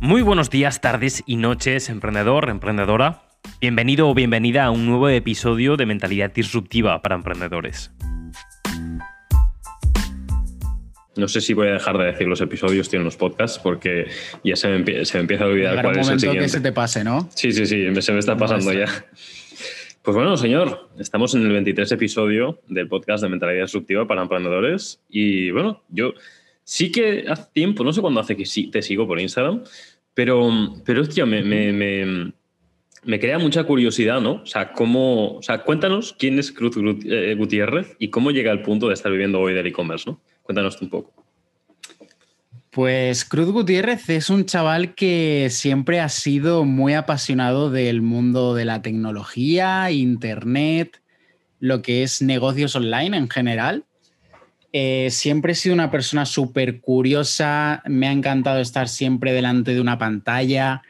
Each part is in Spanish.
Muy buenos días, tardes y noches, emprendedor, emprendedora. Bienvenido o bienvenida a un nuevo episodio de Mentalidad Disruptiva para Emprendedores. No sé si voy a dejar de decir los episodios, tío, en los podcasts, porque ya se me, empieza a olvidar cuál es el siguiente. que se te pase, ¿no? Sí, sí, sí, se me está pasando ya. Pues bueno, señor, estamos en el 23 episodio del podcast de Mentalidad Disruptiva para Emprendedores. Y bueno, yo sí que hace tiempo, no sé cuándo hace que sí, te sigo por Instagram, pero, pero hostia, me, me, me, crea mucha curiosidad, ¿no? O sea, cómo, o sea, cuéntanos quién es Cruz eh, Gutiérrez y cómo llega al punto de estar viviendo hoy del e-commerce, ¿no? Cuéntanos un poco. Pues Cruz Gutiérrez es un chaval que siempre ha sido muy apasionado del mundo de la tecnología, internet, lo que es negocios online en general. Eh, siempre he sido una persona súper curiosa, me ha encantado estar siempre delante de una pantalla,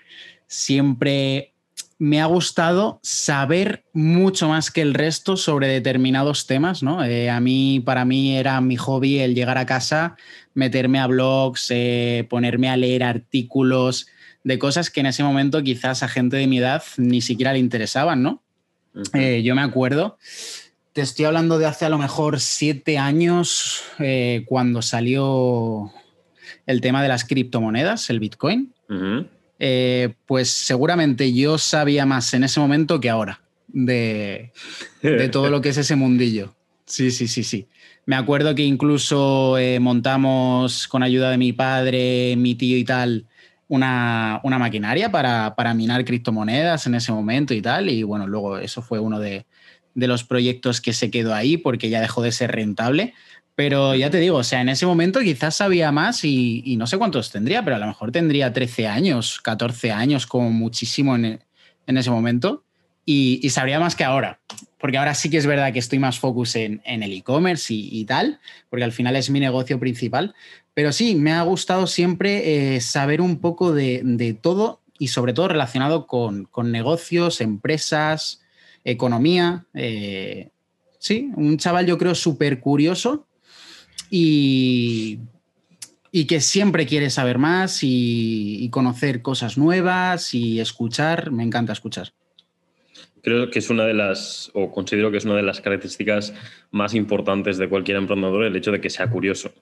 siempre me ha gustado saber mucho más que el resto sobre determinados temas, ¿no? Eh, a mí, para mí era mi hobby el llegar a casa, meterme a blogs, eh, ponerme a leer artículos de cosas que en ese momento quizás a gente de mi edad ni siquiera le interesaban, ¿no? Eh, yo me acuerdo, te estoy hablando de hace a lo mejor siete años, cuando salió el tema de las criptomonedas, el Bitcoin. Eh, pues seguramente yo sabía más en ese momento que ahora de, todo lo que es ese mundillo. Sí, sí, sí, sí. Me acuerdo que incluso eh, montamos con ayuda de mi padre, mi tío y tal, una, maquinaria para, para, minar criptomonedas en ese momento y tal. Y bueno, luego eso fue uno de, de los proyectos que se quedó ahí porque ya dejó de ser rentable. Pero ya te digo, o sea, en ese momento quizás sabía más y, no sé cuántos tendría, pero a lo mejor tendría 13 años, 14 años como muchísimo en, ese momento y, sabría más que ahora. Porque ahora sí que es verdad que estoy más focus en, el e-commerce y, tal, porque al final es mi negocio principal. Pero sí, me ha gustado siempre eh, saber un poco de, todo y sobre todo relacionado con, negocios, empresas, economía. Eh, sí, un chaval yo creo súper curioso y, y que siempre quiere saber más y, conocer cosas nuevas y escuchar. Me encanta escuchar. Creo que es una de las, o considero que es una de las características más importantes de cualquier emprendedor, el hecho de que sea curioso,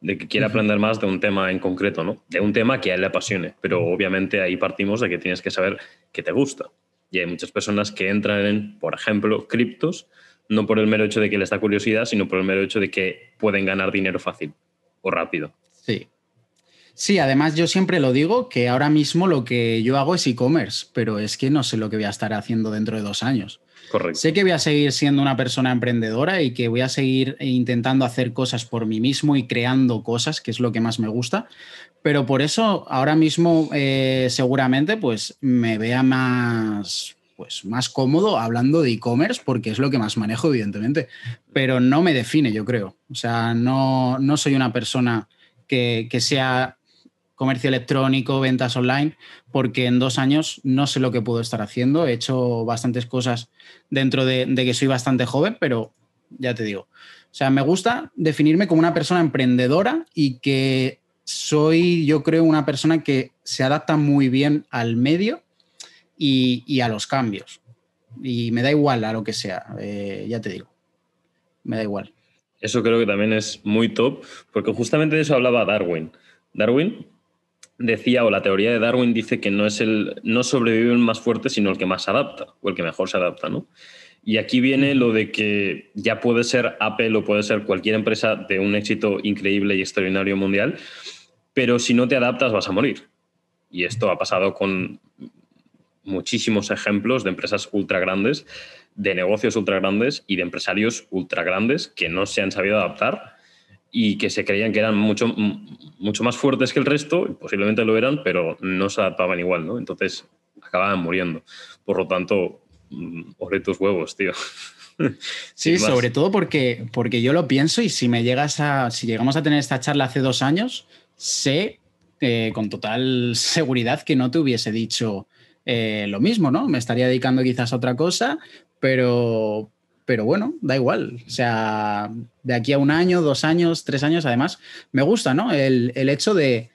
de que quiera aprender más de un tema en concreto, ¿no? De un tema que a él le apasione. Pero obviamente ahí partimos de que tienes que saber qué te gusta. Y hay muchas personas que entran en, por ejemplo, criptos, no por el mero hecho de que les da curiosidad, sino por el mero hecho de que pueden ganar dinero fácil o rápido. Sí. Sí, además yo siempre lo digo que ahora mismo lo que yo hago es e-commerce, pero es que no sé lo que voy a estar haciendo dentro de dos años. Correcto. Sé que voy a seguir siendo una persona emprendedora y que voy a seguir intentando hacer cosas por mí mismo y creando cosas, que es lo que más me gusta. Pero por eso ahora mismo eh, seguramente pues me vea más pues más cómodo hablando de e-commerce porque es lo que más manejo, evidentemente, pero no me define, yo creo. O sea, no, no soy una persona que, sea comercio electrónico, ventas online, porque en dos años no sé lo que puedo estar haciendo. He hecho bastantes cosas dentro de, de que soy bastante joven, pero ya te digo. O sea, me gusta definirme como una persona emprendedora y que soy, yo creo, una persona que se adapta muy bien al medio y, a los cambios. Y me da igual a lo que sea, eh, ya te digo, me da igual. Eso creo que también es muy top, porque justamente de eso hablaba Darwin. Darwin decía, o la teoría de Darwin dice que no es el, no sobrevive el más fuerte, sino el que más adapta, o el que mejor se adapta, ¿no? Y aquí viene lo de que ya puede ser Apple o puede ser cualquier empresa de un éxito increíble y extraordinario mundial, pero si no te adaptas vas a morir. Y esto ha pasado con muchísimos ejemplos de empresas ultra grandes, de negocios ultra grandes y de empresarios ultra grandes que no se han sabido adaptar y que se creían que eran mucho, mucho más fuertes que el resto, posiblemente lo eran, pero no se adaptaban igual, ¿no? Entonces acababan muriendo. Por lo tanto, ole tus huevos, tío. Sí, sobre todo porque, porque yo lo pienso y si me llegas a, si llegamos a tener esta charla hace dos años, sé eh, con total seguridad que no te hubiese dicho eh, lo mismo, ¿no? Me estaría dedicando quizás a otra cosa, pero, pero bueno, da igual. O sea, de aquí a un año, dos años, tres años, además, me gusta, ¿no? El, hecho de,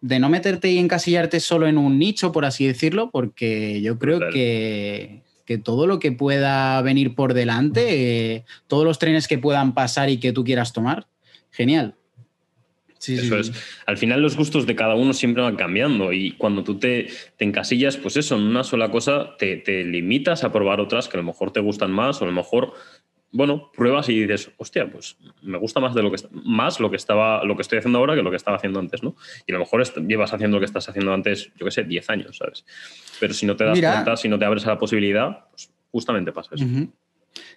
de no meterte y encasillarte solo en un nicho, por así decirlo, porque yo creo que, que, todo lo que pueda venir por delante, eh, todos los trenes que puedan pasar y que tú quieras tomar, genial. Sí, eso es. Al final los gustos de cada uno siempre van cambiando y cuando tú te, te encasillas, pues eso, en una sola cosa, te, te, limitas a probar otras que a lo mejor te gustan más o a lo mejor bueno, pruebas y dices, hostia, pues me gusta más de lo que más lo que estaba, lo que estoy haciendo ahora que lo que estaba haciendo antes, ¿no? Y a lo mejor llevas haciendo lo que estás haciendo antes, yo qué sé, 10 años, ¿sabes? Pero si no te das cuenta, si no te abres a la posibilidad, pues justamente pasa eso.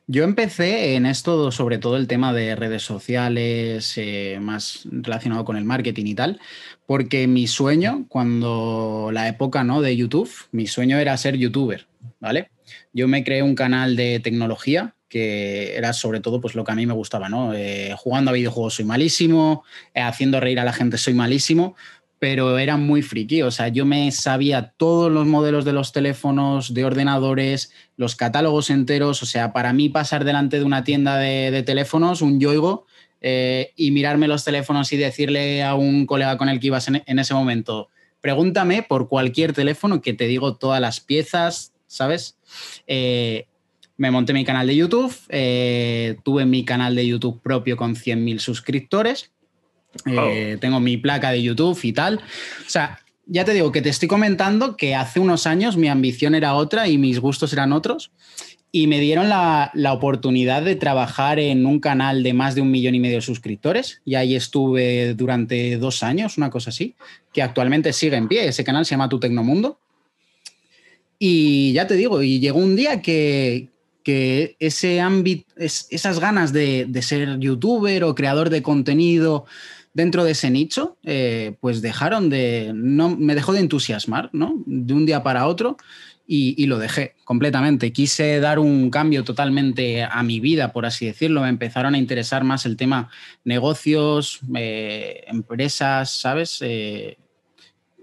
Yo empecé en esto, sobre todo el tema de redes sociales, eh, más relacionado con el marketing y tal, porque mi sueño, cuando la época ¿no? de YouTube, mi sueño era ser youtuber, ¿vale? Yo me creé un canal de tecnología que era sobre todo pues, lo que a mí me gustaba, ¿no? Eh, jugando a videojuegos soy malísimo, eh, haciendo reír a la gente soy malísimo, pero era muy friki, o sea, yo me sabía todos los modelos de los teléfonos, de ordenadores, los catálogos enteros, o sea, para mí pasar delante de una tienda de, teléfonos, un Yoigo, eh, y mirarme los teléfonos y decirle a un colega con el que ibas en, ese momento, pregúntame por cualquier teléfono que te digo todas las piezas, ¿sabes? Me monté mi canal de YouTube, eh, tuve mi canal de YouTube propio con 100.000 suscriptores, eh, tengo mi placa de YouTube y tal. O sea, ya te digo que te estoy comentando que hace unos años mi ambición era otra y mis gustos eran otros. Y me dieron la, la oportunidad de trabajar en un canal de más de un millón y medio de suscriptores. Y ahí estuve durante dos años, una cosa así, que actualmente sigue en pie. Ese canal se llama Tu Tecnomundo. Y ya te digo, y llegó un día que, que ese ámbito, esas ganas de, ser youtuber o creador de contenido dentro de ese nicho, eh, pues dejaron de, no, me dejó de entusiasmar, ¿no? De un día para otro y, lo dejé completamente. Quise dar un cambio totalmente a mi vida, por así decirlo. Me empezaron a interesar más el tema negocios, eh, empresas, ¿sabes? Eh,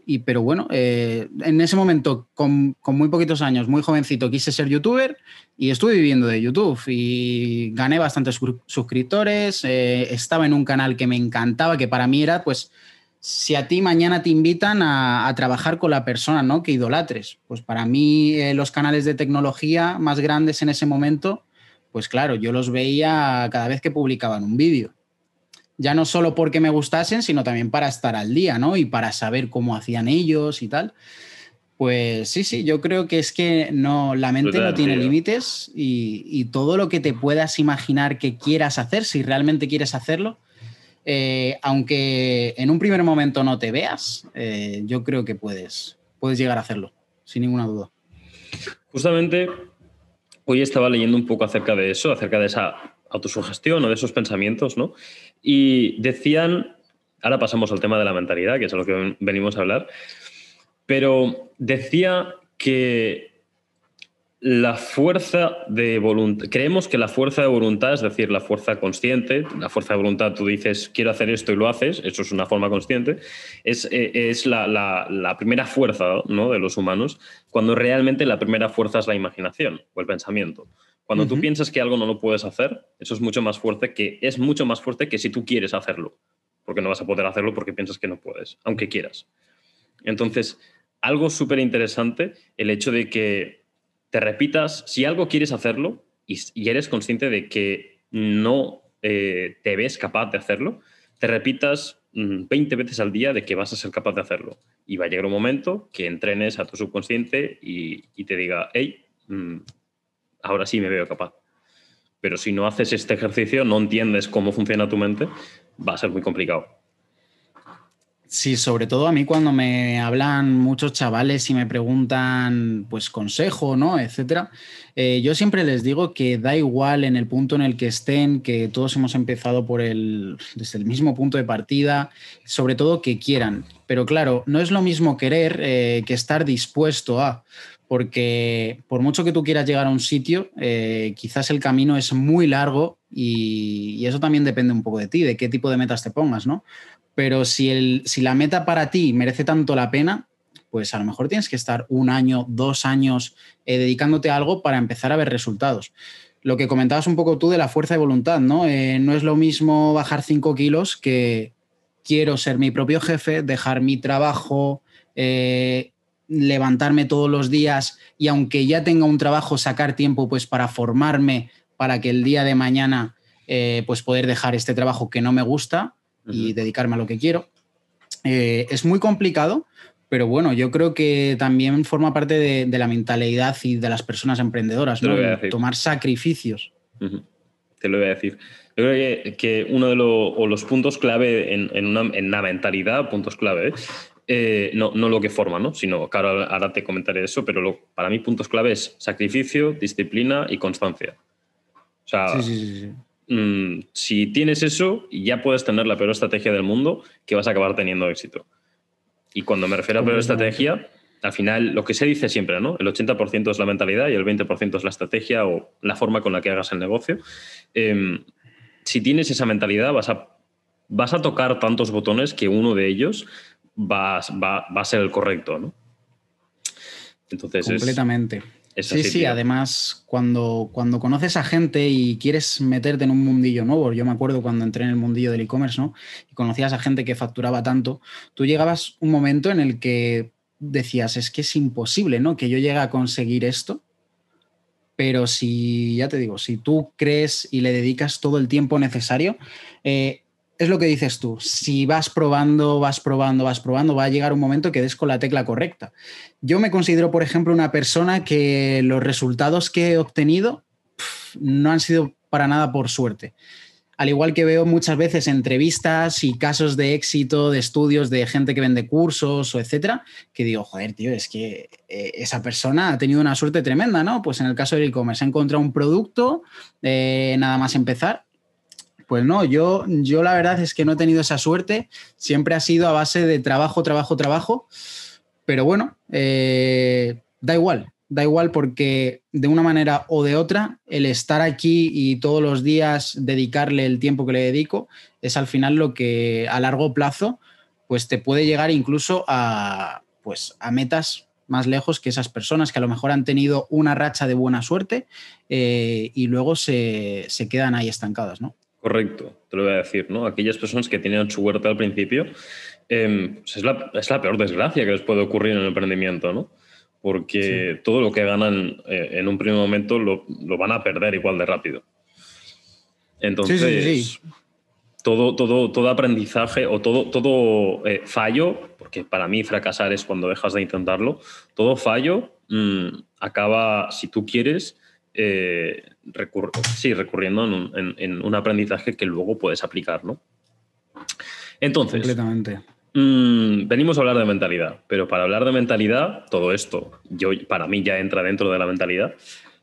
y, pero bueno, eh, en ese momento, con, muy poquitos años, muy jovencito, quise ser youtuber y estuve viviendo de YouTube y gané bastantes suscriptores, eh, estaba en un canal que me encantaba, que para mí era, pues, si a ti mañana te invitan a, trabajar con la persona ¿no? que idolatres, pues para mí eh, los canales de tecnología más grandes en ese momento, pues claro, yo los veía cada vez que publicaban un vídeo ya no solo porque me gustasen, sino también para estar al día, ¿no? Y para saber cómo hacían ellos y tal. Pues sí, sí, yo creo que es que no, la mente no tiene límites y, todo lo que te puedas imaginar que quieras hacer, si realmente quieres hacerlo, eh, aunque en un primer momento no te veas, eh, yo creo que puedes, puedes llegar a hacerlo, sin ninguna duda. Justamente hoy estaba leyendo un poco acerca de eso, acerca de esa autosugestión o de esos pensamientos, ¿no? Y decían, ahora pasamos al tema de la mentalidad, que es a lo que venimos a hablar, pero decía que la fuerza de voluntad, creemos que la fuerza de voluntad, es decir, la fuerza consciente, la fuerza de voluntad, tú dices, quiero hacer esto y lo haces, eso es una forma consciente, es, eh, es la, la, primera fuerza ¿no? de los humanos, cuando realmente la primera fuerza es la imaginación o el pensamiento. Cuando tú piensas que algo no lo puedes hacer, eso es mucho más fuerte que es mucho más fuerte que si tú quieres hacerlo, porque no vas a poder hacerlo porque piensas que no puedes, aunque quieras. Entonces, algo súper interesante el hecho de que te repitas, si algo quieres hacerlo y, eres consciente de que no eh, te ves capaz de hacerlo, te repitas 20 mm, veces al día de que vas a ser capaz de hacerlo. Y va a llegar un momento que entrenes a tu subconsciente y, te diga, hey, mm, ahora sí me veo capaz. Pero si no haces este ejercicio, no entiendes cómo funciona tu mente, va a ser muy complicado. Sí, sobre todo a mí cuando me hablan muchos chavales y me preguntan, pues, consejo, ¿no? Etcétera. Eh, yo siempre les digo que da igual en el punto en el que estén, que todos hemos empezado por el, desde el mismo punto de partida, sobre todo que quieran. Pero claro, no es lo mismo querer eh, que estar dispuesto a porque por mucho que tú quieras llegar a un sitio, eh, quizás el camino es muy largo y, eso también depende un poco de ti, de qué tipo de metas te pongas, ¿no? Pero si, el, si la meta para ti merece tanto la pena, pues a lo mejor tienes que estar un año, dos años eh, dedicándote a algo para empezar a ver resultados. Lo que comentabas un poco tú de la fuerza de voluntad, ¿no? Eh, no es lo mismo bajar cinco kilos que, quiero ser mi propio jefe, dejar mi trabajo, levantarme todos los días y aunque ya tenga un trabajo, sacar tiempo pues para formarme, para que el día de mañana eh, pues poder dejar este trabajo que no me gusta y dedicarme a lo que quiero. Eh, es muy complicado, pero bueno, yo creo que también forma parte de, la mentalidad y de las personas emprendedoras, ¿no? tomar sacrificios. Te lo voy a decir. Yo creo que, uno de los puntos clave en, una, en la mentalidad, puntos clave, eh, no, no, lo que forma, ¿no? sino, claro, ahora te comentaré eso, pero para mí puntos clave es sacrificio, disciplina y constancia. O sea, mm, si tienes eso, ya puedes tener la peor estrategia del mundo que vas a acabar teniendo éxito. Y cuando me refiero a peor estrategia, al final lo que se dice siempre, ¿no? El 80% es la mentalidad y el 20% es la estrategia o la forma con la que hagas el negocio. Em, si tienes esa mentalidad, vas a, vas a tocar tantos botones que uno de ellos va, a ser el correcto, ¿no? Entonces Completamente. sí, sí, además, cuando, cuando conoces a gente y quieres meterte en un mundillo nuevo, yo me acuerdo cuando entré en el mundillo del e-commerce, ¿no? Y conocías a gente que facturaba tanto, tú llegabas un momento en el que decías, es que es imposible, ¿no? Que yo llegue a conseguir esto. Pero si, ya te digo, si tú crees y le dedicas todo el tiempo necesario, eh, es lo que dices tú. Si vas probando, vas probando, vas probando, va a llegar un momento que des con la tecla correcta. Yo me considero, por ejemplo, una persona que los resultados que he obtenido no han sido para nada por suerte al igual que veo muchas veces entrevistas y casos de éxito de estudios de gente que vende cursos o etcétera, que digo, joder, tío, es que eh, esa persona ha tenido una suerte tremenda, ¿no? Pues en el caso del e-commerce ha encontrado un producto, eh, nada más empezar. Pues no, yo, yo la verdad es que no he tenido esa suerte, siempre ha sido a base de trabajo, trabajo, trabajo, pero bueno, eh, da igual, da igual porque de una manera o de otra, el estar aquí y todos los días dedicarle el tiempo que le dedico es al final lo que a largo plazo pues te puede llegar incluso a, pues, a metas más lejos que esas personas que a lo mejor han tenido una racha de buena suerte eh, y luego se, quedan ahí estancadas, ¿no? Correcto, te lo voy a decir, ¿no? Aquellas personas que tienen suerte al principio, em, pues es, la, es la peor desgracia que les puede ocurrir en el emprendimiento, ¿no? porque todo lo que ganan eh, en un primer momento lo, van a perder igual de rápido. Entonces, todo, todo, todo aprendizaje o todo, todo eh, fallo, porque para mí fracasar es cuando dejas de intentarlo, todo fallo mm, acaba, si tú quieres, eh, sí, recurriendo en en un, aprendizaje que luego puedes aplicar, ¿no? Entonces, Completamente. Mm, venimos a hablar de mentalidad, pero para hablar de mentalidad, todo esto, yo, para mí ya entra dentro de la mentalidad,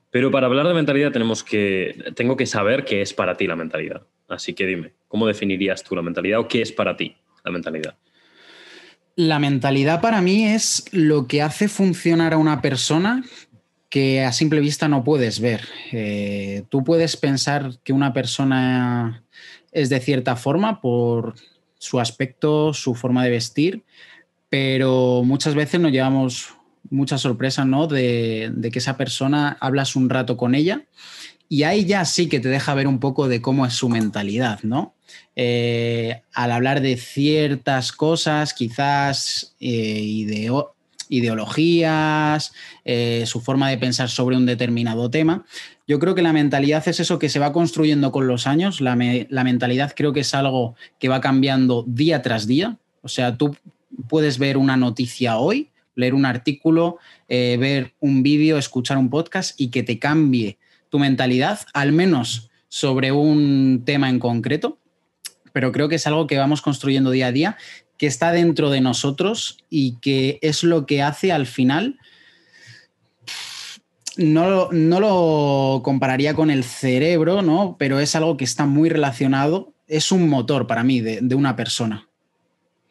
pero para hablar de mentalidad tenemos que, tengo que saber qué es para ti la mentalidad. Así que dime, ¿cómo definirías tú la mentalidad o qué es para ti la mentalidad? La mentalidad para mí es lo que hace funcionar a una persona que a simple vista no puedes ver. Eh, tú puedes pensar que una persona es de cierta forma por su aspecto, su forma de vestir, pero muchas veces nos llevamos mucha sorpresa, ¿no? De, que esa persona hablas un rato con ella y ahí ya sí que te deja ver un poco de cómo es su mentalidad, ¿no? Eh, al hablar de ciertas cosas, quizás eh, ideologías, eh, su forma de pensar sobre un determinado tema, yo creo que la mentalidad es eso que se va construyendo con los años. La, mentalidad creo que es algo que va cambiando día tras día. O sea, tú puedes ver una noticia hoy, leer un artículo, eh, ver un vídeo, escuchar un podcast y que te cambie tu mentalidad, al menos sobre un tema en concreto. Pero creo que es algo que vamos construyendo día a día, que está dentro de nosotros y que es lo que hace al final no, lo compararía con el cerebro, ¿no? Pero es algo que está muy relacionado. Es un motor para mí de, una persona.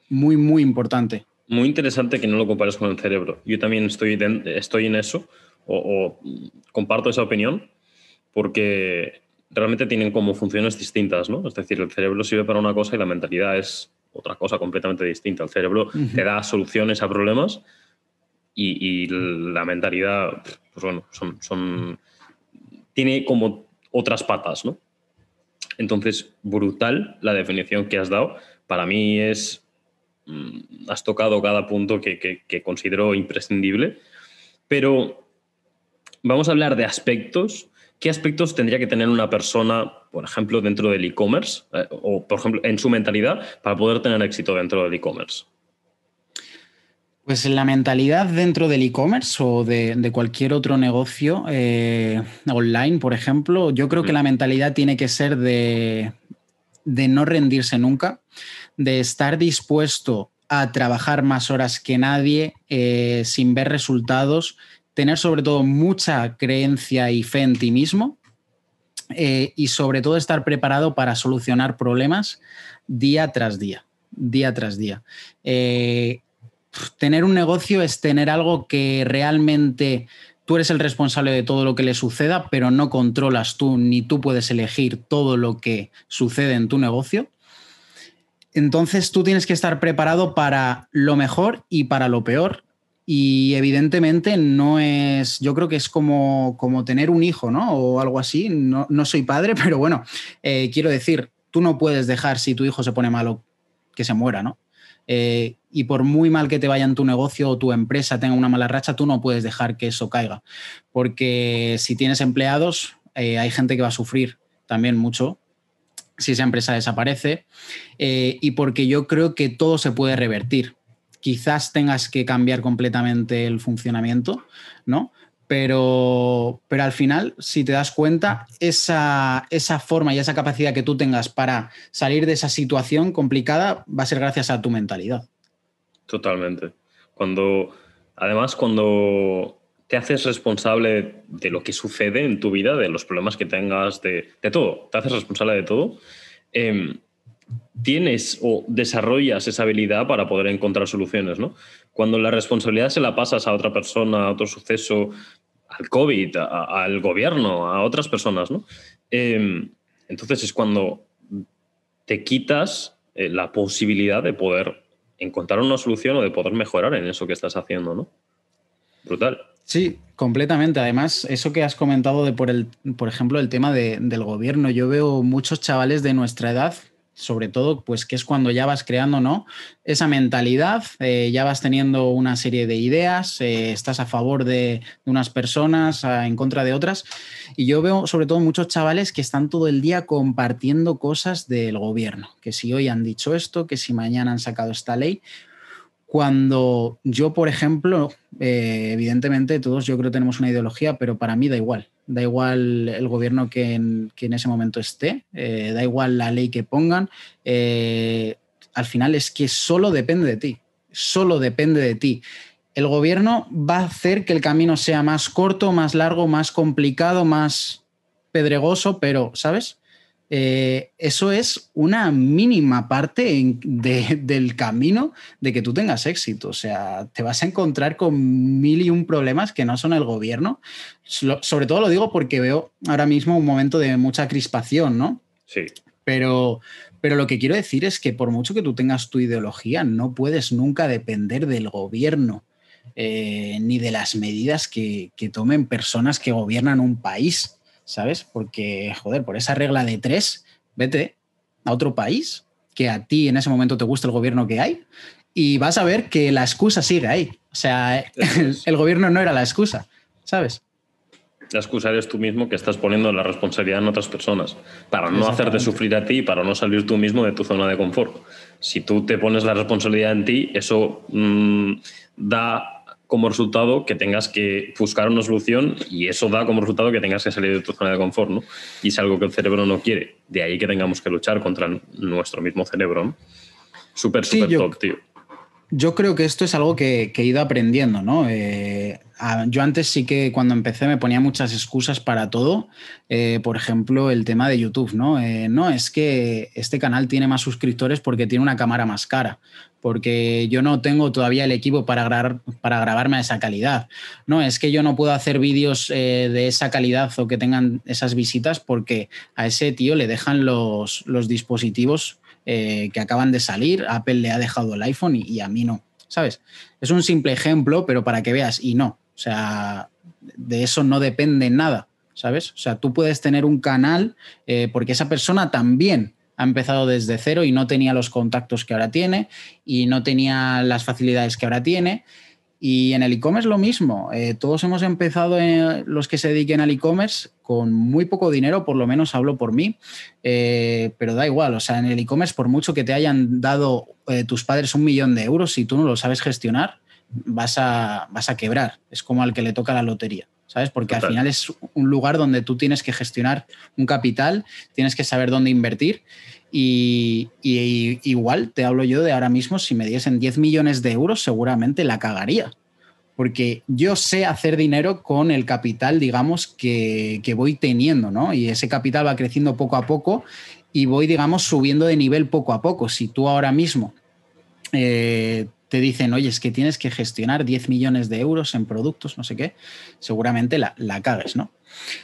Muy, muy importante. Muy interesante que no lo compares con el cerebro. Yo también estoy, estoy en eso, o, comparto esa opinión, porque realmente tienen como funciones distintas, ¿no? Es decir, el cerebro sirve para una cosa y la mentalidad es otra cosa completamente distinta. El cerebro te da soluciones a problemas y, la mentalidad, pues bueno, son, tiene como otras patas, ¿no? Entonces, brutal la definición que has dado, para mí es, mm, has tocado cada punto que, que considero imprescindible, pero vamos a hablar de aspectos. ¿Qué aspectos tendría que tener una persona, por ejemplo, dentro del e-commerce eh, o, por ejemplo, en su mentalidad para poder tener éxito dentro del e-commerce? Pues la mentalidad dentro del e-commerce o de, cualquier otro negocio eh, online, por ejemplo, yo creo que la mentalidad tiene que ser de, no rendirse nunca, de estar dispuesto a trabajar más horas que nadie eh, sin ver resultados tener sobre todo mucha creencia y fe en ti mismo eh, y sobre todo estar preparado para solucionar problemas día tras día, día tras día. Eh, tener un negocio es tener algo que realmente tú eres el responsable de todo lo que le suceda, pero no controlas tú ni tú puedes elegir todo lo que sucede en tu negocio. Entonces tú tienes que estar preparado para lo mejor y para lo peor y evidentemente no es, yo creo que es como, como tener un hijo, ¿no? O algo así. No, soy padre, pero bueno, eh, quiero decir, tú no puedes dejar si tu hijo se pone malo que se muera, ¿no? Eh, y por muy mal que te vaya en tu negocio o tu empresa tenga una mala racha, tú no puedes dejar que eso caiga. Porque si tienes empleados, eh, hay gente que va a sufrir también mucho si esa empresa desaparece. y porque yo creo que todo se puede revertir quizás tengas que cambiar completamente el funcionamiento, ¿no? Pero, pero al final, si te das cuenta, esa, esa forma y esa capacidad que tú tengas para salir de esa situación complicada va a ser gracias a tu mentalidad. Totalmente. Cuando, además, cuando te haces responsable de lo que sucede en tu vida, de los problemas que tengas, de, todo, te haces responsable de todo, em, tienes o desarrollas esa habilidad para poder encontrar soluciones, ¿no? Cuando la responsabilidad se la pasas a otra persona, a otro suceso, al COVID, al gobierno, a otras personas, ¿no? Em, entonces es cuando te quitas eh, la posibilidad de poder encontrar una solución o de poder mejorar en eso que estás haciendo, ¿no? Brutal. Sí, completamente. Además, eso que has comentado de por el, por ejemplo, el tema del gobierno. Yo veo muchos chavales de nuestra edad sobre todo, pues que es cuando ya vas creando, ¿no? Esa mentalidad, eh, ya vas teniendo una serie de ideas, eh, estás a favor de, unas personas, en contra de otras. Y yo veo sobre todo muchos chavales que están todo el día compartiendo cosas del gobierno, que si hoy han dicho esto, que si mañana han sacado esta ley. Cuando yo, por ejemplo, eh, evidentemente todos yo creo tenemos una ideología, pero para mí da igual da igual el gobierno que en, ese momento esté, eh, da igual la ley que pongan, eh, al final es que solo depende de ti, solo depende de ti. El gobierno va a hacer que el camino sea más corto, más largo, más complicado, más pedregoso, pero, ¿sabes? Eh, eso es una mínima parte del camino de que tú tengas éxito. O sea, te vas a encontrar con mil y un problemas que no son el gobierno. Sobre todo lo digo porque veo ahora mismo un momento de mucha crispación, ¿no? Sí. Pero, pero lo que quiero decir es que por mucho que tú tengas tu ideología, no puedes nunca depender del gobierno. Eh, ni de las medidas que tomen personas que gobiernan un país. ¿Sabes? Porque, joder, por esa regla de tres, vete a otro país que a ti en ese momento te gusta el gobierno que hay y vas a ver que la excusa sigue ahí. O sea, el, gobierno no era la excusa, ¿sabes? La excusa eres tú mismo que estás poniendo la responsabilidad en otras personas para no hacerte sufrir a ti, para no salir tú mismo de tu zona de confort. Si tú te pones la responsabilidad en ti, eso mm, da como resultado que tengas que buscar una solución y eso da como resultado que tengas que salir de tu zona de confort, ¿no? Y es algo que el cerebro no quiere. De ahí que tengamos que luchar contra nuestro mismo cerebro, ¿no? Súper, súper top, tío. Yo creo que esto es algo que, he ido aprendiendo, ¿no? Eh, yo antes sí que cuando empecé me ponía muchas excusas para todo. Eh, por ejemplo, el tema de YouTube, ¿no? Eh, no, es que este canal tiene más suscriptores porque tiene una cámara más cara, porque yo no tengo todavía el equipo para, grabar, para grabarme a esa calidad. No, es que yo no puedo hacer vídeos de esa calidad o que tengan esas visitas porque a ese tío le dejan los, los dispositivos eh, que acaban de salir, Apple le ha dejado el iPhone y, a mí no, ¿sabes? Es un simple ejemplo, pero para que veas, y no, o sea, de eso no depende nada, ¿sabes? O sea, tú puedes tener un canal eh, porque esa persona también ha empezado desde cero y no tenía los contactos que ahora tiene y no tenía las facilidades que ahora tiene. Y en el e-commerce lo mismo. Eh, todos hemos empezado, en los que se dediquen al e-commerce, con muy poco dinero, por lo menos hablo por mí, eh, pero da igual. O sea, en el e-commerce, por mucho que te hayan dado eh, tus padres un millón de euros, si tú no lo sabes gestionar, vas a, vas a quebrar. Es como al que le toca la lotería. ¿Sabes? Porque al final es un lugar donde tú tienes que gestionar un capital, tienes que saber dónde invertir y, igual te hablo yo de ahora mismo, si me diesen 10 millones de euros, seguramente la cagaría. Porque yo sé hacer dinero con el capital, digamos, que, voy teniendo, ¿no? Y ese capital va creciendo poco a poco y voy, digamos, subiendo de nivel poco a poco. Si tú ahora mismo eh, te dicen, oye, es que tienes que gestionar 10 millones de euros en productos, no sé qué, seguramente la, la cagues, ¿no?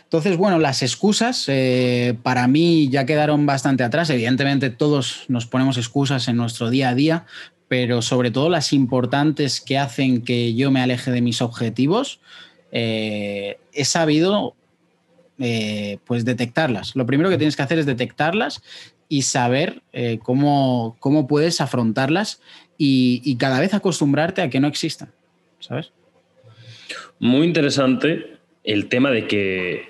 Entonces, bueno, las excusas eh, para mí ya quedaron bastante atrás. Evidentemente todos nos ponemos excusas en nuestro día a día, pero sobre todo las importantes que hacen que yo me aleje de mis objetivos, eh, he sabido eh, pues detectarlas. Lo primero que tienes que hacer es detectarlas y saber cómo, cómo, puedes afrontarlas y, cada vez acostumbrarte a que no existan, ¿sabes? Muy interesante el tema de que,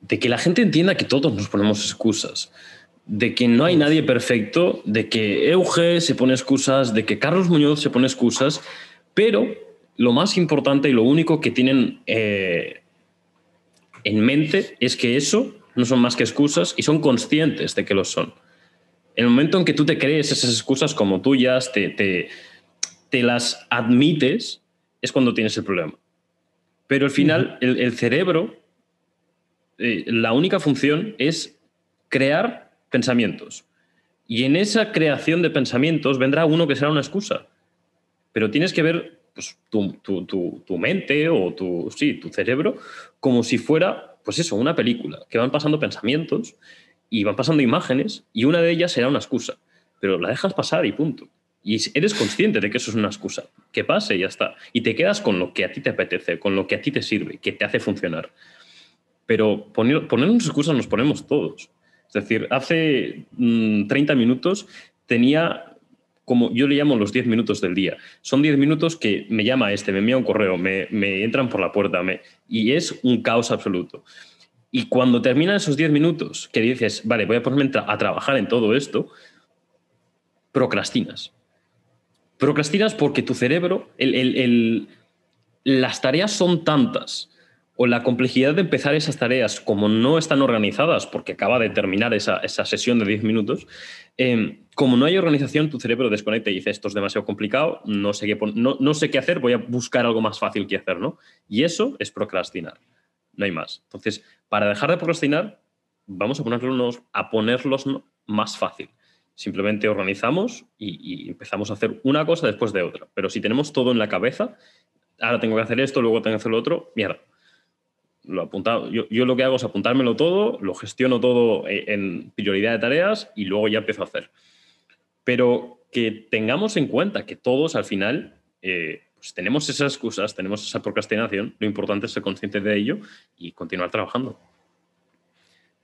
de que la gente entienda que todos nos ponemos excusas, de que no hay nadie perfecto, de que Euge se pone excusas, de que Carlos Muñoz se pone excusas, pero lo más importante y lo único que tienen eh, en mente es que eso no son más que excusas y son conscientes de que lo son. El momento en que tú te crees esas excusas como tuyas, te, te, te las admites, es cuando tienes el problema. Pero al final, el, cerebro, eh, la única función es crear pensamientos. Y en esa creación de pensamientos vendrá uno que será una excusa. Pero tienes que ver pues, tu, mente o tu, sí, tu cerebro como si fuera, pues eso, una película, que van pasando pensamientos y van pasando imágenes y una de ellas será una excusa. Pero la dejas pasar y punto. Y eres consciente de que eso es una excusa. Que pase y ya está. Y te quedas con lo que a ti te apetece, con lo que a ti te sirve, que te hace funcionar. Pero poner, ponernos excusas nos ponemos todos. Es decir, hace 30 mm, minutos tenía como yo le llamo los 10 minutos del día. Son 10 minutos que me llama este, me envía un correo, me, entran por la puerta y es un caos absoluto. Y cuando terminan esos 10 minutos que dices, vale, voy a ponerme a trabajar en todo esto, procrastinas. Procrastinas porque tu cerebro, las tareas son tantas o la complejidad de empezar esas tareas, como no están organizadas, porque acaba de terminar esa, sesión de 10 minutos, em, como no hay organización, tu cerebro desconecta y dice, esto es demasiado complicado, no sé, qué, no, sé qué hacer, voy a buscar algo más fácil que hacer, ¿no? Y eso es procrastinar, no hay más. Entonces, para dejar de procrastinar, vamos a ponerlos, a ponerlos más fácil. Simplemente organizamos y, empezamos a hacer una cosa después de otra. Pero si tenemos todo en la cabeza, ahora tengo que hacer esto, luego tengo que hacer lo otro, mierda. Lo apuntado, yo, lo que hago es apuntármelo todo, lo gestiono todo en prioridad de tareas y luego ya empiezo a hacer. Pero que tengamos en cuenta que todos al final eh, pues tenemos esas excusas, tenemos esa procrastinación, lo importante es ser consciente de ello y continuar trabajando.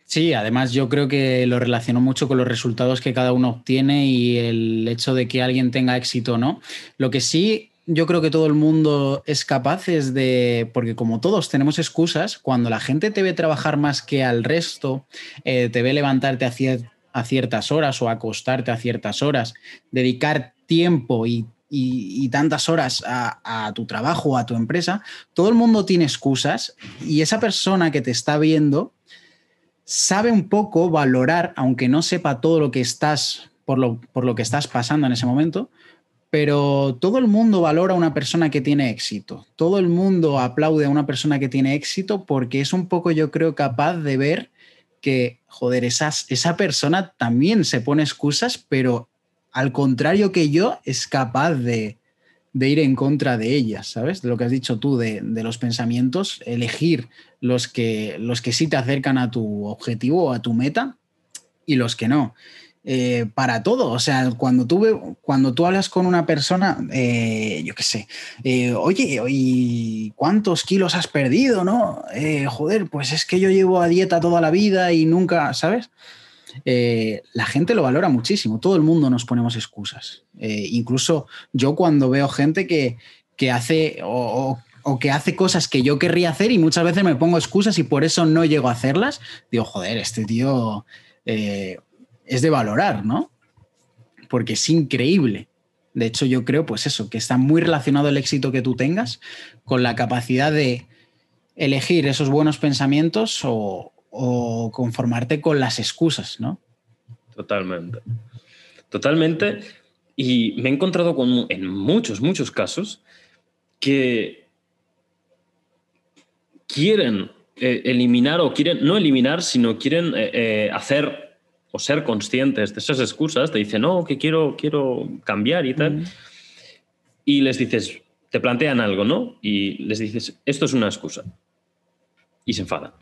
Sí, además yo creo que lo relaciono mucho con los resultados que cada uno obtiene y el hecho de que alguien tenga éxito o no. Lo que sí yo creo que todo el mundo es capaz es de, porque como todos tenemos excusas, cuando la gente te ve trabajar más que al resto, eh, te ve levantarte a, ciertas horas o acostarte a ciertas horas, dedicar tiempo y, tantas horas a, tu trabajo a tu empresa, todo el mundo tiene excusas y esa persona que te está viendo sabe un poco valorar, aunque no sepa todo lo que estás, por lo, por lo que estás pasando en ese momento, pero todo el mundo valora a una persona que tiene éxito. Todo el mundo aplaude a una persona que tiene éxito porque es un poco, yo creo, capaz de ver que, joder, esa persona también se pone excusas, pero al contrario que yo, es capaz de, de ir en contra de ellas, ¿sabes? De lo que has dicho tú, de, los pensamientos, elegir los que, los que sí te acercan a tu objetivo o a tu meta y los que no. Eh, para todo, o sea, cuando tú, cuando tú hablas con una persona, eh, yo qué sé, eh, oye, ¿y cuántos kilos has perdido, no? joder, pues es que yo llevo a dieta toda la vida y nunca, ¿sabes? Eh, la gente lo valora muchísimo. Todo el mundo nos ponemos excusas. Eh, incluso yo cuando veo gente que, que hace o, que hace cosas que yo querría hacer y muchas veces me pongo excusas y por eso no llego a hacerlas, digo, joder, este tío eh, es de valorar, ¿no? Porque es increíble. De hecho, yo creo, pues eso, que está muy relacionado el éxito que tú tengas con la capacidad de elegir esos buenos pensamientos o, conformarte con las excusas, ¿no? Totalmente. Totalmente. Y me he encontrado con, en muchos, muchos casos que quieren eh, eliminar o quieren, no eliminar, sino quieren eh, eh, hacer o ser conscientes de esas excusas. Te dicen, no, que quiero, quiero cambiar y tal. Y les dices, te plantean algo, ¿no? Y les dices, esto es una excusa y se enfadan.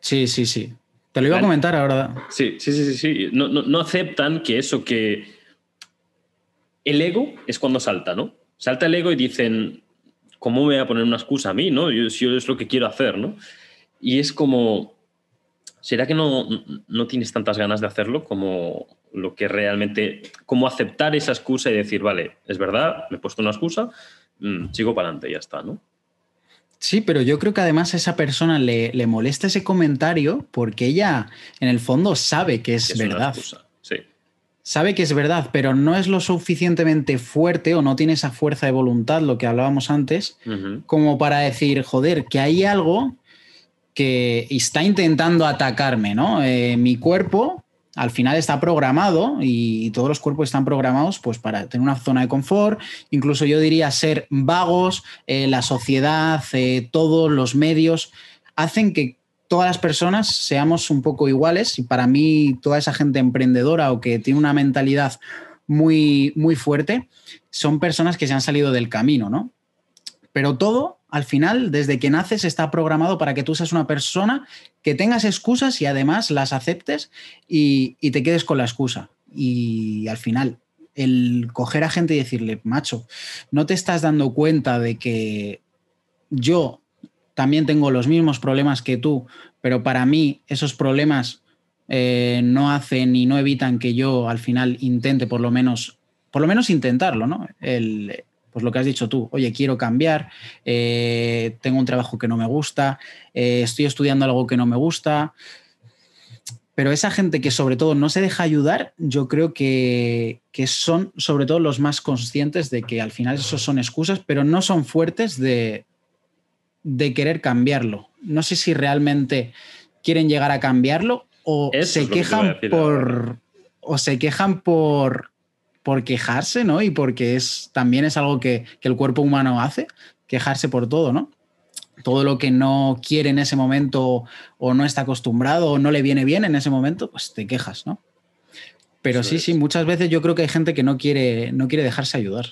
Sí, sí, sí. Te lo iba a comentar ahora. Sí, sí, sí, sí. No, no, aceptan que eso que... El ego es cuando salta, ¿no? Salta el ego y dicen, ¿cómo me voy a poner una excusa a mí, no? Yo, yo es lo que quiero hacer, ¿no? Y es como, ¿será que no, no tienes tantas ganas de hacerlo como lo que realmente, como aceptar esa excusa y decir, vale, es verdad, me he puesto una excusa, mm, sigo para adelante y ya está, ¿no? Sí, pero yo creo que además a esa persona le, molesta ese comentario porque ella en el fondo sabe que es, verdad. Sí. Sabe que es verdad, pero no es lo suficientemente fuerte o no tiene esa fuerza de voluntad, lo que hablábamos antes, como para decir, joder, que hay algo que está intentando atacarme, ¿no? Eh, mi cuerpo al final está programado y todos los cuerpos están programados pues para tener una zona de confort, incluso yo diría ser vagos, eh, la sociedad, eh, todos los medios hacen que todas las personas seamos un poco iguales y para mí toda esa gente emprendedora o que tiene una mentalidad muy, muy fuerte son personas que se han salido del camino, ¿no? Pero todo al final, desde que naces, está programado para que tú seas una persona que tengas excusas y además las aceptes y, te quedes con la excusa. Y al final, el coger a gente y decirle, macho, no te estás dando cuenta de que yo también tengo los mismos problemas que tú, pero para mí esos problemas eh, no hacen y no evitan que yo al final intente por lo menos, por lo menos intentarlo, ¿no? El, pues lo que has dicho tú, oye, quiero cambiar, eh, tengo un trabajo que no me gusta, eh, estoy estudiando algo que no me gusta. Pero esa gente que sobre todo no se deja ayudar, yo creo que, son sobre todo los más conscientes de que al final eso son excusas, pero no son fuertes de, de querer cambiarlo. No sé si realmente quieren llegar a cambiarlo o se quejan por o se quejan por por quejarse, ¿no? Y porque es, también es algo que, el cuerpo humano hace, quejarse por todo, ¿no? Todo lo que no quiere en ese momento o no está acostumbrado o no le viene bien en ese momento, pues te quejas, ¿no? Pero sí, sí, muchas veces yo creo que hay gente que no quiere, no quiere dejarse ayudar.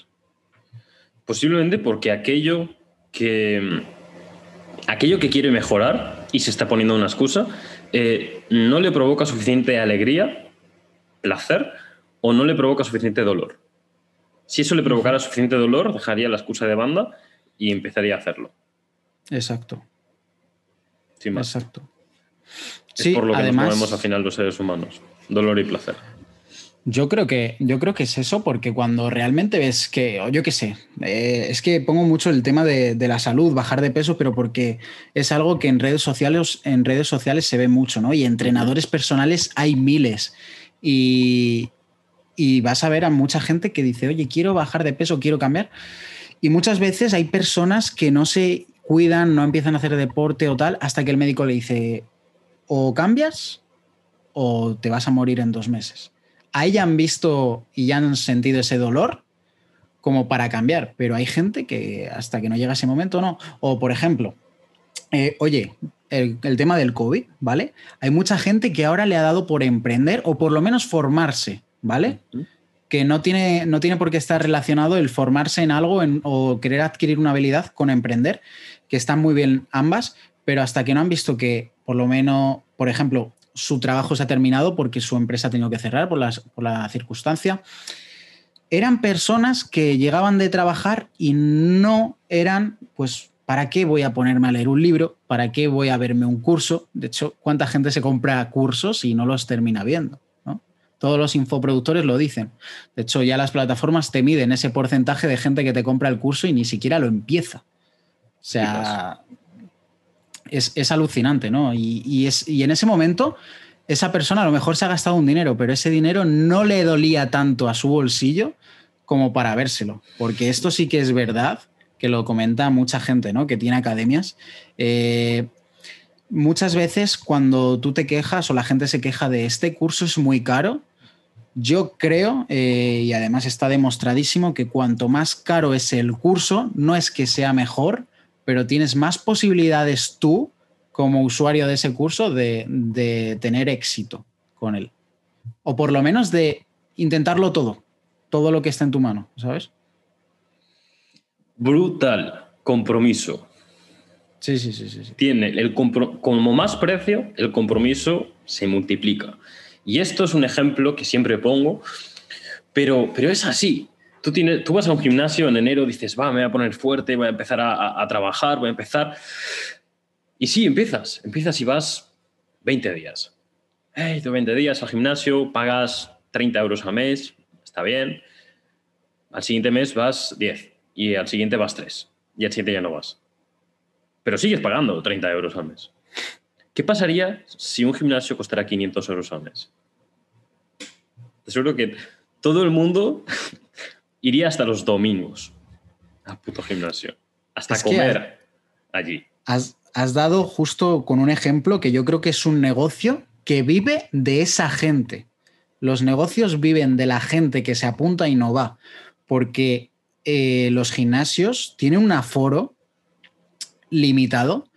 Posiblemente porque aquello que, aquello que quiere mejorar y se está poniendo una excusa, eh, no le provoca suficiente alegría, placer, o no le provoca suficiente dolor. Si eso le provocara suficiente dolor, dejaría la excusa de banda y empezaría a hacerlo. Exacto. Sin más. Exacto. Es por lo que nos movemos al final los seres humanos. Dolor y placer. Yo creo que, yo creo que es eso, porque cuando realmente ves que, o yo qué sé, eh, es que pongo mucho el tema de, de, la salud, bajar de peso, pero porque es algo que en redes sociales, en redes sociales se ve mucho, ¿no? Y entrenadores personales hay miles. Y, y vas a ver a mucha gente que dice, oye, quiero bajar de peso, quiero cambiar. Y muchas veces hay personas que no se cuidan, no empiezan a hacer deporte o tal, hasta que el médico le dice, o cambias o te vas a morir en dos meses. Ahí ya han visto y ya han sentido ese dolor como para cambiar, pero hay gente que hasta que no llega ese momento no. O por ejemplo, eh, oye, el, el, tema del COVID, ¿vale? Hay mucha gente que ahora le ha dado por emprender o por lo menos formarse ¿vale? Que no tiene, no tiene por qué estar relacionado el formarse en algo o querer adquirir una habilidad con emprender, que están muy bien ambas, pero hasta que no han visto que, por lo menos, por ejemplo, su trabajo se ha terminado porque su empresa ha tenido que cerrar por, por la circunstancia, eran personas que llegaban de trabajar y no eran, pues, ¿para qué voy a ponerme a leer un libro? ¿Para qué voy a verme un curso? De hecho, ¿cuánta gente se compra cursos y no los termina viendo? Todos los infoproductores lo dicen. De hecho, ya las plataformas te miden ese porcentaje de gente que te compra el curso y ni siquiera lo empieza. O sea, es, alucinante, ¿no? Y, es, y en ese momento, esa persona a lo mejor se ha gastado un dinero, pero ese dinero no le dolía tanto a su bolsillo como para vérselo. Porque esto sí que es verdad, que lo comenta mucha gente, ¿no? Que tiene academias. Eh, muchas veces cuando tú te quejas o la gente se queja de este curso es muy caro, yo creo, eh, y además está demostradísimo, que cuanto más caro es el curso, no es que sea mejor, pero tienes más posibilidades tú, como usuario de ese curso, de, tener éxito con él. O por lo menos de intentarlo todo, todo lo que está en tu mano, ¿sabes? Brutal compromiso. Sí, sí, sí, sí. Tiene el como más precio, el compromiso se multiplica. Y esto es un ejemplo que siempre pongo, pero, pero es así. Tú, tienes, tú vas a un gimnasio en enero, dices, va, me voy a poner fuerte, voy a empezar a, trabajar, voy a empezar. Y sí, empiezas, empiezas y vas 20 días. Hey, 20 días al gimnasio, pagas 30 euros al mes, está bien. Al siguiente mes vas 10 y al siguiente vas 3 y al siguiente ya no vas. Pero sigues pagando 30 euros al mes. ¿Qué pasaría si un gimnasio costara 500 euros al mes? Seguro que todo el mundo iría hasta los domingos al puto gimnasio, hasta comer allí. Has, has dado justo con un ejemplo que yo creo que es un negocio que vive de esa gente. Los negocios viven de la gente que se apunta y no va, porque eh, los gimnasios tienen un aforo limitado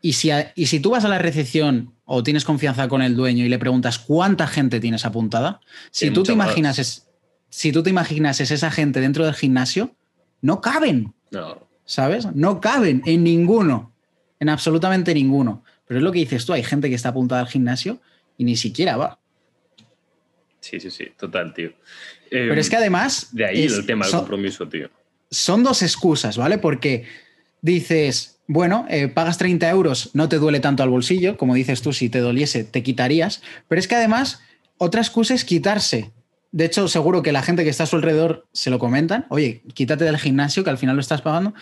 y si, y si tú vas a la recepción o tienes confianza con el dueño y le preguntas cuánta gente tienes apuntada, si tú, te imaginas es, si tú te imaginas es esa gente dentro del gimnasio, no caben. No. ¿Sabes? No caben en ninguno. En absolutamente ninguno. Pero es lo que dices tú, hay gente que está apuntada al gimnasio y ni siquiera va. Sí, sí, sí, total, tío. Pero es que em, además... De ahí el tema del compromiso, tío. Son dos excusas, ¿vale? Porque dices, bueno, eh, pagas 30 euros, no te duele tanto al bolsillo, como dices tú, si te doliese, te quitarías, pero es que además, otra excusa es quitarse. De hecho, seguro que la gente que está a su alrededor se lo comentan, oye, quítate del gimnasio, que al final lo estás pagando.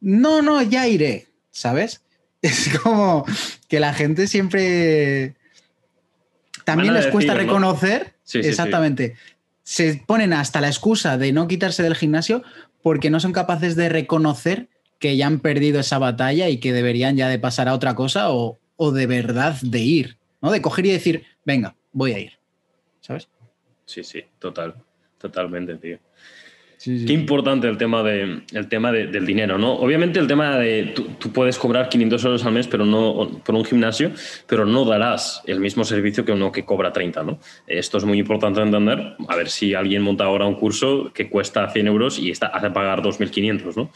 No, no, ya iré, ¿sabes? Es como que la gente siempre... También les cuesta reconocer, exactamente, se ponen hasta la excusa de no quitarse del gimnasio porque no son capaces de reconocer que ya han perdido esa batalla y que deberían ya de pasar a otra cosa o, de verdad de ir, ¿no? De coger y decir, venga, voy a ir, ¿sabes? Sí, sí, total, totalmente, tío. Qué importante el tema, de, el tema del dinero, ¿no? Obviamente el tema de tú, puedes cobrar 500 euros al mes pero no, por un gimnasio, pero no darás el mismo servicio que uno que cobra 30, ¿no? Esto es muy importante entender. A ver si alguien monta ahora un curso que cuesta 100 euros y está, hace pagar 2.500, ¿no?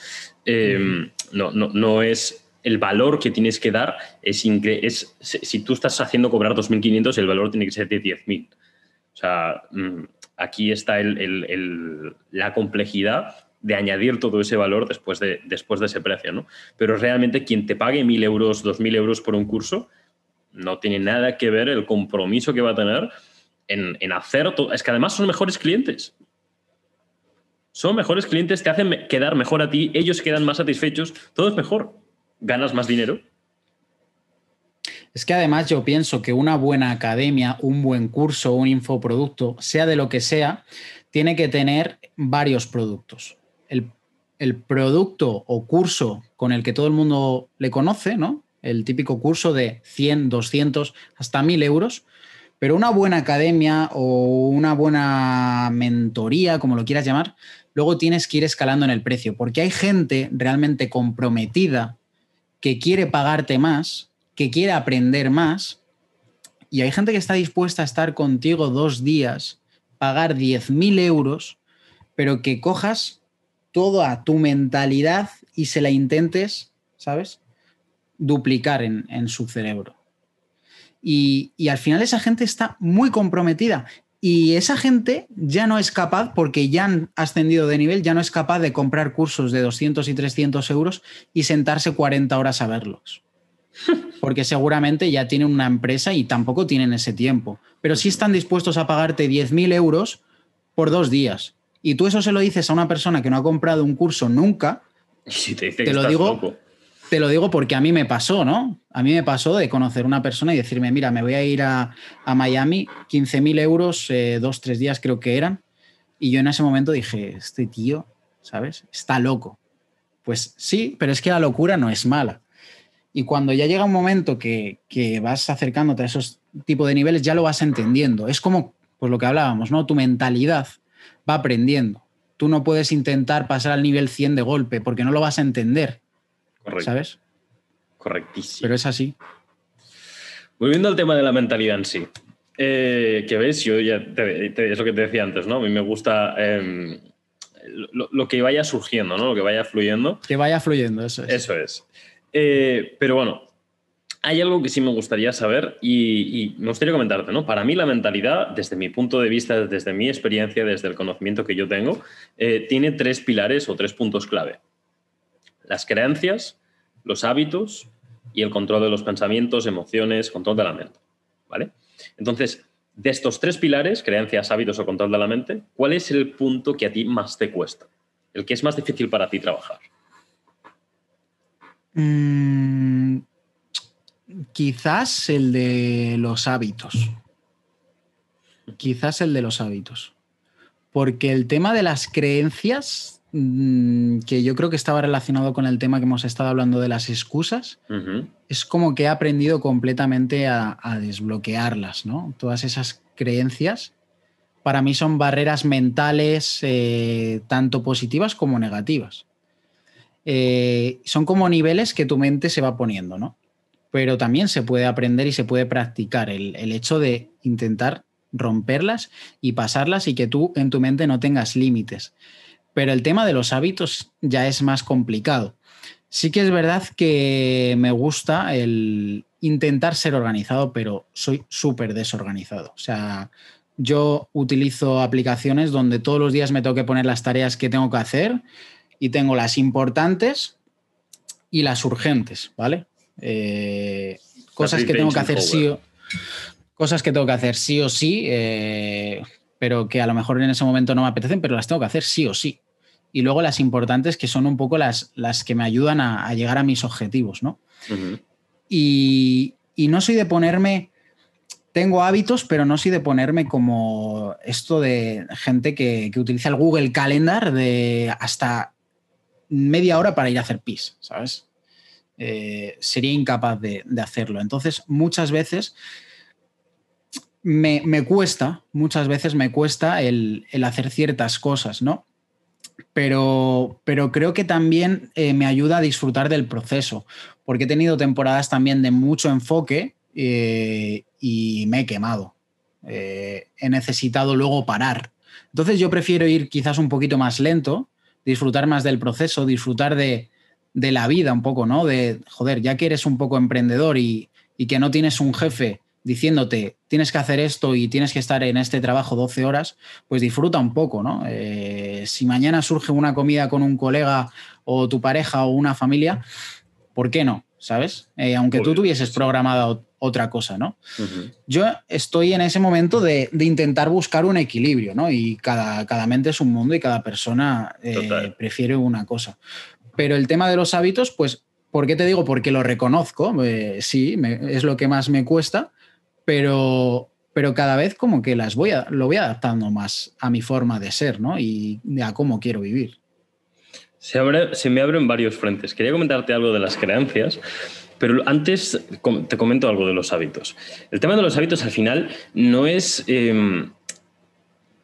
Em, no, no, no es el valor que tienes que dar es, es si tú estás haciendo cobrar 2.500, el valor tiene que ser de 10.000. O sea, mm, aquí está la complejidad de añadir todo ese valor después de, ese precio, ¿no? Pero realmente quien te pague 1.000 euros, 2.000 euros por un curso, no tiene nada que ver el compromiso que va a tener en, en hacer todo. Es que además son mejores clientes. Son mejores clientes, te hacen quedar mejor a ti, ellos quedan más satisfechos, todo es mejor. Ganas más dinero es que además yo pienso que una buena academia, un buen curso, un infoproducto, sea de lo que sea, tiene que tener varios productos. El, producto o curso con el que todo el mundo le conoce, ¿no? El típico curso de 100, 200, hasta 1000 euros. Pero una buena academia o una buena mentoría, como lo quieras llamar, luego tienes que ir escalando en el precio, porque hay gente realmente comprometida que quiere pagarte más que quiere aprender más y hay gente que está dispuesta a estar contigo dos días, pagar 10.000 euros, pero que cojas toda tu mentalidad y se la intentes, ¿sabes? Duplicar en, su cerebro. Y, y, al final esa gente está muy comprometida. Y esa gente ya no es capaz, porque ya han ascendido de nivel, ya no es capaz de comprar cursos de 200 y 300 euros y sentarse 40 horas a verlos. Porque seguramente ya tienen una empresa y tampoco tienen ese tiempo. Pero sí están dispuestos a pagarte 10.000 euros por dos días. Y tú eso se lo dices a una persona que no ha comprado un curso nunca. Y te, dice Te lo digo, te lo digo porque a mí me pasó, ¿no? A mí me pasó de conocer una persona y decirme, mira, me voy a ir a, a Miami, 15.000 euros, eh, dos, tres días creo que eran. Y yo en ese momento dije, este tío, ¿sabes? Está loco. Pues sí, pero es que la locura no es mala. Y cuando ya llega un momento que, que vas acercándote a esos tipos de niveles, ya lo vas entendiendo. Es como pues lo que hablábamos, ¿no? Tu mentalidad va aprendiendo. Tú no puedes intentar pasar al nivel 100 de golpe porque no lo vas a entender. Correcto. ¿Sabes? Correctísimo. Pero es así. Volviendo al tema de la mentalidad en sí. Eh, que ves, yo ya te, te- es lo que te decía antes, ¿no? A mí me gusta eh, lo, lo que vaya surgiendo, ¿no? Lo que vaya fluyendo. Que vaya fluyendo, eso es. Eso es. Eh, pero bueno, hay algo que sí me gustaría saber y, me gustaría comentarte, ¿no? Para mí la mentalidad, desde mi punto de vista, desde mi experiencia, desde el conocimiento que yo tengo, eh, tiene tres pilares o tres puntos clave. Las creencias, los hábitos y el control de los pensamientos, emociones, control de la mente, ¿vale? Entonces, de estos tres pilares, creencias, hábitos o control de la mente, ¿cuál es el punto que a ti más te cuesta? El que es más difícil para ti trabajar. Mm, quizás el de los hábitos. Quizás el de los hábitos. Porque el tema de las creencias, mm, que yo creo que estaba relacionado con el tema que hemos estado hablando de las excusas, es como que he aprendido completamente a, a desbloquearlas, ¿no? Todas esas creencias para mí son barreras mentales eh, tanto positivas como negativas. Eh, son como niveles que tu mente se va poniendo, ¿no? Pero también se puede aprender y se puede practicar el, el hecho de intentar romperlas y pasarlas y que tú en tu mente no tengas límites. Pero el tema de los hábitos ya es más complicado. Sí que es verdad que me gusta el intentar ser organizado, pero soy súper desorganizado. O sea, yo utilizo aplicaciones donde todos los días me tengo que poner las tareas que tengo que hacer y tengo las importantes y las urgentes, ¿vale? Eh, cosas que tengo que hacer sí o, cosas que tengo que hacer sí o sí, eh, pero que a lo mejor en ese momento no me apetecen, pero las tengo que hacer sí o sí. Y luego las importantes que son un poco las, las que me ayudan a, a llegar a mis objetivos, ¿no? Y, y no soy de ponerme, tengo hábitos, pero no soy de ponerme como esto de gente que, que utiliza el Google Calendar de hasta media hora para ir a hacer pis, ¿sabes? Eh, sería incapaz de, de hacerlo. Entonces, muchas veces me, me cuesta, muchas veces me cuesta el, el hacer ciertas cosas, ¿no? Pero, pero creo que también eh, me ayuda a disfrutar del proceso, porque he tenido temporadas también de mucho enfoque eh, y me he quemado. He necesitado luego parar. Entonces yo prefiero ir quizás un poquito más lento, disfrutar más del proceso, disfrutar de, de la vida un poco, ¿no? De, joder, ya que eres un poco emprendedor y, y que no tienes un jefe diciéndote tienes que hacer esto y tienes que estar en este trabajo 12 horas, pues disfruta un poco, ¿no? Eh, si mañana surge una comida con un colega o tu pareja o una familia, ¿por qué no? ¿Sabes? Eh, aunque tú tuvieses sí. Otra cosa, ¿no? Yo estoy en ese momento de, de intentar buscar un equilibrio, ¿no? Y cada, cada mente es un mundo y cada persona eh, prefiere una cosa. Pero el tema de los hábitos, pues, ¿por qué te digo? Porque lo reconozco, eh, sí, me- es lo que más me cuesta, pero, pero cada vez como que las voy a, lo voy adaptando más a mi forma de ser, ¿no? Y a cómo quiero vivir. Se, abre- se me abren varios frentes. Quería comentarte algo de las creencias, pero antes te comento algo de los hábitos. El tema de los hábitos al final no es... eh,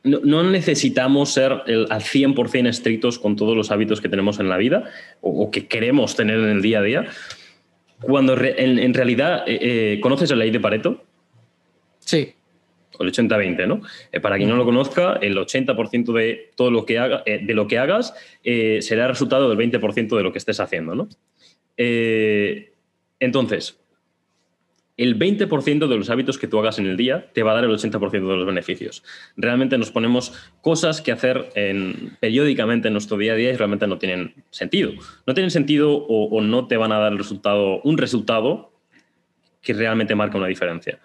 no, no necesitamos ser el- al 100% estrictos con todos los hábitos que tenemos en la vida o, o que queremos tener en el día a día. Cuando re- en, en realidad, eh, eh, ¿conoces la ley de Pareto? Sí, el 80-20, ¿no? Eh, para quien no lo conozca, el 80% de todo lo que, haga, eh, de lo que hagas eh, será resultado del 20% de lo que estés haciendo, ¿no? Entonces, el 20% de los hábitos que tú hagas en el día te va a dar el 80% de los beneficios. Realmente nos ponemos cosas que hacer periódicamente en nuestro día a día y realmente no tienen sentido. No tienen sentido o, no te van a dar el resultado, un resultado que realmente marca una diferencia.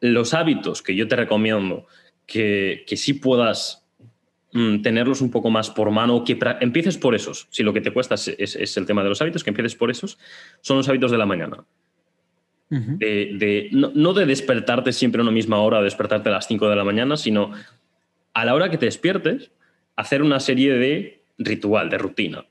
Los hábitos que yo te recomiendo que, que sí puedas mm, tenerlos un poco más por mano, que empieces por esos. Si lo que te cuesta es el tema de los hábitos, que empieces por esos, son los hábitos de la mañana de, no, de despertarte siempre a una misma hora, despertarte a las 5 de la mañana, sino a la hora que te despiertes, hacer una serie de ritual, de rutina,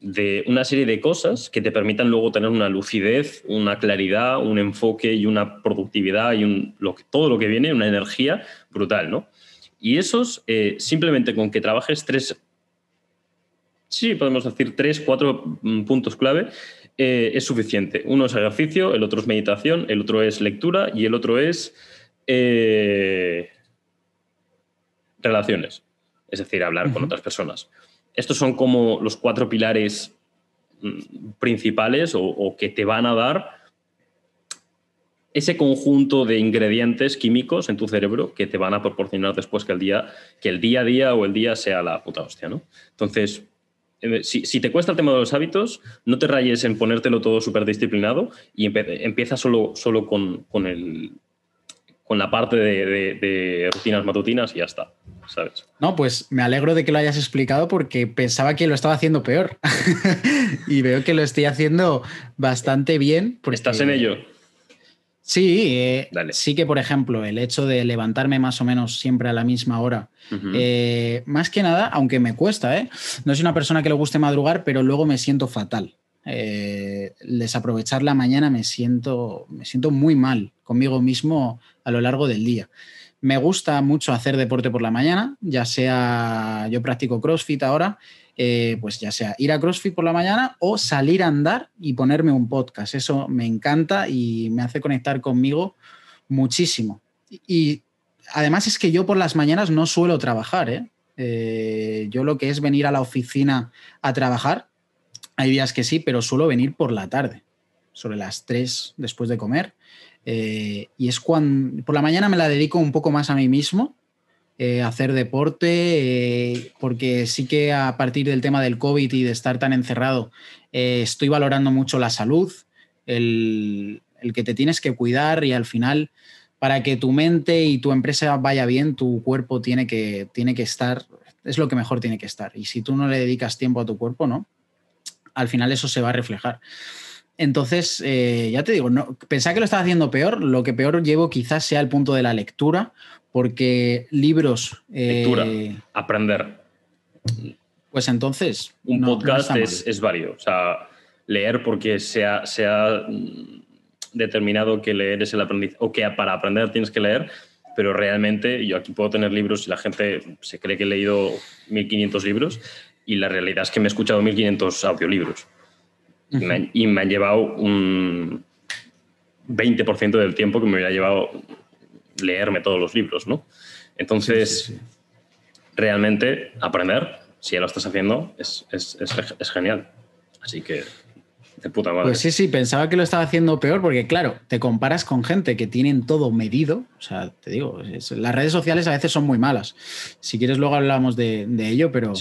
de una serie de cosas que te permitan luego tener una lucidez, una claridad, un enfoque y una productividad y un, lo todo lo que viene, una energía brutal, ¿no? Y esos, eh, simplemente con que trabajes tres, sí, podemos decir tres, cuatro mm, puntos clave, eh, es suficiente. Uno es ejercicio, el otro es meditación, el otro es lectura y el otro es eh, relaciones, es decir, hablar con otras personas. Estos son como los cuatro pilares mm, principales o, que te van a dar ese conjunto de ingredientes químicos en tu cerebro que te van a proporcionar después que el día, que el día a día o el día sea la puta hostia, ¿no? Entonces, eh, si, te cuesta el tema de los hábitos, no te rayes en ponértelo todo súper disciplinado y empieza solo, solo con, el, con la parte de, rutinas matutinas y ya está, ¿sabes? No, pues me alegro de que lo hayas explicado porque pensaba que lo estaba haciendo peor y veo que lo estoy haciendo bastante bien. ¿Estás en ello? Sí, eh, sí que, por ejemplo, el hecho de levantarme más o menos siempre a la misma hora, eh, más que nada, aunque me cuesta, ¿eh? no soy una persona que le guste madrugar, pero luego me siento fatal. desaprovechar la mañana me siento, me siento muy mal conmigo mismo a lo largo del día. Me gusta mucho hacer deporte por la mañana, ya sea yo practico CrossFit ahora eh, pues ya sea ir a CrossFit por la mañana o salir a andar y ponerme un podcast. Eso me encanta y me hace conectar conmigo muchísimo. Y además es que yo por las mañanas no suelo trabajar. ¿eh? Eh, yo lo que es venir a la oficina a trabajar, hay días que sí, pero suelo venir por la tarde, sobre las 3 después de comer. y es cuando por la mañana me la dedico un poco más a mí mismo eh, hacer deporte, eh, porque sí que a partir del tema del COVID y de estar tan encerrado, eh, estoy valorando mucho la salud, el, que te tienes que cuidar y al final, para que tu mente y tu empresa vaya bien, tu cuerpo tiene que, tiene que estar, es lo que mejor tiene que estar. Y si tú no le dedicas tiempo a tu cuerpo, ¿no? Al final eso se va a reflejar. Entonces, ya te digo, no, pensaba que lo estaba haciendo peor. Lo que peor llevo quizás sea el punto de la lectura, porque libros... Lectura, eh, aprender. Pues entonces... Un podcast es, es, válido. O sea, leer porque se ha, mm, determinado que leer es el aprendizaje, o que para aprender tienes que leer, pero realmente yo aquí puedo tener libros y la gente se cree que he leído 1500 libros y la realidad es que me he escuchado 1500 audiolibros. y, me han, llevado un 20% del tiempo que me hubiera llevado leerme todos los libros, ¿no? Entonces, realmente aprender, si ya lo estás haciendo, es, genial. Así que, de puta madre. Pues sí, sí, pensaba que lo estaba haciendo peor porque, claro, te comparas con gente que tienen todo medido. O sea, te digo, las redes sociales a veces son muy malas. Si quieres, luego hablamos de, ello, pero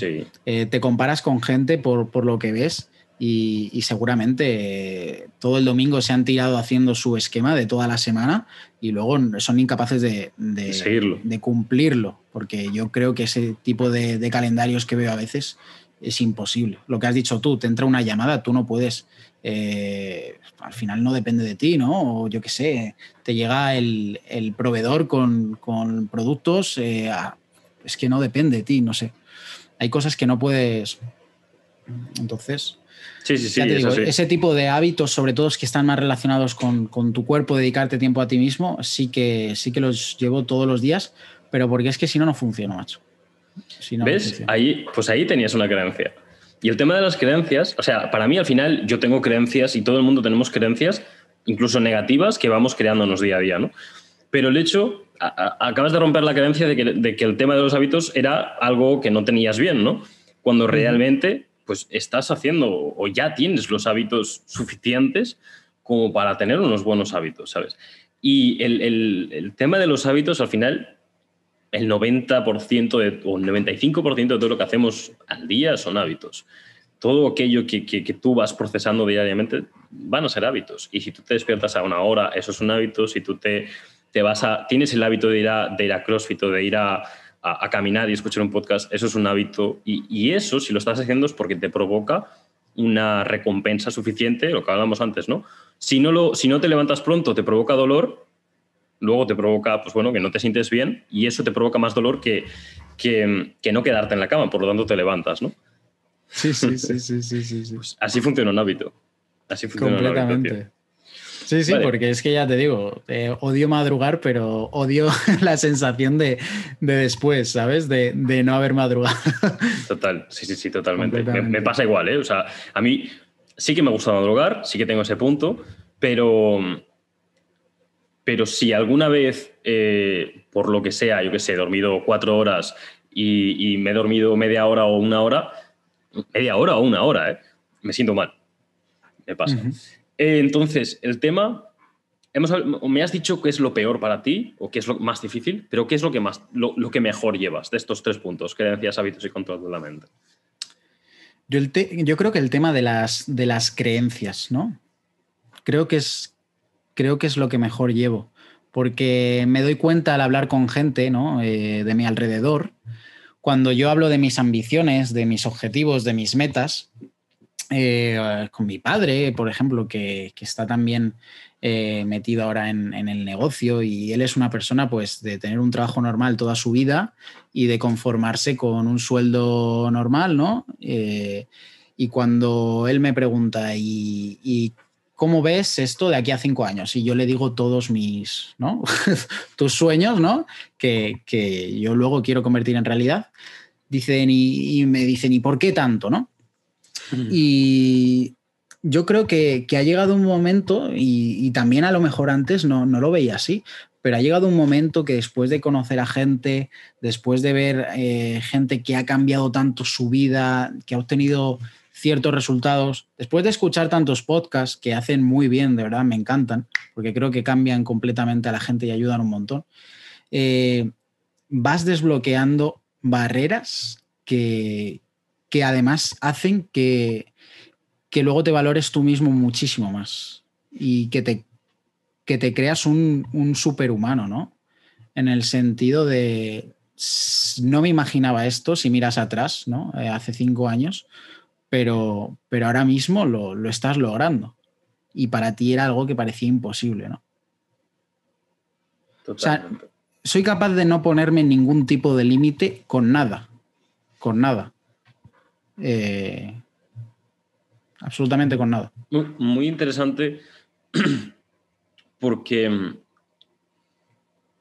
eh, te comparas con gente por, por lo que ves y, seguramente todo el domingo se han tirado haciendo su esquema de toda la semana y luego son incapaces de, de, cumplirlo, porque yo creo que ese tipo de, calendarios que veo a veces es imposible. Lo que has dicho tú, te entra una llamada, tú no puedes, eh, al final no depende de ti, ¿no? O yo qué sé, te llega el, proveedor con, productos, eh, es que no depende de ti, no sé. Hay cosas que no puedes... Entonces, Sí, sí, sí, Ese tipo de hábitos, sobre todo que están más relacionados con, tu cuerpo, dedicarte tiempo a ti mismo, sí que, sí que los llevo todos los días, pero porque es que si no, no funciona, macho. ¿Ves? Ahí, pues ahí tenías una creencia. Y el tema de las creencias, o sea, para mí al final yo tengo creencias y todo el mundo tenemos creencias, incluso negativas, que vamos creándonos día a día, ¿no? Pero el hecho, acabas de romper la creencia de que, de que, el tema de los hábitos era algo que no tenías bien, ¿no? Cuando realmente pues estás haciendo o ya tienes los hábitos suficientes como para tener unos buenos hábitos, ¿sabes? Y el, tema de los hábitos, al final, el 90% de, o el 95% de todo lo que hacemos al día son hábitos. Todo aquello que, tú vas procesando diariamente van a ser hábitos. Y si tú te despiertas a una hora, eso es un hábito. Si tú te, te vas a, tienes el hábito de ir a, de ir a CrossFit o de ir a, a, caminar y escuchar un podcast, eso es un hábito. Y, y, eso, si lo estás haciendo, es porque te provoca una recompensa suficiente, lo que hablamos antes, ¿no? Si no, lo, si no te levantas pronto, te provoca dolor, luego te provoca, pues bueno, que no te sientes bien y eso te provoca más dolor que, que, que no quedarte en la cama, por lo tanto te levantas, ¿no? Sí, sí, sí, sí, sí, sí. Pues así funciona un hábito. Así funciona Completamente. un hábito. Sí, sí, porque es que ya te digo, eh, odio madrugar, pero odio la sensación de, de después, ¿sabes? De, de, no haber madrugado. Total, sí, sí, sí, totalmente. Me, me, pasa igual, ¿eh? O sea, a mí sí que me gusta madrugar, sí que tengo ese punto, pero, pero si alguna vez, eh, por lo que sea, yo que sé, he dormido cuatro horas y, y, me he dormido media hora o una hora, media hora o una hora, ¿eh? me siento mal. Me pasa. Uh -huh. Entonces, el tema, me has dicho qué es lo peor para ti o qué es lo más difícil, pero qué es lo que, más, lo, que mejor llevas de estos tres puntos, creencias, hábitos y control de la mente. Yo, te, yo, creo que el tema de las, de las creencias, ¿no? Creo que, es, creo que es lo que mejor llevo, porque me doy cuenta al hablar con gente ¿no? Eh, de mi alrededor, cuando yo hablo de mis ambiciones, de mis objetivos, de mis metas, eh, con mi padre, por ejemplo, que, que está también eh, metido ahora en, en, el negocio y él es una persona pues de tener un trabajo normal toda su vida y de conformarse con un sueldo normal, ¿no? Eh, y cuando él me pregunta, ¿y, ¿y, cómo ves esto de aquí a cinco años? Y yo le digo todos mis, ¿no? Tus sueños, ¿no? Que, que, yo luego quiero convertir en realidad. Dicen, y, y me dicen, ¿y por qué tanto, no? Y yo creo que, que, ha llegado un momento, y, también a lo mejor antes no, no, lo veía así, pero ha llegado un momento que después de conocer a gente, después de ver eh, gente que ha cambiado tanto su vida, que ha obtenido ciertos resultados, después de escuchar tantos podcasts que hacen muy bien, de verdad, me encantan, porque creo que cambian completamente a la gente y ayudan un montón, eh, vas desbloqueando barreras que, que además hacen que, que, luego te valores tú mismo muchísimo más y que te, que te creas un, un superhumano, ¿no? En el sentido de, no me imaginaba esto si miras atrás, ¿no? Eh, hace cinco años, pero, pero ahora mismo lo, lo, estás logrando. Y para ti era algo que parecía imposible, ¿no? Totalmente. O sea, soy capaz de no ponerme ningún tipo de límite con nada. Con nada. Eh, absolutamente con nada. Muy, interesante porque mm,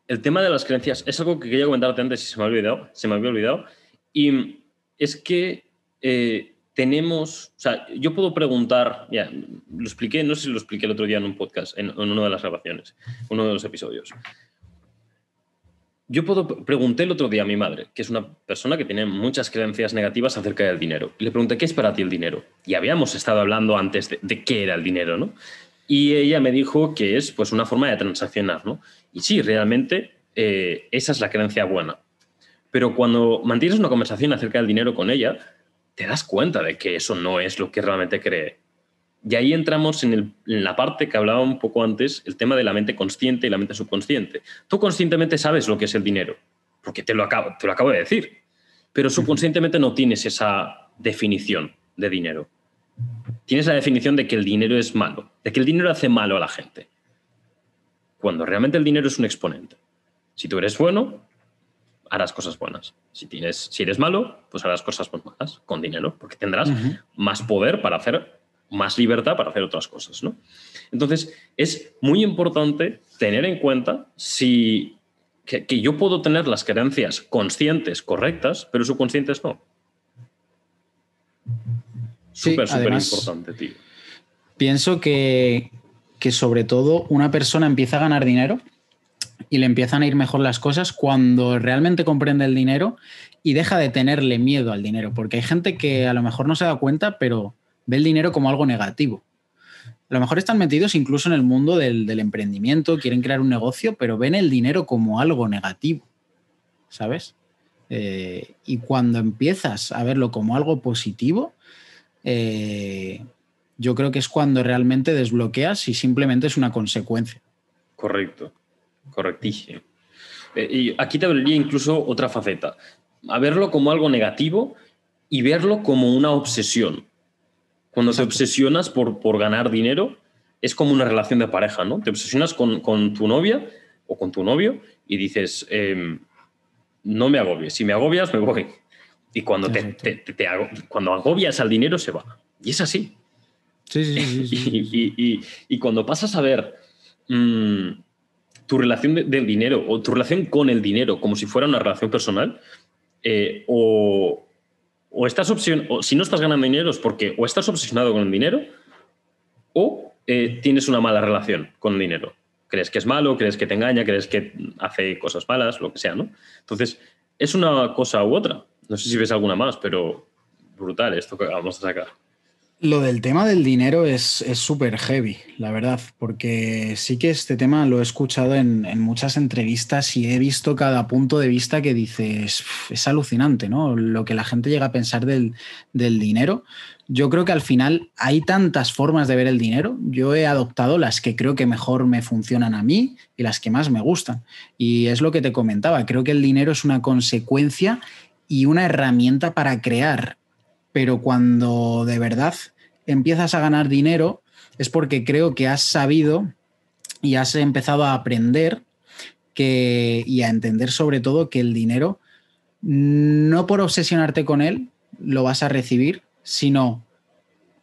el tema de las creencias es algo que quería comentarte antes y se me ha olvidado, se me había olvidado, y mm, es que eh, tenemos, o sea, yo puedo preguntar, ya, lo expliqué, no sé si lo expliqué el otro día en un podcast, en, en una de las grabaciones, uno de los episodios. Yo puedo pregunté el otro día a mi madre, que es una persona que tiene muchas creencias negativas acerca del dinero. Le pregunté, ¿qué es para ti el dinero? Y habíamos estado hablando antes de, de qué era el dinero, ¿no? Y ella me dijo que es pues una forma de transaccionar, ¿no? Y sí, realmente eh, esa es la creencia buena. Pero cuando mantienes una conversación acerca del dinero con ella, te das cuenta de que eso no es lo que realmente cree. Y ahí entramos en, el, en, la parte que hablaba un poco antes, el tema de la mente consciente y la mente subconsciente. Tú conscientemente sabes lo que es el dinero, porque te lo acabo, te lo acabo de decir, pero subconscientemente no tienes esa definición de dinero. Tienes la definición de que el dinero es malo, de que el dinero hace malo a la gente, cuando realmente el dinero es un exponente. Si tú eres bueno, harás cosas buenas. Si, tienes, si eres malo, pues harás cosas malas con dinero, porque tendrás uh -huh. más poder para hacer más libertad para hacer otras cosas. ¿no? Entonces, es muy importante tener en cuenta si, que, que, yo puedo tener las creencias conscientes correctas, pero subconscientes no. Súper, sí, súper importante, tío. Pienso que, que sobre todo una persona empieza a ganar dinero y le empiezan a ir mejor las cosas cuando realmente comprende el dinero y deja de tenerle miedo al dinero, porque hay gente que a lo mejor no se da cuenta, pero ve el dinero como algo negativo. a lo mejor están metidos incluso en el mundo del, emprendimiento, quieren crear un negocio, pero ven el dinero como algo negativo, ¿sabes? Eh, y cuando empiezas a verlo como algo positivo, eh, yo creo que es cuando realmente desbloqueas y simplemente es una consecuencia. Correcto, correctísimo. Eh, y aquí te hablaría incluso otra faceta, a verlo como algo negativo y verlo como una obsesión. Cuando te obsesionas por, por ganar dinero, es como una relación de pareja, ¿no? Te obsesionas con, tu novia o con tu novio y dices, em, no me agobies, si me agobias me voy. Y cuando, te, cuando agobias al dinero se va. Y es así. Sí, sí, sí. y, cuando pasas a ver mm, tu relación del dinero o tu relación con el dinero como si fuera una relación personal, eh, o, o estás o si no estás ganando dinero es porque o estás obsesionado con el dinero o eh, tienes una mala relación con el dinero. Crees que es malo, crees que te engaña, crees que hace cosas malas, lo que sea, ¿no? Entonces, es una cosa u otra. No sé si ves alguna más, pero brutal esto que vamos a sacar. Lo del tema del dinero es súper heavy, la verdad, porque sí que este tema lo he escuchado en, muchas entrevistas y he visto cada punto de vista que dices, es alucinante, ¿no? Lo que la gente llega a pensar del, del dinero. Yo creo que al final hay tantas formas de ver el dinero. Yo he adoptado las que creo que mejor me funcionan a mí y las que más me gustan. Y es lo que te comentaba, creo que el dinero es una consecuencia y una herramienta para crear pero cuando de verdad empiezas a ganar dinero es porque creo que has sabido y has empezado a aprender que, y a entender sobre todo que el dinero, no por obsesionarte con él, lo vas a recibir, sino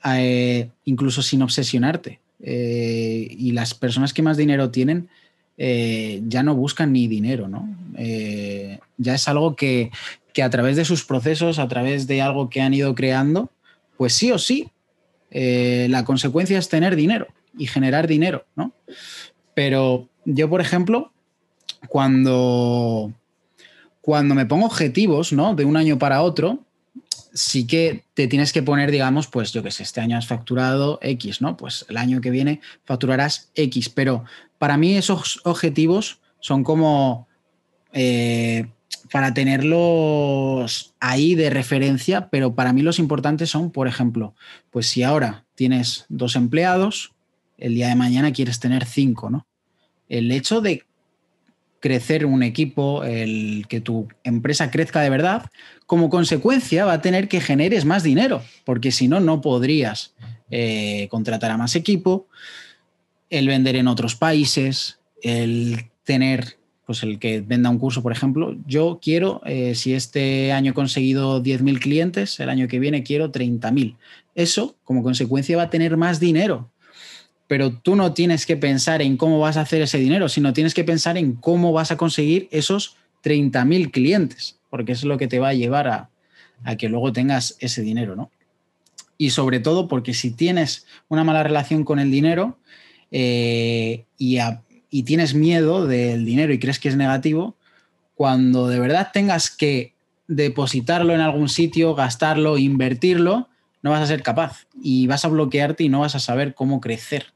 eh, incluso sin obsesionarte. Eh, y las personas que más dinero tienen eh, ya no buscan ni dinero, ¿no? ya es algo que, que a través de sus procesos, a través de algo que han ido creando, pues sí o sí, eh, la consecuencia es tener dinero y generar dinero, ¿no? Pero yo, por ejemplo, cuando, cuando me pongo objetivos, ¿no? De un año para otro, sí que te tienes que poner, digamos, pues yo que sé, este año has facturado X, ¿no? Pues el año que viene facturarás X, pero para mí esos objetivos son como eh, para tenerlos ahí de referencia, pero para mí los importantes son, por ejemplo, pues si ahora tienes dos empleados, el día de mañana quieres tener cinco, ¿no? El hecho de crecer un equipo, el que tu empresa crezca de verdad, como consecuencia va a tener que generes más dinero, porque si no, no podrías eh, contratar a más equipo, el vender en otros países, el tener pues el que venda un curso, por ejemplo, yo quiero, eh, si este año he conseguido 10.000 clientes, el año que viene quiero 30.000. Eso, como consecuencia, va a tener más dinero. Pero tú no tienes que pensar en cómo vas a hacer ese dinero, sino tienes que pensar en cómo vas a conseguir esos 30.000 clientes, porque es lo que te va a llevar a, que luego tengas ese dinero, ¿no? Y sobre todo porque si tienes una mala relación con el dinero eh, y a, y tienes miedo del dinero y crees que es negativo, cuando de verdad tengas que depositarlo en algún sitio, gastarlo, invertirlo, no vas a ser capaz y vas a bloquearte y no vas a saber cómo crecer.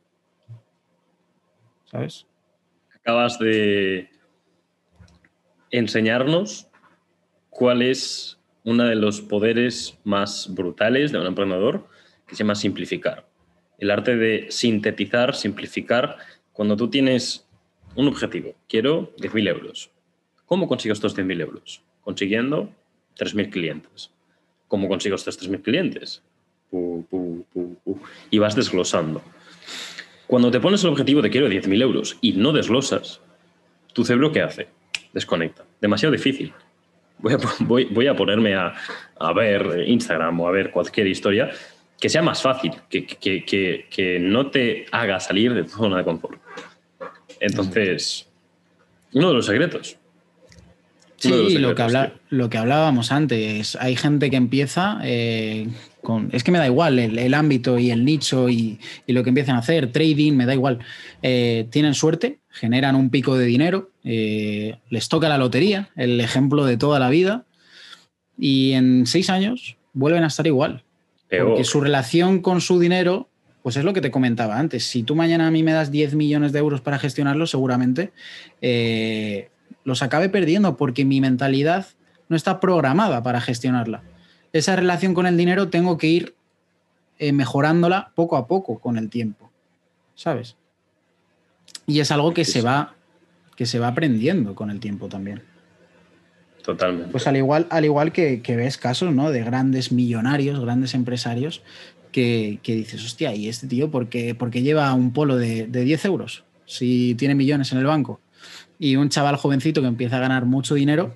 ¿Sabes? Acabas de enseñarnos cuál es uno de los poderes más brutales de un emprendedor, que se llama simplificar. El arte de sintetizar, simplificar. Cuando tú tienes un objetivo, quiero 10.000 euros. ¿Cómo consigo estos 10.000 euros? Consiguiendo 3.000 clientes. ¿Cómo consigo estos 3.000 clientes? y vas desglosando. Cuando te pones el objetivo de quiero 10.000 euros y no desglosas, tu cerebro ¿qué hace? Desconecta. Demasiado difícil. Voy a, ponerme a, ver Instagram o a ver cualquier historia que sea más fácil, que, que no te haga salir de tu zona de confort. Entonces, uno de los secretos. Sí, lo, que habla, lo que hablábamos antes, hay gente que empieza eh, con... Es que me da igual el, ámbito y el nicho y, lo que empiezan a hacer, trading, me da igual. Eh, tienen suerte, generan un pico de dinero, eh, les toca la lotería, el ejemplo de toda la vida, y en seis años vuelven a estar igual. Porque su relación con su dinero pues es lo que te comentaba antes. Si tú mañana a mí me das 10 millones de euros para gestionarlo, seguramente eh, los acabe perdiendo porque mi mentalidad no está programada para gestionarla. Esa relación con el dinero tengo que ir eh, mejorándola poco a poco con el tiempo, ¿sabes? Y es algo que se va que se va aprendiendo con el tiempo también. Totalmente. Pues al igual, al igual que, ves casos ¿no? de grandes millonarios, grandes empresarios, que, dices, hostia, ¿y este tío por qué, lleva un polo de, 10 euros? Si tiene millones en el banco. Y un chaval jovencito que empieza a ganar mucho dinero,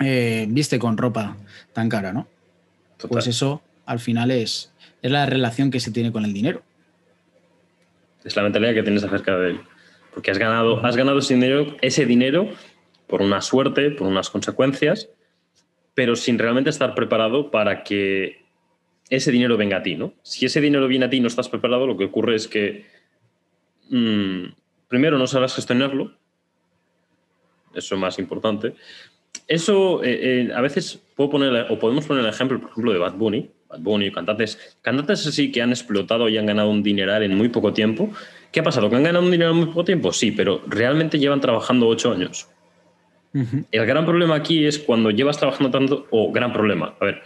eh, viste con ropa tan cara, ¿no? Pues eso al final es, es la relación que se tiene con el dinero. Es la mentalidad que tienes acerca de él. Porque has ganado, has ganado ese dinero, ese dinero por una suerte, por unas consecuencias, pero sin realmente estar preparado para que ese dinero venga a ti, ¿no? Si ese dinero viene a ti y no estás preparado, lo que ocurre es que mm, primero no sabrás gestionarlo, eso es más importante. Eso eh, eh, a veces puedo poner, o podemos poner el ejemplo, por ejemplo, de Bad Bunny. Bad Bunny, cantantes, cantantes así que han explotado y han ganado un dineral en muy poco tiempo, ¿Qué ha pasado? ¿Que han ganado un dinero en muy poco tiempo? Sí, pero realmente llevan trabajando ocho años. El gran problema aquí es cuando llevas trabajando tanto, o gran problema, a ver,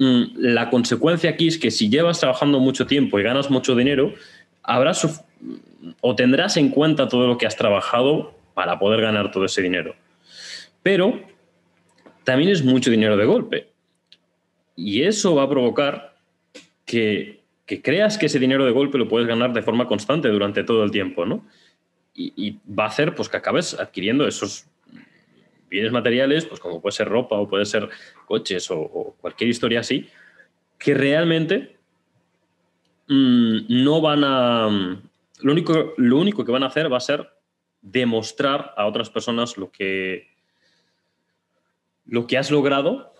la consecuencia aquí es que si llevas trabajando mucho tiempo y ganas mucho dinero, habrás o tendrás en cuenta todo lo que has trabajado para poder ganar todo ese dinero. Pero también es mucho dinero de golpe. Y eso va a provocar que que creas que ese dinero de golpe lo puedes ganar de forma constante durante todo el tiempo, ¿no? Y, va a hacer pues, que acabes adquiriendo esos bienes materiales, pues como puede ser ropa o puede ser coches o, cualquier historia así, que realmente mm, no van a... Lo único, lo único que van a hacer va a ser demostrar a otras personas lo que, lo que has logrado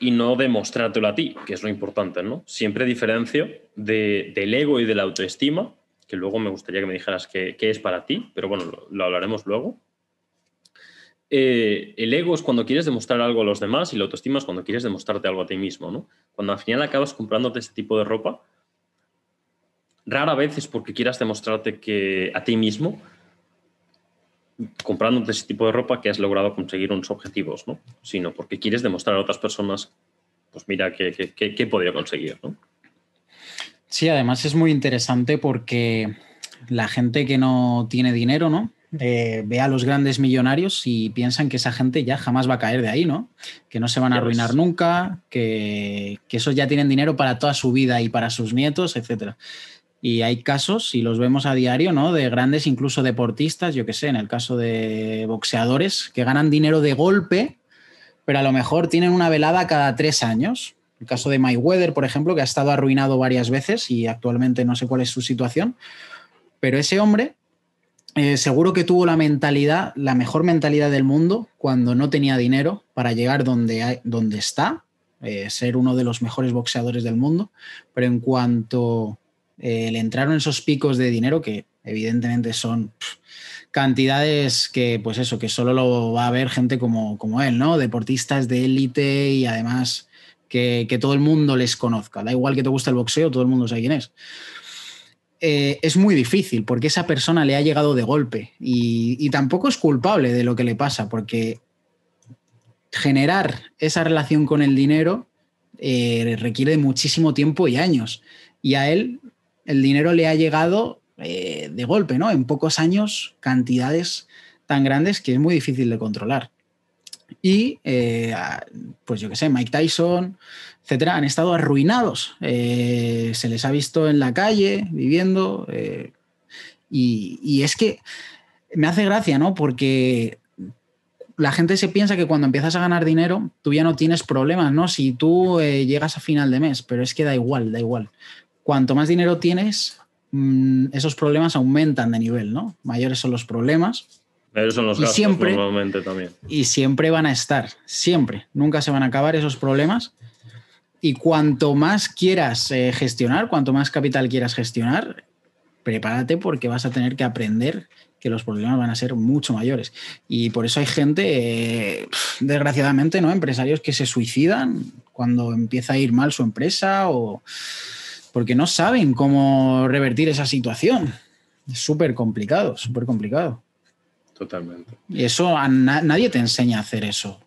y no demostrártelo a ti, que es lo importante, ¿no? Siempre diferencio del ego y de la autoestima, que luego me gustaría que me dijeras qué, es para ti, pero bueno, lo, hablaremos luego. Eh, el ego es cuando quieres demostrar algo a los demás y la autoestima es cuando quieres demostrarte algo a ti mismo, ¿no? Cuando al final acabas comprándote este tipo de ropa, rara vez es porque quieras demostrarte que a ti mismo, comprándote ese tipo de ropa que has logrado conseguir unos objetivos, ¿no? Sino porque quieres demostrar a otras personas, pues mira qué, qué, conseguir, ¿no? Sí, además es muy interesante porque la gente que no tiene dinero, ¿no? Eh, ve a los grandes millonarios y piensan que esa gente ya jamás va a caer de ahí, ¿no? Que no se van a arruinar nunca, que, que esos ya tienen dinero para toda su vida y para sus nietos, etcétera. Y hay casos, y los vemos a diario, ¿no? De grandes, incluso deportistas, yo qué sé, en el caso de boxeadores, que ganan dinero de golpe, pero a lo mejor tienen una velada cada tres años. El caso de Mayweather, por ejemplo, que ha estado arruinado varias veces y actualmente no sé cuál es su situación. Pero ese hombre eh, seguro que tuvo la mentalidad, la mejor mentalidad del mundo cuando no tenía dinero para llegar donde, donde está, eh, ser uno de los mejores boxeadores del mundo. Pero en cuanto eh, le entraron esos picos de dinero que evidentemente son cantidades que, pues eso, que solo lo va a ver gente como, como él, ¿no? Deportistas de élite y además que, todo el mundo les conozca. Da igual que te guste el boxeo, todo el mundo sabe quién es. Eh, es muy difícil porque esa persona le ha llegado de golpe y, tampoco es culpable de lo que le pasa porque generar esa relación con el dinero eh, requiere muchísimo tiempo y años. Y a él el dinero le ha llegado eh, de golpe, ¿no? En pocos años, cantidades tan grandes que es muy difícil de controlar. Y, pues yo qué sé, Mike Tyson, etcétera, han estado arruinados. Eh, se les ha visto en la calle, viviendo. Y, y, es que me hace gracia, ¿no? Porque la gente se piensa que cuando empiezas a ganar dinero, tú ya no tienes problemas, ¿no? Si tú llegas a final de mes, pero es que da igual, da igual cuanto más dinero tienes, mm, esos problemas aumentan de nivel, ¿no? Mayores son los problemas. Mayores son los gastos siempre, normalmente también. Y siempre van a estar, siempre. Nunca se van a acabar esos problemas. Y cuanto más quieras eh, gestionar, cuanto más capital quieras gestionar, prepárate porque vas a tener que aprender que los problemas van a ser mucho mayores. Y por eso hay gente, eh, desgraciadamente, ¿no? Empresarios que se suicidan cuando empieza a ir mal su empresa o porque no saben cómo revertir esa situación. Es súper complicado, súper complicado. Totalmente. Y eso, a na- nadie te enseña a hacer eso.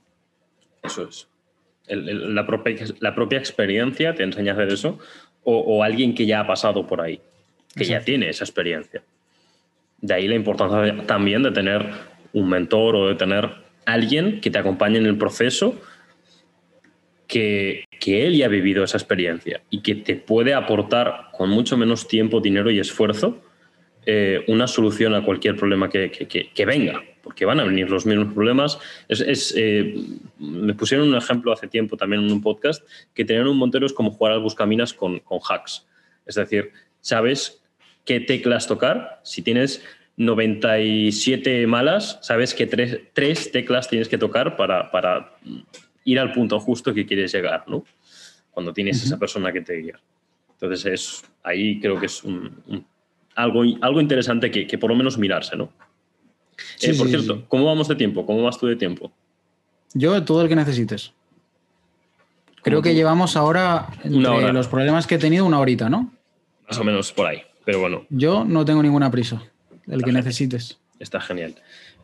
Eso es. El- el- la, propia, la propia experiencia te enseña a hacer eso o, o alguien que ya ha pasado por ahí, que ya tiene esa experiencia. De ahí la importancia también de tener un mentor o de tener alguien que te acompañe en el proceso, que, que él ya ha vivido esa experiencia y que te puede aportar con mucho menos tiempo, dinero y esfuerzo eh, una solución a cualquier problema que- que venga, porque van a venir los mismos problemas. Es, es, eh, me pusieron un ejemplo hace tiempo también en un podcast que tener un Montero es como jugar al buscaminas con, con hacks. Es decir, sabes qué teclas tocar. Si tienes 97 malas, sabes que tres, tres teclas tienes que tocar para, para ir al punto justo que quieres llegar, ¿no? Cuando tienes esa persona que te guía. Entonces, es, ahí creo que es un- un- algo, algo interesante que, que por lo menos mirarse, ¿no? Sí, Eh, por sí, cierto, sí. ¿cómo vamos de tiempo? ¿Cómo vas tú de tiempo? Yo, todo el que necesites. Creo que tú? llevamos ahora, entre hora. los problemas que he tenido, una horita, ¿no? Más o menos por ahí. Pero bueno, Yo no tengo ninguna prisa. El que necesites. está genial.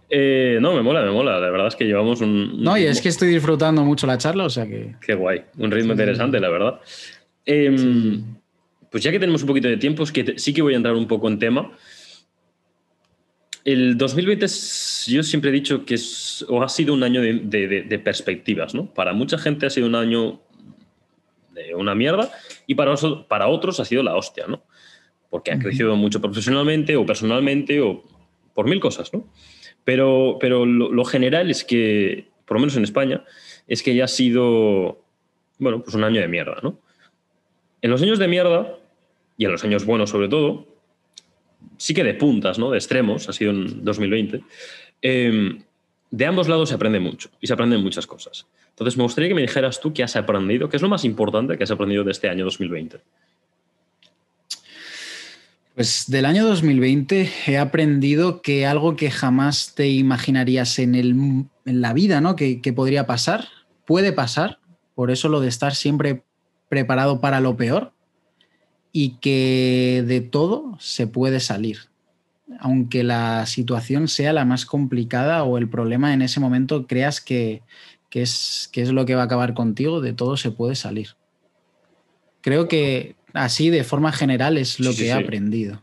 Eh, no, me mola, me mola. La verdad es que llevamos un... un No, y es que estoy disfrutando mucho la charla, o sea que. Qué guay. Un ritmo interesante, la verdad. Em, Pues ya que tenemos un poquito de tiempo, es que sí que voy a entrar un poco en tema. El 2020, es- yo siempre he dicho que es, o ha sido un año de, de- de- de perspectivas, ¿no? Para mucha gente ha sido un año de una mierda y para, oso- para otros ha sido la hostia, ¿no? Porque han crecido mucho profesionalmente o personalmente o por mil cosas, ¿no? Pero, pero lo, lo general es que, por lo menos en España, es que ya ha sido, bueno, pues un año de mierda, ¿no? En los años de mierda, y en los años buenos sobre todo, sí que de puntas, ¿no? De extremos, ha sido en 2020, eh, de ambos lados se aprende mucho y se aprenden muchas cosas. Entonces, me gustaría que me dijeras tú qué has aprendido, qué es lo más importante que has aprendido de este año 2020. Pues del año 2020 he aprendido que algo que jamás te imaginarías en, el, en la vida, ¿no? Que podría pasar, puede pasar. Por eso lo de estar siempre preparado para lo peor y que de todo se puede salir. Aunque la situación sea la más complicada o el problema en ese momento creas que, que es, que es lo que va a acabar contigo, de todo se puede salir. Creo que así de forma general es lo Sí, que sí, he aprendido.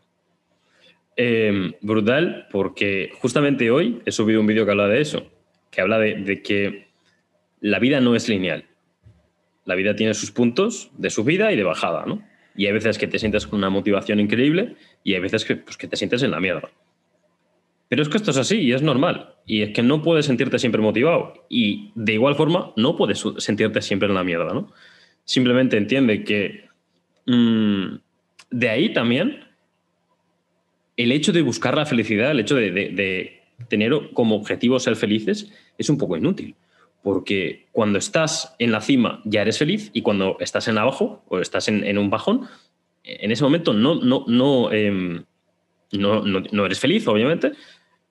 Eh, brutal, porque justamente hoy he subido un vídeo que habla de eso, que habla de, de que la vida no es lineal. La vida tiene sus puntos de subida y de bajada, ¿no? Y hay veces que te sientes con una motivación increíble y hay veces que, pues, que te sientes en la mierda. Pero es que esto es así y es normal. Y es que no puedes sentirte siempre motivado. Y de igual forma, no puedes sentirte siempre en la mierda, ¿no? Simplemente entiende que mm, de ahí también el hecho de buscar la felicidad, el hecho de- de tener como objetivo ser felices, es un poco inútil. Porque cuando estás en la cima ya eres feliz y cuando estás en abajo o estás en, en un bajón, en ese momento no, no, no, em, no, no- no eres feliz, obviamente,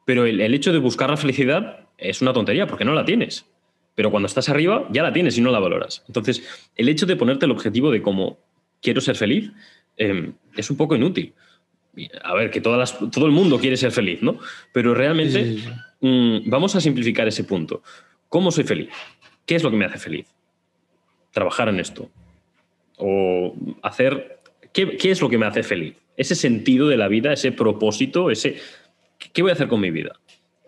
pero el, el hecho de buscar la felicidad es una tontería porque no la tienes. Pero cuando estás arriba ya la tienes y no la valoras. Entonces, el hecho de ponerte el objetivo de cómo quiero ser feliz em, es un poco inútil. A ver, que todas las- todo el mundo quiere ser feliz, ¿no? Pero realmente sí. mm, vamos a simplificar ese punto. ¿Cómo soy feliz? ¿Qué es lo que me hace feliz? Trabajar en esto. O hacer... ¿Qué, es lo que me hace feliz? Ese sentido de la vida, ese propósito, ese... ¿Qué voy a hacer con mi vida?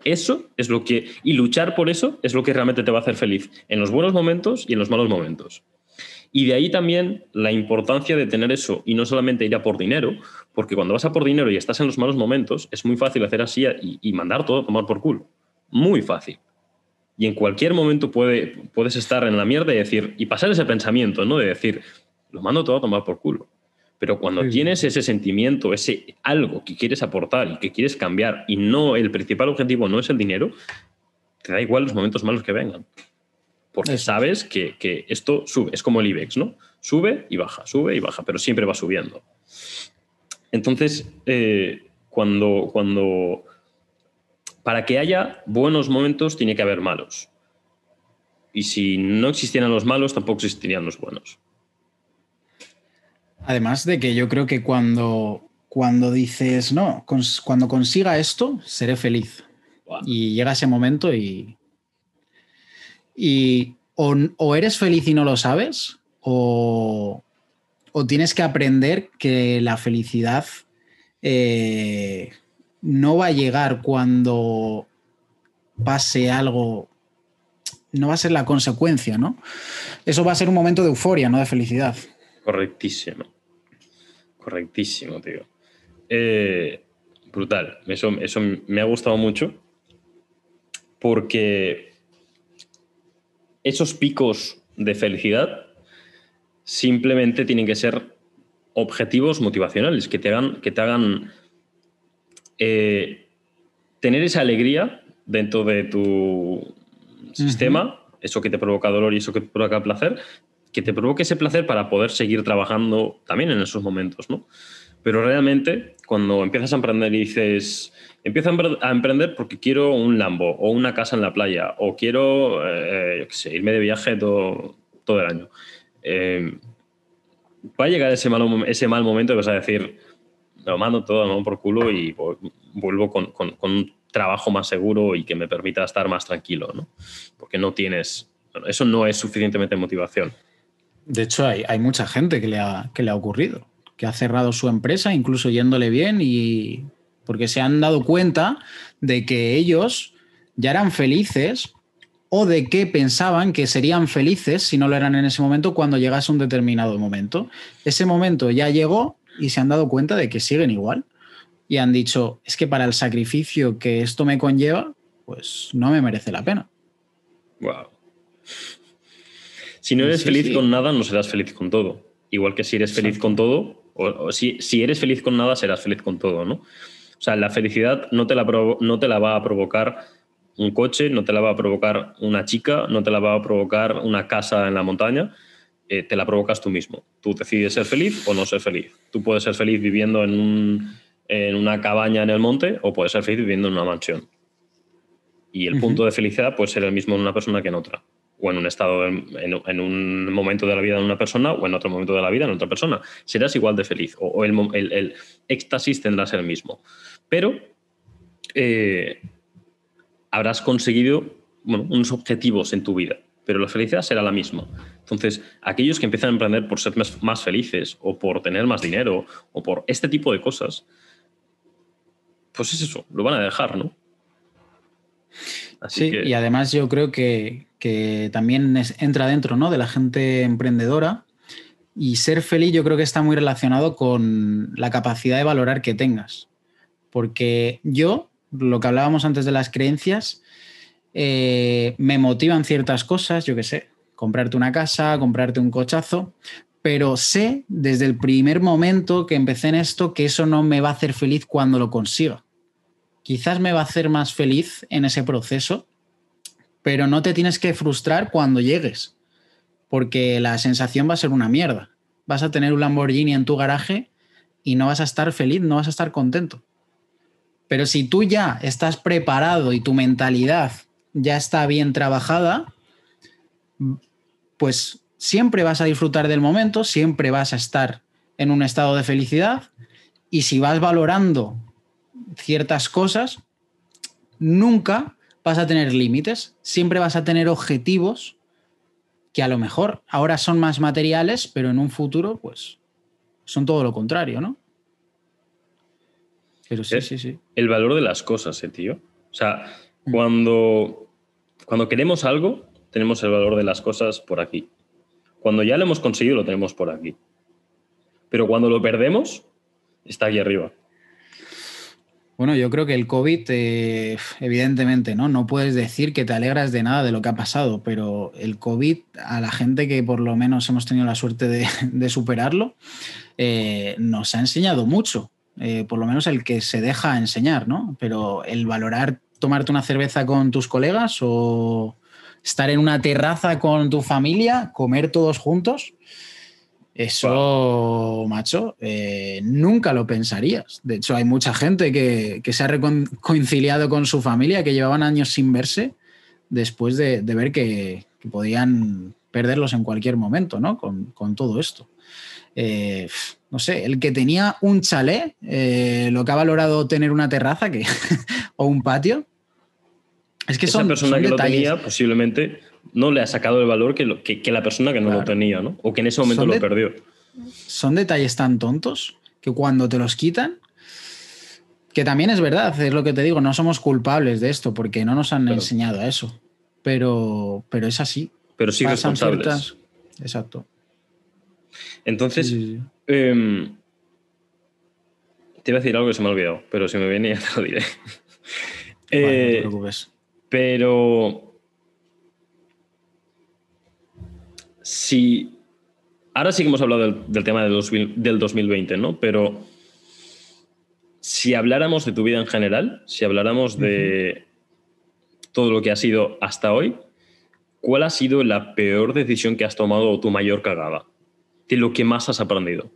Eso es lo que... Y luchar por eso es lo que realmente te va a hacer feliz en los buenos momentos y en los malos momentos. Y de ahí también la importancia de tener eso y no solamente ir a por dinero, porque cuando vas a por dinero y estás en los malos momentos, es muy fácil hacer así y, y mandar todo a tomar por culo. Muy fácil. Y en cualquier momento puede, puedes estar en la mierda y decir, y pasar ese pensamiento, ¿no? De decir, lo mando todo a tomar por culo. Pero cuando Sí. tienes ese sentimiento, ese algo que quieres aportar y que quieres cambiar, y no el principal objetivo no es el dinero, te da igual los momentos malos que vengan. Porque Eso. sabes que, que esto sube, es como el IBEX, ¿no? Sube y baja, sube y baja, pero siempre va subiendo. Entonces, eh, cuando, cuando para que haya buenos momentos tiene que haber malos. Y si no existieran los malos, tampoco existirían los buenos. Además de que yo creo que cuando, cuando dices, no, cuando consiga esto, seré feliz. Y llega ese momento y. Y o, eres feliz y no lo sabes, o, tienes que aprender que la felicidad eh, no va a llegar cuando pase algo, no va a ser la consecuencia, ¿no? Eso va a ser un momento de euforia, no de felicidad. Correctísimo. Correctísimo, tío. Eh, brutal. Eso, eso me ha gustado mucho porque esos picos de felicidad simplemente tienen que ser objetivos motivacionales, que te hagan, que te hagan eh, tener esa alegría dentro de tu sistema, eso que te provoca dolor y eso que te provoca placer, que te provoque ese placer para poder seguir trabajando también en esos momentos, ¿no? Pero realmente, cuando empiezas a emprender y dices, empiezo a emprender porque quiero un Lambo o una casa en la playa o quiero, eh, sé, irme de viaje todo, todo el año, eh, va a llegar ese mal, ese mal momento y vas a decir, lo mando todo por culo y vuelvo con, con, un trabajo más seguro y que me permita estar más tranquilo, ¿no? Porque no tienes, eso no es suficientemente motivación. De hecho, hay, hay mucha gente que le, ha, que le ha ocurrido, que ha cerrado su empresa, incluso yéndole bien, y porque se han dado cuenta de que ellos ya eran felices o de que pensaban que serían felices si no lo eran en ese momento cuando llegase un determinado momento. Ese momento ya llegó y se han dado cuenta de que siguen igual. Y han dicho, es que para el sacrificio que esto me conlleva, pues no me merece la pena. Wow. Si no eres feliz con nada, no serás feliz con todo. Igual que si eres feliz con todo, o, si, si, eres feliz con nada, serás feliz con todo, ¿no? O sea, la felicidad no te la, no te la va a provocar un coche, no te la va a provocar una chica, no te la va a provocar una casa en la montaña, eh, te la provocas tú mismo. Tú decides ser feliz o no ser feliz. Tú puedes ser feliz viviendo en, una cabaña en el monte o puedes ser feliz viviendo en una mansión. Y el punto de felicidad puede ser el mismo en una persona que en otra. O en un estado, en, un momento de la vida de una persona o en otro momento de la vida en otra persona. Serás igual de feliz o, el, éxtasis tendrá ser el mismo. Pero eh, habrás conseguido unos objetivos en tu vida, pero la felicidad será la misma. Entonces, aquellos que empiezan a emprender por ser más, felices o por tener más dinero o por este tipo de cosas, pues es eso, lo van a dejar, ¿no? sí, y además yo creo que, también entra dentro ¿no? de la gente emprendedora y ser feliz yo creo que está muy relacionado con la capacidad de valorar que tengas. Porque yo lo que hablábamos antes de las creencias, eh, me motivan ciertas cosas, yo qué sé, comprarte una casa, comprarte un cochazo, pero sé desde el primer momento que empecé en esto que eso no me va a hacer feliz cuando lo consiga. Quizás me va a hacer más feliz en ese proceso, pero no te tienes que frustrar cuando llegues, porque la sensación va a ser una mierda. Vas a tener un Lamborghini en tu garaje y no vas a estar feliz, no vas a estar contento. Pero si tú ya estás preparado y tu mentalidad ya está bien trabajada, pues siempre vas a disfrutar del momento, siempre vas a estar en un estado de felicidad y si vas valorando ciertas cosas, nunca vas a tener límites, siempre vas a tener objetivos que a lo mejor ahora son más materiales, pero en un futuro pues son todo lo contrario, ¿no? Pero sí, sí, sí. El valor de las cosas, eh, tío. O sea, cuando, cuando queremos algo, tenemos el valor de las cosas por aquí. Cuando ya lo hemos conseguido, lo tenemos por aquí. Pero cuando lo perdemos, está aquí arriba. Bueno, yo creo que el COVID, eh, evidentemente, ¿no? No puedes decir que te alegras de nada de lo que ha pasado, pero el COVID, a la gente que por lo menos hemos tenido la suerte de, superarlo, eh, nos ha enseñado mucho. Eh, por lo menos el que se deja enseñar, ¿no? Pero el valorar tomarte una cerveza con tus colegas o estar en una terraza con tu familia, comer todos juntos, eso, macho, eh, nunca lo pensarías. De hecho, hay mucha gente que, se ha reconciliado con su familia, que llevaban años sin verse, después de, ver que, podían perderlos en cualquier momento, ¿no? Con, todo esto. Eh, no sé, el que tenía un chalet, eh, lo que ha valorado tener una terraza que, o un patio. Es que Esa son, persona que lo tenía posiblemente no le ha sacado el valor que, la persona que no lo tenía, ¿no? O que en ese momento lo perdió. Son detalles tan tontos que cuando te los quitan, que también es verdad, es lo que te digo, no somos culpables de esto porque no nos han enseñado a eso. Pero, pero es así. Pero sí responsables. Exacto. Entonces, em, te iba a decir algo que se me ha olvidado, pero si me viene ya te lo diré. no te eh, preocupes. Pero si. Ahora sí que hemos hablado del, tema del, del 2020, ¿no? Pero si habláramos de tu vida en general, si habláramos de todo lo que ha sido hasta hoy, ¿cuál ha sido la peor decisión que has tomado o tu mayor cagada? De lo que más has aprendido.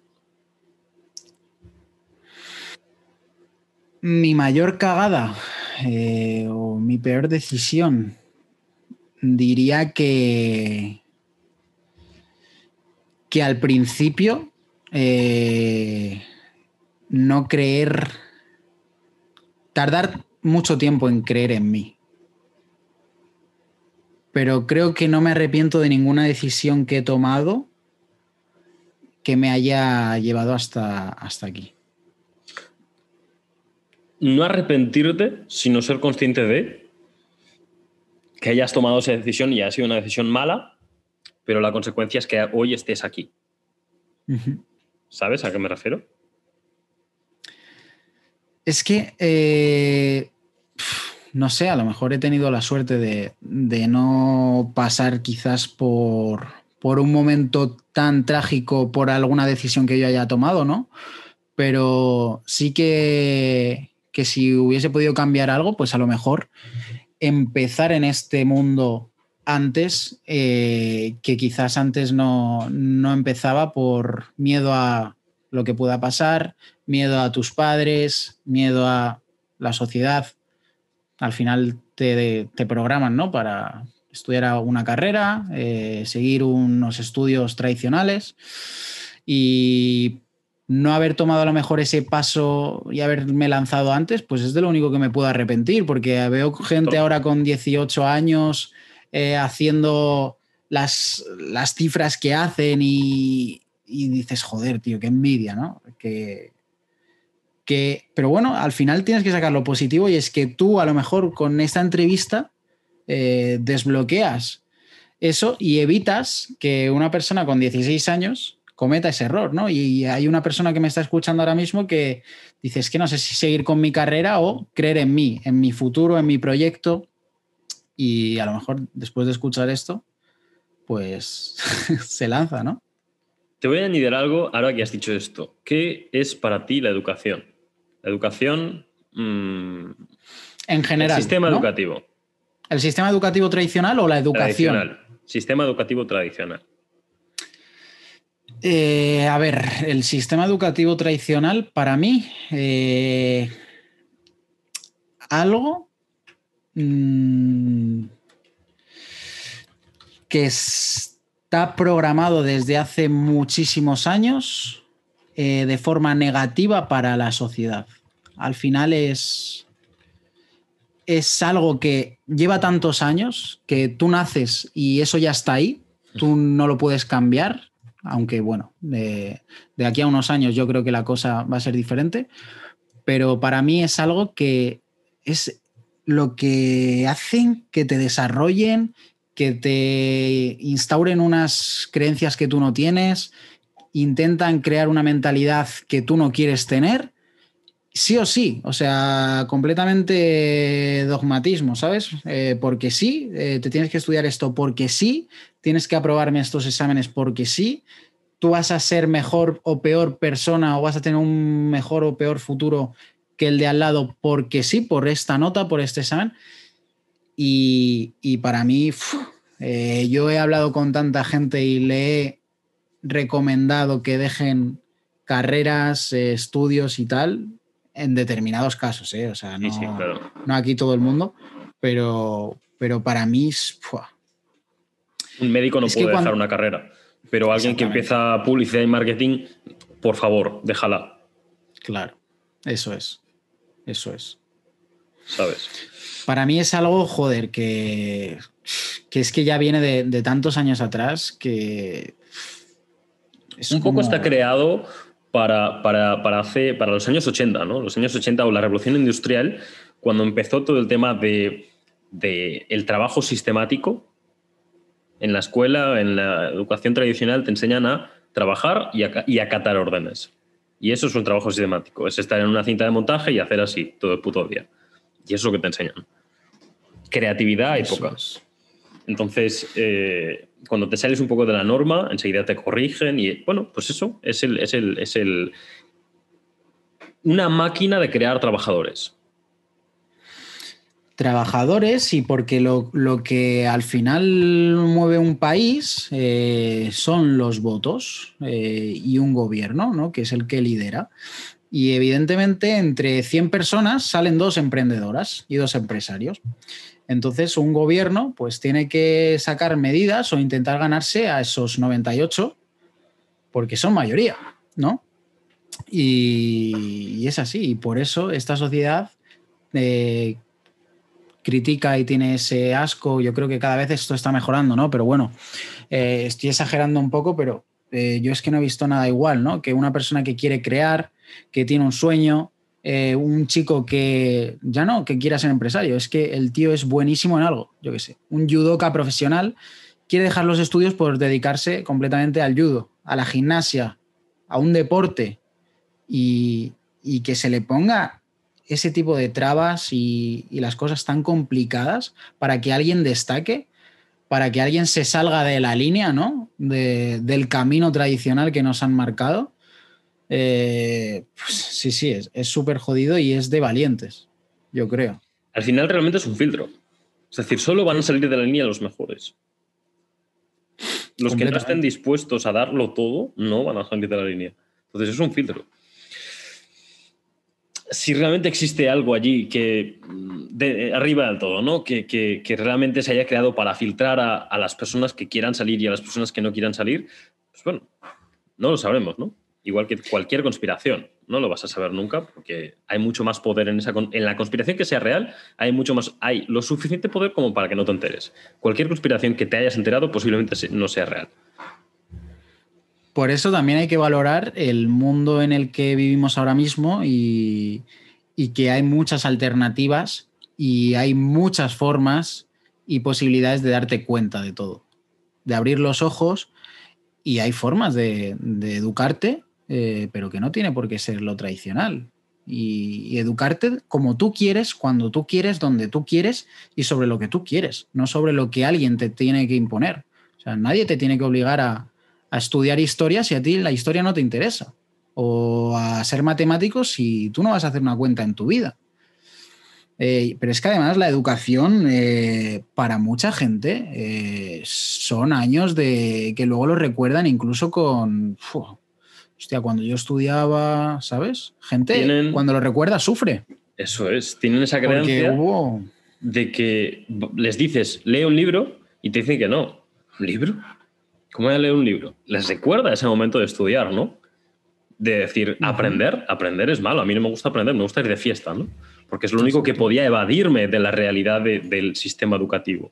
Mi mayor cagada eh, o mi peor decisión, diría que que al principio eh, no creer, tardar mucho tiempo en creer en mí. Pero creo que no me arrepiento de ninguna decisión que he tomado que me haya llevado hasta, hasta aquí. No arrepentirte, sino ser consciente de que hayas tomado esa decisión y ha sido una decisión mala, pero la consecuencia es que hoy estés aquí. ¿Sabes a qué me refiero? Es que, eh, no sé, a lo mejor he tenido la suerte de, no pasar quizás por, por, un momento tan trágico por alguna decisión que yo haya tomado, ¿no? Pero sí que, que si hubiese podido cambiar algo, pues a lo mejor empezar en este mundo antes, eh, que quizás antes no, empezaba por miedo a lo que pueda pasar, miedo a tus padres, miedo a la sociedad. Al final te, programan ¿no? para estudiar una carrera, eh, seguir unos estudios tradicionales y no haber tomado a lo mejor ese paso y haberme lanzado antes, pues es de lo único que me puedo arrepentir, porque veo gente ahora con 18 años eh, haciendo las, las, cifras que hacen y, dices, joder, tío, qué envidia, ¿no? Que, que, pero bueno, al final tienes que sacar lo positivo y es que tú a lo mejor con esta entrevista eh, desbloqueas eso y evitas que una persona con 16 años cometa ese error, ¿no? Y hay una persona que me está escuchando ahora mismo que dice, es que no sé si seguir con mi carrera o creer en mí, en mi futuro, en mi proyecto y a lo mejor después de escuchar esto, pues se lanza, ¿no? Te voy a añadir algo ahora que has dicho esto. ¿Qué es para ti la educación? La educación... Mm, en general. El sistema educativo. ¿El sistema educativo tradicional o la educación? Tradicional. Sistema educativo tradicional. Eh, a ver, el sistema educativo tradicional para mí, eh, algo Mm, que está programado desde hace muchísimos años eh, de forma negativa para la sociedad. Al final es, es algo que lleva tantos años que tú naces y eso ya está ahí, tú no lo puedes cambiar, aunque bueno, de, aquí a unos años yo creo que la cosa va a ser diferente, pero para mí es algo que es lo que hacen que te desarrollen, que te instauren unas creencias que tú no tienes, intentan crear una mentalidad que tú no quieres tener, sí o sí, o sea, completamente dogmatismo, ¿sabes? Eh, porque sí, eh, te tienes que estudiar esto porque sí, tienes que aprobarme estos exámenes porque sí, tú vas a ser mejor o peor persona o vas a tener un mejor o peor futuro que el de al lado porque sí, por esta nota, por este examen. Y, para mí, eh, yo he hablado con tanta gente y le he recomendado que dejen carreras, eh, estudios y tal, en determinados casos, ¿eh? O sea, no, no aquí todo el mundo, pero, pero para mí Un médico no puede dejar una carrera, pero alguien que empieza publicidad y marketing, por favor, déjala. Claro, eso es. Eso es. ¿Sabes? Para mí es algo, joder, que, que es que ya viene de, tantos años atrás que... Es un poco está creado para, para, para, hace, para los años 80, ¿no? Los años 80 o la revolución industrial, cuando empezó todo el tema de, de el trabajo sistemático, en la escuela, en la educación tradicional, te enseñan a trabajar y, y acatar órdenes. Y eso es un trabajo sistemático, es estar en una cinta de montaje y hacer así todo el puto día. Y eso es lo que te enseñan. Creatividad hay pocas. Entonces, eh, cuando te sales un poco de la norma, enseguida te corrigen y, bueno, pues eso es, el, es, el, es el, una máquina de crear trabajadores trabajadores y porque lo, que al final mueve un país eh, son los votos eh, y un gobierno, ¿no? que es el que lidera. Y evidentemente entre 100 personas salen dos emprendedoras y dos empresarios. Entonces un gobierno pues tiene que sacar medidas o intentar ganarse a esos 98 porque son mayoría, ¿no? Y, es así. Y por eso esta sociedad eh, critica y tiene ese asco. Yo creo que cada vez esto está mejorando, ¿no? Pero bueno, eh, estoy exagerando un poco, pero eh, yo es que no he visto nada igual, ¿no? Que una persona que quiere crear, que tiene un sueño, eh, un chico que ya no, que quiera ser empresario, es que el tío es buenísimo en algo, yo qué sé, un judoka profesional quiere dejar los estudios por dedicarse completamente al judo, a la gimnasia, a un deporte y, y que se le ponga ese tipo de trabas y, las cosas tan complicadas para que alguien destaque, para que alguien se salga de la línea, ¿no? del camino tradicional que nos han marcado. Eh, pues sí, sí, es súper jodido y es de valientes, yo creo. Al final realmente es un filtro. Es decir, solo van a salir de la línea los mejores. Los que no estén dispuestos a darlo todo no van a salir de la línea. Entonces es un filtro si realmente existe algo allí que de, arriba del todo, ¿no? Que, realmente se haya creado para filtrar a, las personas que quieran salir y a las personas que no quieran salir, pues bueno, no lo sabremos, ¿no? Igual que cualquier conspiración, no lo vas a saber nunca porque hay mucho más poder en esa en la conspiración que sea real, hay mucho más hay lo suficiente poder como para que no te enteres. Cualquier conspiración que te hayas enterado posiblemente no sea real. Por eso también hay que valorar el mundo en el que vivimos ahora mismo y, que hay muchas alternativas y hay muchas formas y posibilidades de darte cuenta de todo, de abrir los ojos y hay formas de, educarte, eh, pero que no tiene por qué ser lo tradicional. y, educarte como tú quieres, cuando tú quieres, donde tú quieres y sobre lo que tú quieres, no sobre lo que alguien te tiene que imponer. O sea, nadie te tiene que obligar a, a estudiar historia si a ti la historia no te interesa. O a ser matemático si tú no vas a hacer una cuenta en tu vida. Eh, pero es que además la educación eh, para mucha gente eh, son años de que luego lo recuerdan incluso con... hostia, cuando yo estudiaba, ¿sabes? Gente cuando lo recuerda sufre. Eso es, tienen esa creencia de que les dices, lee un libro y te dicen que no. ¿Un libro? ¿Cómo voy a leer un libro? Les recuerda ese momento de estudiar, ¿no? De decir, aprender, aprender es malo. A mí no me gusta aprender, me gusta ir de fiesta, ¿no? Porque es lo único que podía evadirme de la realidad del sistema educativo.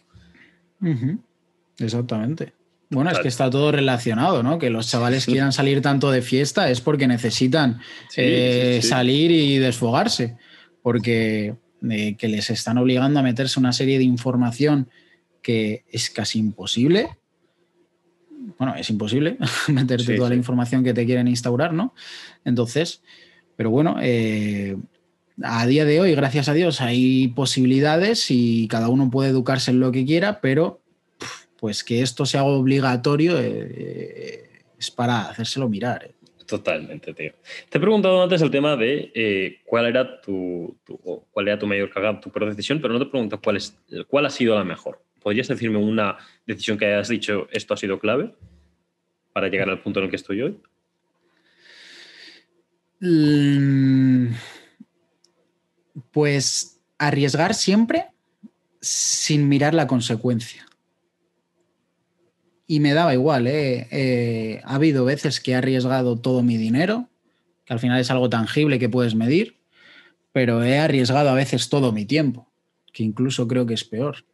Exactamente. Bueno, es que está todo relacionado, ¿no? Que los chavales quieran salir tanto de fiesta es porque necesitan eh, salir y desfogarse, porque eh, que les están obligando a meterse una serie de información que es casi imposible bueno, es imposible meterte toda la información que te quieren instaurar, ¿no? Entonces, pero bueno, eh, a día de hoy, gracias a Dios, hay posibilidades y cada uno puede educarse en lo que quiera, pero pues que esto sea obligatorio eh, es para hacérselo mirar. Eh. Totalmente, tío. Te he preguntado antes el tema de cuál era tu, cuál era tu mayor cagada, tu peor decisión, pero no te pregunto cuál, es, cuál ha sido la mejor. ¿Podrías decirme una decisión que hayas dicho esto ha sido clave para llegar al punto en el que estoy hoy? Mm, pues arriesgar siempre sin mirar la consecuencia. y me daba igual. ¿eh? Eh, ha habido veces que he arriesgado todo mi dinero, que al final es algo tangible que puedes medir, pero he arriesgado a veces todo mi tiempo, que incluso creo que es peor.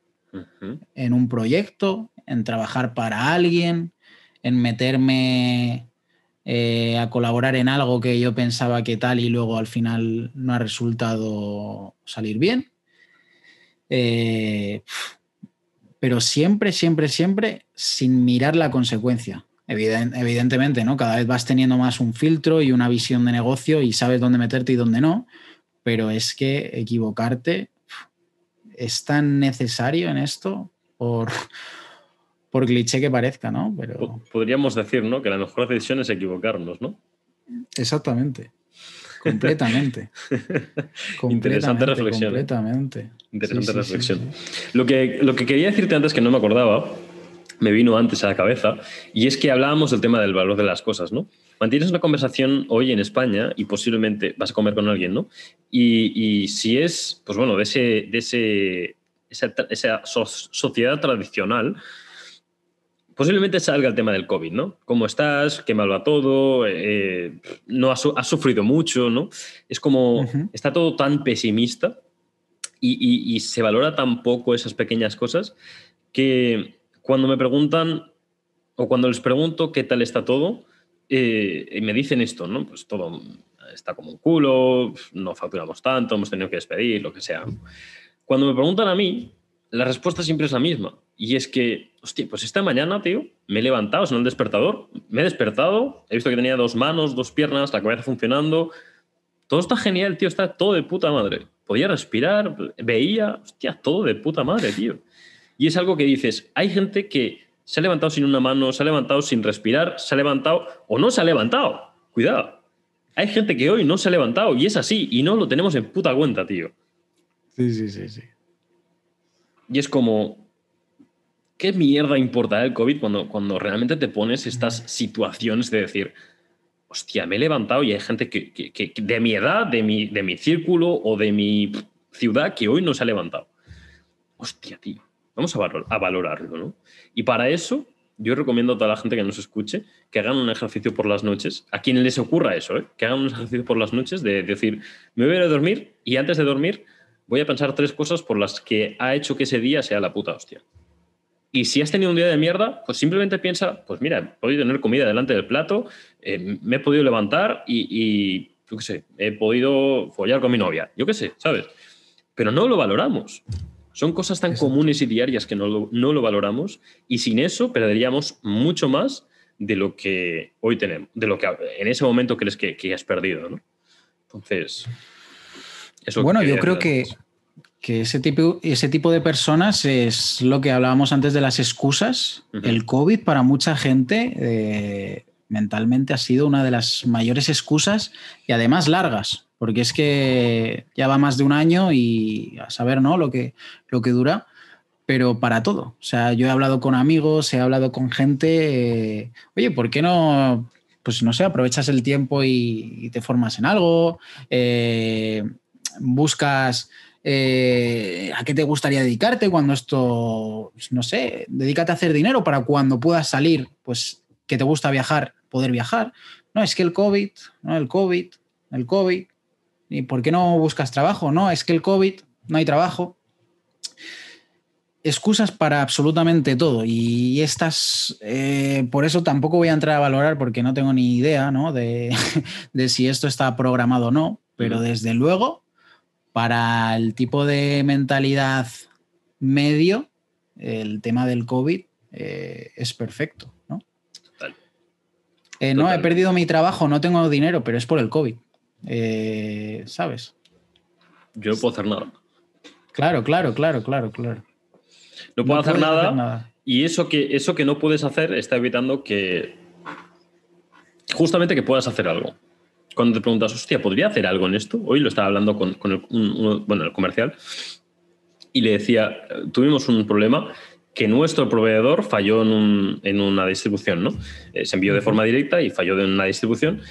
En un proyecto, en trabajar para alguien, en meterme eh, a colaborar en algo que yo pensaba que tal y luego al final no ha resultado salir bien. Eh, pero siempre, siempre, siempre sin mirar la consecuencia. evidentemente, ¿no? Cada vez vas teniendo más un filtro y una visión de negocio y sabes dónde meterte y dónde no, pero es que equivocarte es tan necesario en esto por, por cliché que parezca, ¿no? Pero... Podríamos decir, ¿no? Que la mejor decisión es equivocarnos, ¿no? Exactamente. Completamente. Interesante reflexión. ¿eh? Completamente. Interesante reflexión. lo, que, lo que quería decirte antes que no me acordaba, me vino antes a la cabeza, y es que hablábamos del tema del valor de las cosas, ¿no? Mantienes una conversación hoy en España y posiblemente vas a comer con alguien, ¿no? Y, si es, pues bueno, de, ese, de ese, esa, esa sociedad tradicional, posiblemente salga el tema del COVID, ¿no? ¿Cómo estás? ¿Qué mal va todo? Eh, ¿No has, sufrido mucho? ¿no? Es como, está todo tan pesimista y, se valora tan poco esas pequeñas cosas que cuando me preguntan o cuando les pregunto qué tal está todo, eh, me dicen esto, ¿no? Pues todo está como un culo, no facturamos tanto, hemos tenido que despedir, lo que sea. Cuando me preguntan a mí, la respuesta siempre es la misma. Y es que, hostia, pues esta mañana, tío, me he levantado, son el despertador, me he despertado, he visto que tenía dos manos, dos piernas, la cabeza funcionando. Todo está genial, tío, está todo de puta madre. Podía respirar, veía, hostia, todo de puta madre, tío. Y es algo que dices, hay gente que se ha levantado sin una mano, se ha levantado sin respirar, se ha levantado o no se ha levantado. Cuidado. Hay gente que hoy no se ha levantado y es así y no lo tenemos en puta cuenta, tío. Sí, sí, sí, sí. Y es como, ¿qué mierda importa el COVID cuando, cuando realmente te pones estas situaciones de decir, hostia, me he levantado y hay gente que, de mi edad, de mi, de mi círculo o de mi ciudad que hoy no se ha levantado? Hostia, tío, vamos a, a valorarlo, ¿no? Y para eso, yo recomiendo a toda la gente que nos escuche que hagan un ejercicio por las noches, a quien les ocurra eso, ¿eh? que hagan un ejercicio por las noches de decir, me voy a dormir y antes de dormir voy a pensar tres cosas por las que ha hecho que ese día sea la puta hostia. Y si has tenido un día de mierda, pues simplemente piensa, pues mira, he podido tener comida delante del plato, eh, me he podido levantar y, yo qué sé, he podido follar con mi novia, yo qué sé, ¿sabes? Pero no lo valoramos. Son cosas tan comunes y diarias que no lo, no lo valoramos y sin eso perderíamos mucho más de lo que hoy tenemos, de lo que en ese momento crees que, que has perdido, ¿no? Entonces, eso bueno, yo creo que, que ese tipo, ese tipo de personas es lo que hablábamos antes de las excusas. El COVID para mucha gente eh, mentalmente ha sido una de las mayores excusas y además largas, porque es que ya va más de un año y a saber ¿no? lo, que, lo que dura, pero para todo. O sea, yo he hablado con amigos, he hablado con gente, eh, oye, ¿por qué no pues no sé, aprovechas el tiempo y, te formas en algo, eh, buscas eh, ¿A qué te gustaría dedicarte cuando esto, pues, no sé, dedícate a hacer dinero para cuando puedas salir, pues que te gusta viajar, poder viajar? No, es que el COVID, no, el COVID, el COVID, ¿y por qué no buscas trabajo? No, es que el COVID, no hay trabajo. Excusas para absolutamente todo y estas, eh, por eso tampoco voy a entrar a valorar porque no tengo ni idea ¿no? De, de si esto está programado o no, pero desde luego para el tipo de mentalidad medio, el tema del COVID eh, es perfecto. Eh, no, he perdido mi trabajo, no tengo dinero, pero es por el COVID. Eh, ¿Sabes? Yo no puedo hacer nada. Claro, claro, claro, claro, claro. No puedo hacer, nada, Y eso que, eso que no puedes hacer está evitando que. Justamente que puedas hacer algo cuando te preguntas, hostia, ¿podría hacer algo en esto? Hoy lo estaba hablando con, el, bueno, el comercial y le decía, tuvimos un problema que nuestro proveedor falló en, una distribución, ¿no? Eh, se envió de forma directa y falló en una distribución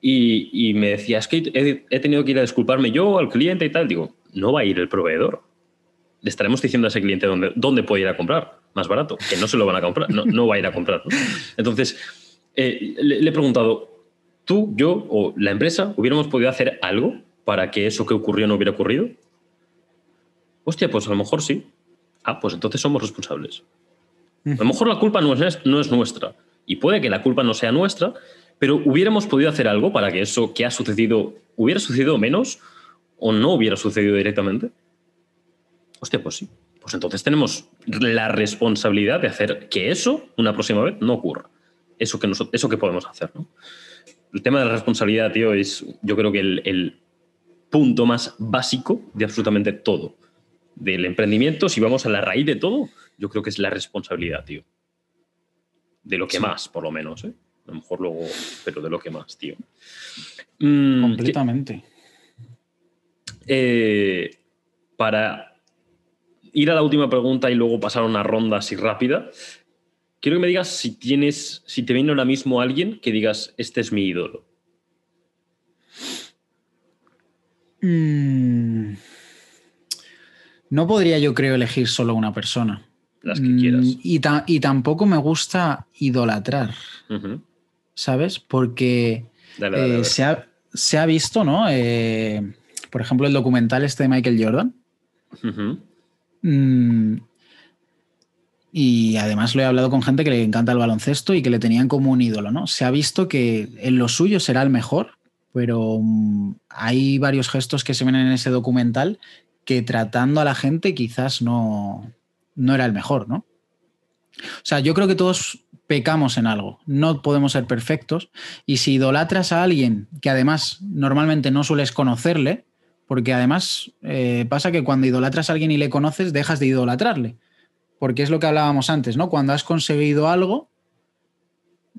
y, me decía, es que he, tenido que ir a disculparme yo al cliente y tal. Digo, no va a ir el proveedor. Le estaremos diciendo a ese cliente dónde, dónde puede ir a comprar. más barato, que no se lo van a comprar, no, va a ir a comprar. Entonces, eh, le, he preguntado, ¿tú, yo o la empresa hubiéramos podido hacer algo para que eso que ocurrió no hubiera ocurrido? Hostia, pues a lo mejor sí. Ah, pues entonces somos responsables. A lo mejor la culpa no es, no es nuestra. Y puede que la culpa no sea nuestra, pero hubiéramos podido hacer algo para que eso que ha sucedido hubiera sucedido menos o no hubiera sucedido directamente. Hostia, pues sí. Pues entonces tenemos la responsabilidad de hacer que eso una próxima vez no ocurra. Eso que, eso que podemos hacer. ¿no? El tema de la responsabilidad, tío, es yo creo que el punto más básico de absolutamente todo del emprendimiento, si vamos a la raíz de todo, yo creo que es la responsabilidad, tío. De lo que más, por lo menos, ¿eh? A lo mejor luego, pero de lo que más, tío. Mm, Completamente. Eh, para ir a la última pregunta y luego pasar a una ronda así rápida, quiero que me digas si tienes, si te viene ahora mismo alguien que digas, este es mi ídolo. Mm. No podría yo creo elegir solo una persona. Las que quieras. Mm, y, tampoco me gusta idolatrar, ¿sabes? Porque eh, se, ha, visto, ¿no? Eh, por ejemplo, el documental este de Michael Jordan. Mm, y además lo he hablado con gente que le encanta el baloncesto y que le tenían como un ídolo, ¿no? Se ha visto que en lo suyo será el mejor, pero mm, hay varios gestos que se ven en ese documental que tratando a la gente quizás no, no era el mejor, ¿no? O sea, yo creo que todos pecamos en algo, no podemos ser perfectos y si idolatras a alguien que además normalmente no sueles conocerle, porque además eh, pasa que cuando idolatras a alguien y le conoces, dejas de idolatrarle, porque es lo que hablábamos antes, ¿no? Cuando has conseguido algo,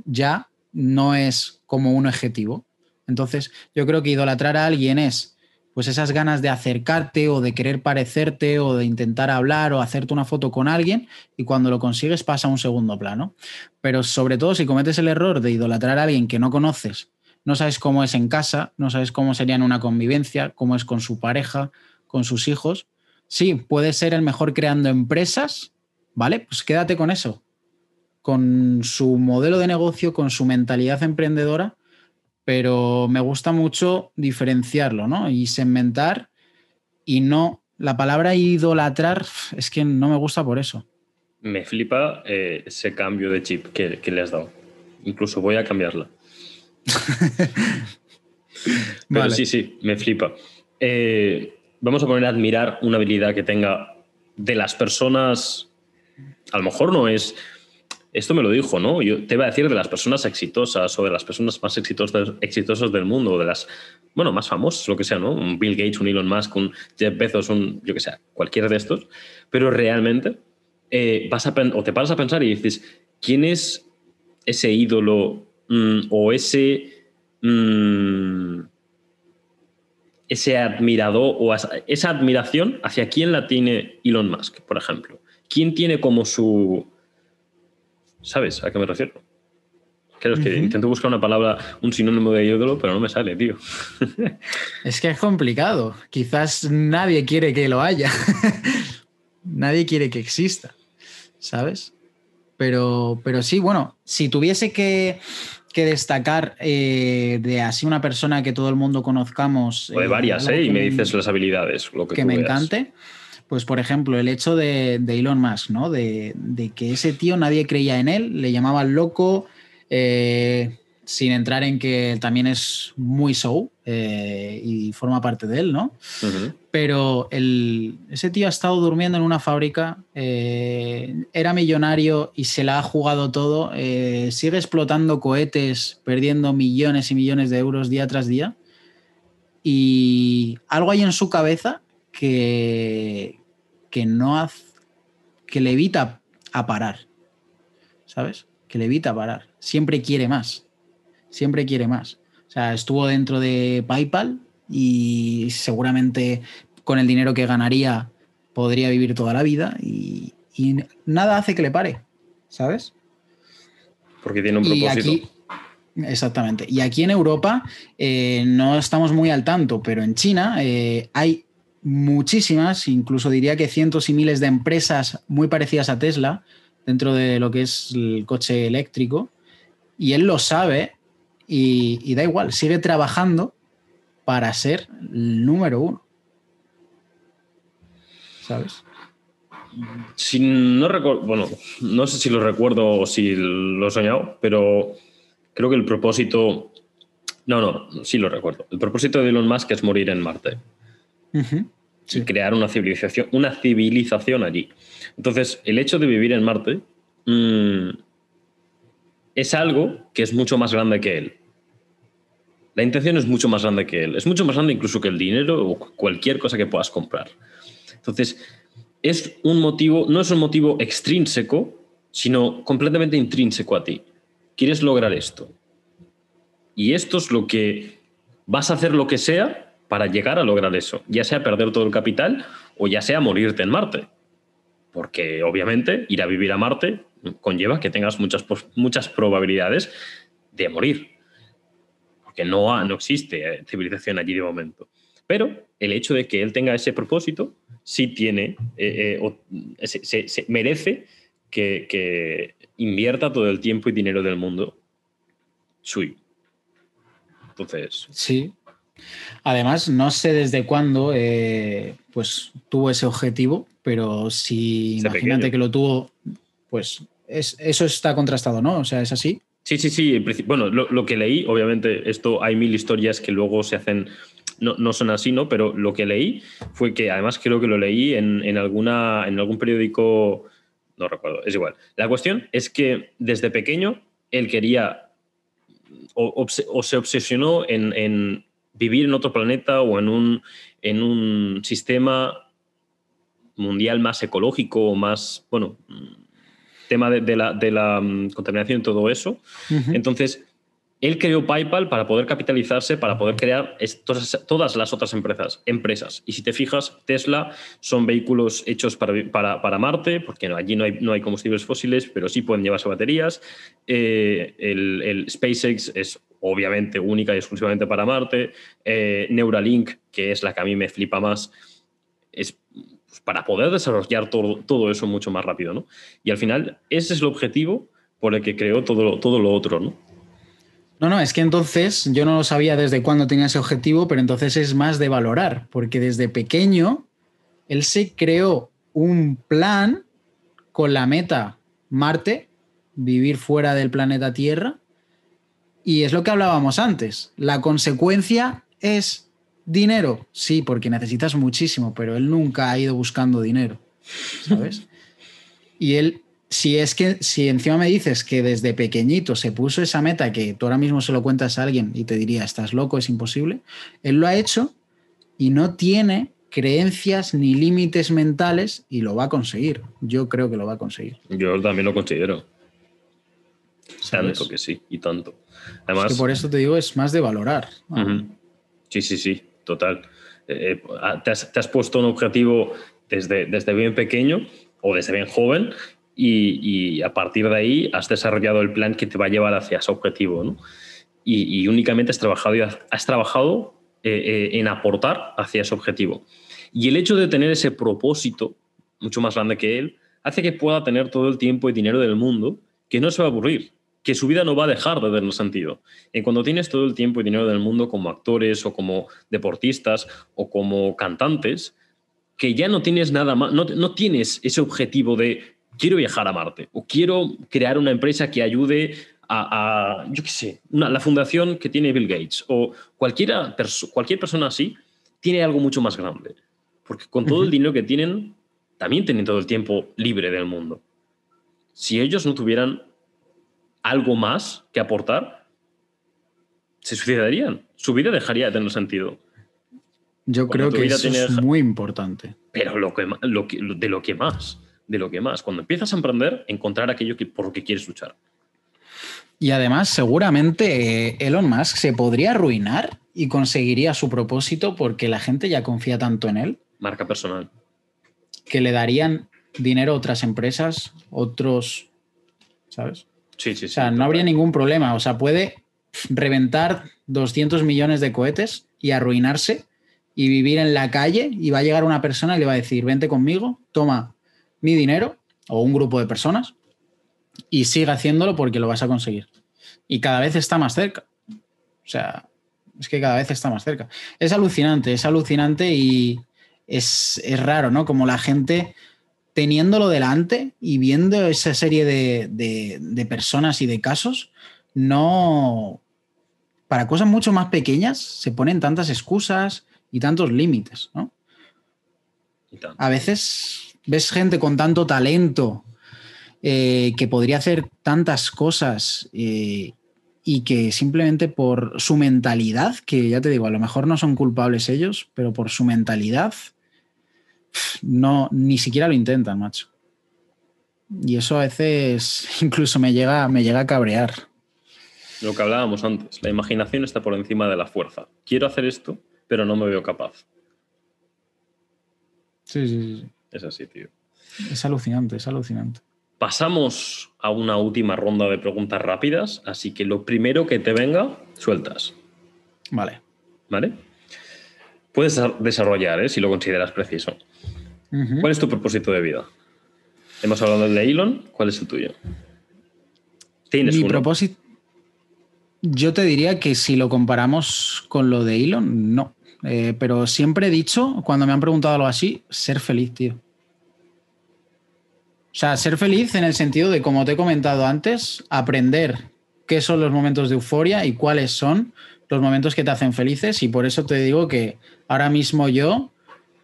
ya no es como un objetivo. Entonces, yo creo que idolatrar a alguien es pues esas ganas de acercarte o de querer parecerte o de intentar hablar o hacerte una foto con alguien y cuando lo consigues pasa a un segundo plano. Pero sobre todo si cometes el error de idolatrar a alguien que no conoces, no sabes cómo es en casa, no sabes cómo sería en una convivencia, cómo es con su pareja, con sus hijos. Sí, puede ser el mejor creando empresas, ¿vale? Pues quédate con eso, con su modelo de negocio, con su mentalidad emprendedora pero me gusta mucho diferenciarlo, ¿no? Y segmentar y no, la palabra idolatrar es que no me gusta por eso. Me flipa eh, ese cambio de chip que, le has dado. Incluso voy a cambiarla. pero sí, sí, me flipa. Eh, vamos a poner a admirar una habilidad que tenga de las personas, a lo mejor no es esto me lo dijo, ¿no? Yo te iba a decir de las personas exitosas o de las personas más exitosas, exitosas del mundo, o de las, bueno, más famosas, lo que sea, ¿no? Un Bill Gates, un Elon Musk, un Jeff Bezos, un, yo que sé, cualquiera de estos. Pero realmente eh, vas a, o te paras a pensar y dices, ¿quién es ese ídolo mm, o ese, mm, ese admirador o esa admiración hacia quién la tiene Elon Musk, por ejemplo? ¿Quién tiene como su ¿Sabes a qué me refiero? Claro, es que intento buscar una palabra, un sinónimo de ídolo, pero no me sale, tío. es que es complicado. Quizás nadie quiere que lo haya. nadie quiere que exista, ¿sabes? Pero, pero sí, bueno, si tuviese que, destacar eh, de así una persona que todo el mundo conozcamos. O de varias, ¿eh? Y me dices las habilidades, lo que, que me encante pues por ejemplo, el hecho de, Elon Musk, ¿no? De, que ese tío nadie creía en él, le llamaban loco, eh, sin entrar en que también es muy show eh, y forma parte de él, ¿no? Pero ese tío ha estado durmiendo en una fábrica, eh, era millonario y se la ha jugado todo, sigue explotando cohetes, perdiendo millones y millones de euros día tras día. Y algo hay en su cabeza que, que no hace, que le evita a parar, ¿sabes? Que le evita parar. Siempre quiere más, siempre quiere más. O sea, estuvo dentro de PayPal y seguramente con el dinero que ganaría podría vivir toda la vida y, nada hace que le pare, ¿sabes? Porque tiene un propósito. exactamente. Y aquí en Europa eh, no estamos muy al tanto, pero en China eh, hay muchísimas, incluso diría que cientos y miles de empresas muy parecidas a Tesla, dentro de lo que es el coche eléctrico y él lo sabe y, da igual, sigue trabajando para ser el número uno. ¿Sabes? Si no recuerdo, bueno, no sé si lo recuerdo o si lo he soñado, pero creo que el propósito, no, no, sí lo recuerdo. El propósito de Elon Musk es morir en Marte y crear una civilización, una civilización allí. Entonces, el hecho de vivir en Marte mm, es algo que es mucho más grande que él. La intención es mucho más grande que él. Es mucho más grande incluso que el dinero o cualquier cosa que puedas comprar. Entonces, es un motivo, no es un motivo extrínseco, sino completamente intrínseco a ti. Quieres lograr esto. Y esto es lo que vas a hacer lo que sea para llegar a lograr eso, ya sea perder todo el capital o ya sea morirte en Marte. Porque obviamente ir a vivir a Marte conlleva que tengas muchas, muchas probabilidades de morir. Porque no, no existe eh, civilización allí de momento. Pero el hecho de que él tenga ese propósito sí tiene, eh, eh, se, merece que, invierta todo el tiempo y dinero del mundo suyo. Entonces. Sí, Además, no sé desde cuándo eh, pues, tuvo ese objetivo, pero si imagínate que lo tuvo, pues eso está contrastado, ¿no? O sea, es así. Sí, sí, sí. Bueno, lo, que leí, obviamente, esto hay mil historias que luego se hacen, no, son así, ¿no? Pero lo que leí fue que, además, creo que lo leí en, alguna, en algún periódico, no recuerdo, es igual. La cuestión es que desde pequeño él quería o, se obsesionó en vivir en otro planeta o en un, en un sistema mundial más ecológico o más, bueno, tema de, la, de la, mm, contaminación y todo eso. Entonces, él creó PayPal para poder capitalizarse, para poder crear todas, las otras empresas, empresas. Y si te fijas, Tesla son vehículos hechos para, para, Marte, porque allí no hay, no hay, combustibles fósiles, pero sí pueden llevarse baterías. Eh, el, el, SpaceX es obviamente única y exclusivamente para Marte. Eh, Neuralink, que es la que a mí me flipa más, es pues, para poder desarrollar todo, todo eso mucho más rápido. ¿no? Y al final, ese es el objetivo por el que creó todo, todo lo otro. ¿no? No, no, es que entonces yo no lo sabía desde cuándo tenía ese objetivo, pero entonces es más de valorar, porque desde pequeño él se creó un plan con la meta Marte, vivir fuera del planeta Tierra, y es lo que hablábamos antes. La consecuencia es dinero, sí, porque necesitas muchísimo, pero él nunca ha ido buscando dinero, ¿sabes? y él si es que, si encima me dices que desde pequeñito se puso esa meta que tú ahora mismo se lo cuentas a alguien y te diría, estás loco, es imposible, él lo ha hecho y no tiene creencias ni límites mentales y lo va a conseguir. Yo creo que lo va a conseguir. Yo también lo considero. Tanto que sí, y tanto. Además, es que por eso te digo, es más de valorar. Sí, sí, sí, total. Eh, eh, te, has, puesto un objetivo desde, desde bien pequeño o desde bien joven y, a partir de ahí has desarrollado el plan que te va a llevar hacia ese objetivo. Y, únicamente has trabajado, has, trabajado eh, eh, en aportar hacia ese objetivo. Y el hecho de tener ese propósito mucho más grande que él hace que pueda tener todo el tiempo y dinero del mundo que no se va a aburrir, que su vida no va a dejar de tener sentido. Y cuando tienes todo el tiempo y dinero del mundo como actores o como deportistas o como cantantes, que ya no tienes nada más, no, no tienes ese objetivo de quiero viajar a Marte o quiero crear una empresa que ayude a, yo qué sé, la fundación que tiene Bill Gates o cualquiera, cualquier persona así tiene algo mucho más grande. Porque con todo el dinero que tienen, también tienen todo el tiempo libre del mundo. Si ellos no tuvieran algo más que aportar, se suicidarían. Su vida dejaría de tener sentido. Yo creo que eso es muy importante. Pero lo que, lo que, de lo que más de lo que más. Cuando empiezas a emprender, encontrar aquello que, por lo que quieres luchar. Y además, seguramente eh, Elon Musk se podría arruinar y conseguiría su propósito porque la gente ya confía tanto en él. Marca personal. Que le darían dinero a otras empresas, otros, ¿sabes? Sí, sí, sí. O sea, no habría ningún problema. O sea, puede reventar 200 millones de cohetes y arruinarse y vivir en la calle y va a llegar una persona y le va a decir, vente conmigo, toma mi dinero o un grupo de personas Y sigue haciéndolo porque lo vas a conseguir. Y cada vez está más cerca. O sea, es que cada vez está más cerca. Es alucinante, es alucinante y es, es raro, ¿no? Como la gente teniéndolo delante y viendo esa serie de, de, de personas y de casos, no, para cosas mucho más pequeñas se ponen tantas excusas y tantos límites, ¿no? A veces ves gente con tanto talento eh, que podría hacer tantas cosas eh, y que simplemente por su mentalidad, que ya te digo, a lo mejor no son culpables ellos, pero por su mentalidad no ni siquiera lo intentan, macho. Y eso a veces incluso me llega, me llega a cabrear. Lo que hablábamos antes, la imaginación está por encima de la fuerza. Quiero hacer esto, pero no me veo capaz. Sí, sí, sí. Es así, tío. Es alucinante, es alucinante. Pasamos a una última ronda de preguntas rápidas, así que lo primero que te venga, sueltas. Vale. ¿Vale? Puedes desarrollar, ¿eh? si lo consideras preciso. ¿Cuál es tu propósito de vida? Hemos hablado del de Elon, ¿cuál es el tuyo? Tienes Mi uno. propósito. Yo te diría que si lo comparamos con lo de Elon, no. Eh, pero siempre he dicho, cuando me han preguntado algo así, ser feliz, tío. O sea, ser feliz en el sentido de, como te he comentado antes, aprender qué son los momentos de euforia y cuáles son los momentos que te hacen felices. Y por eso te digo que ahora mismo yo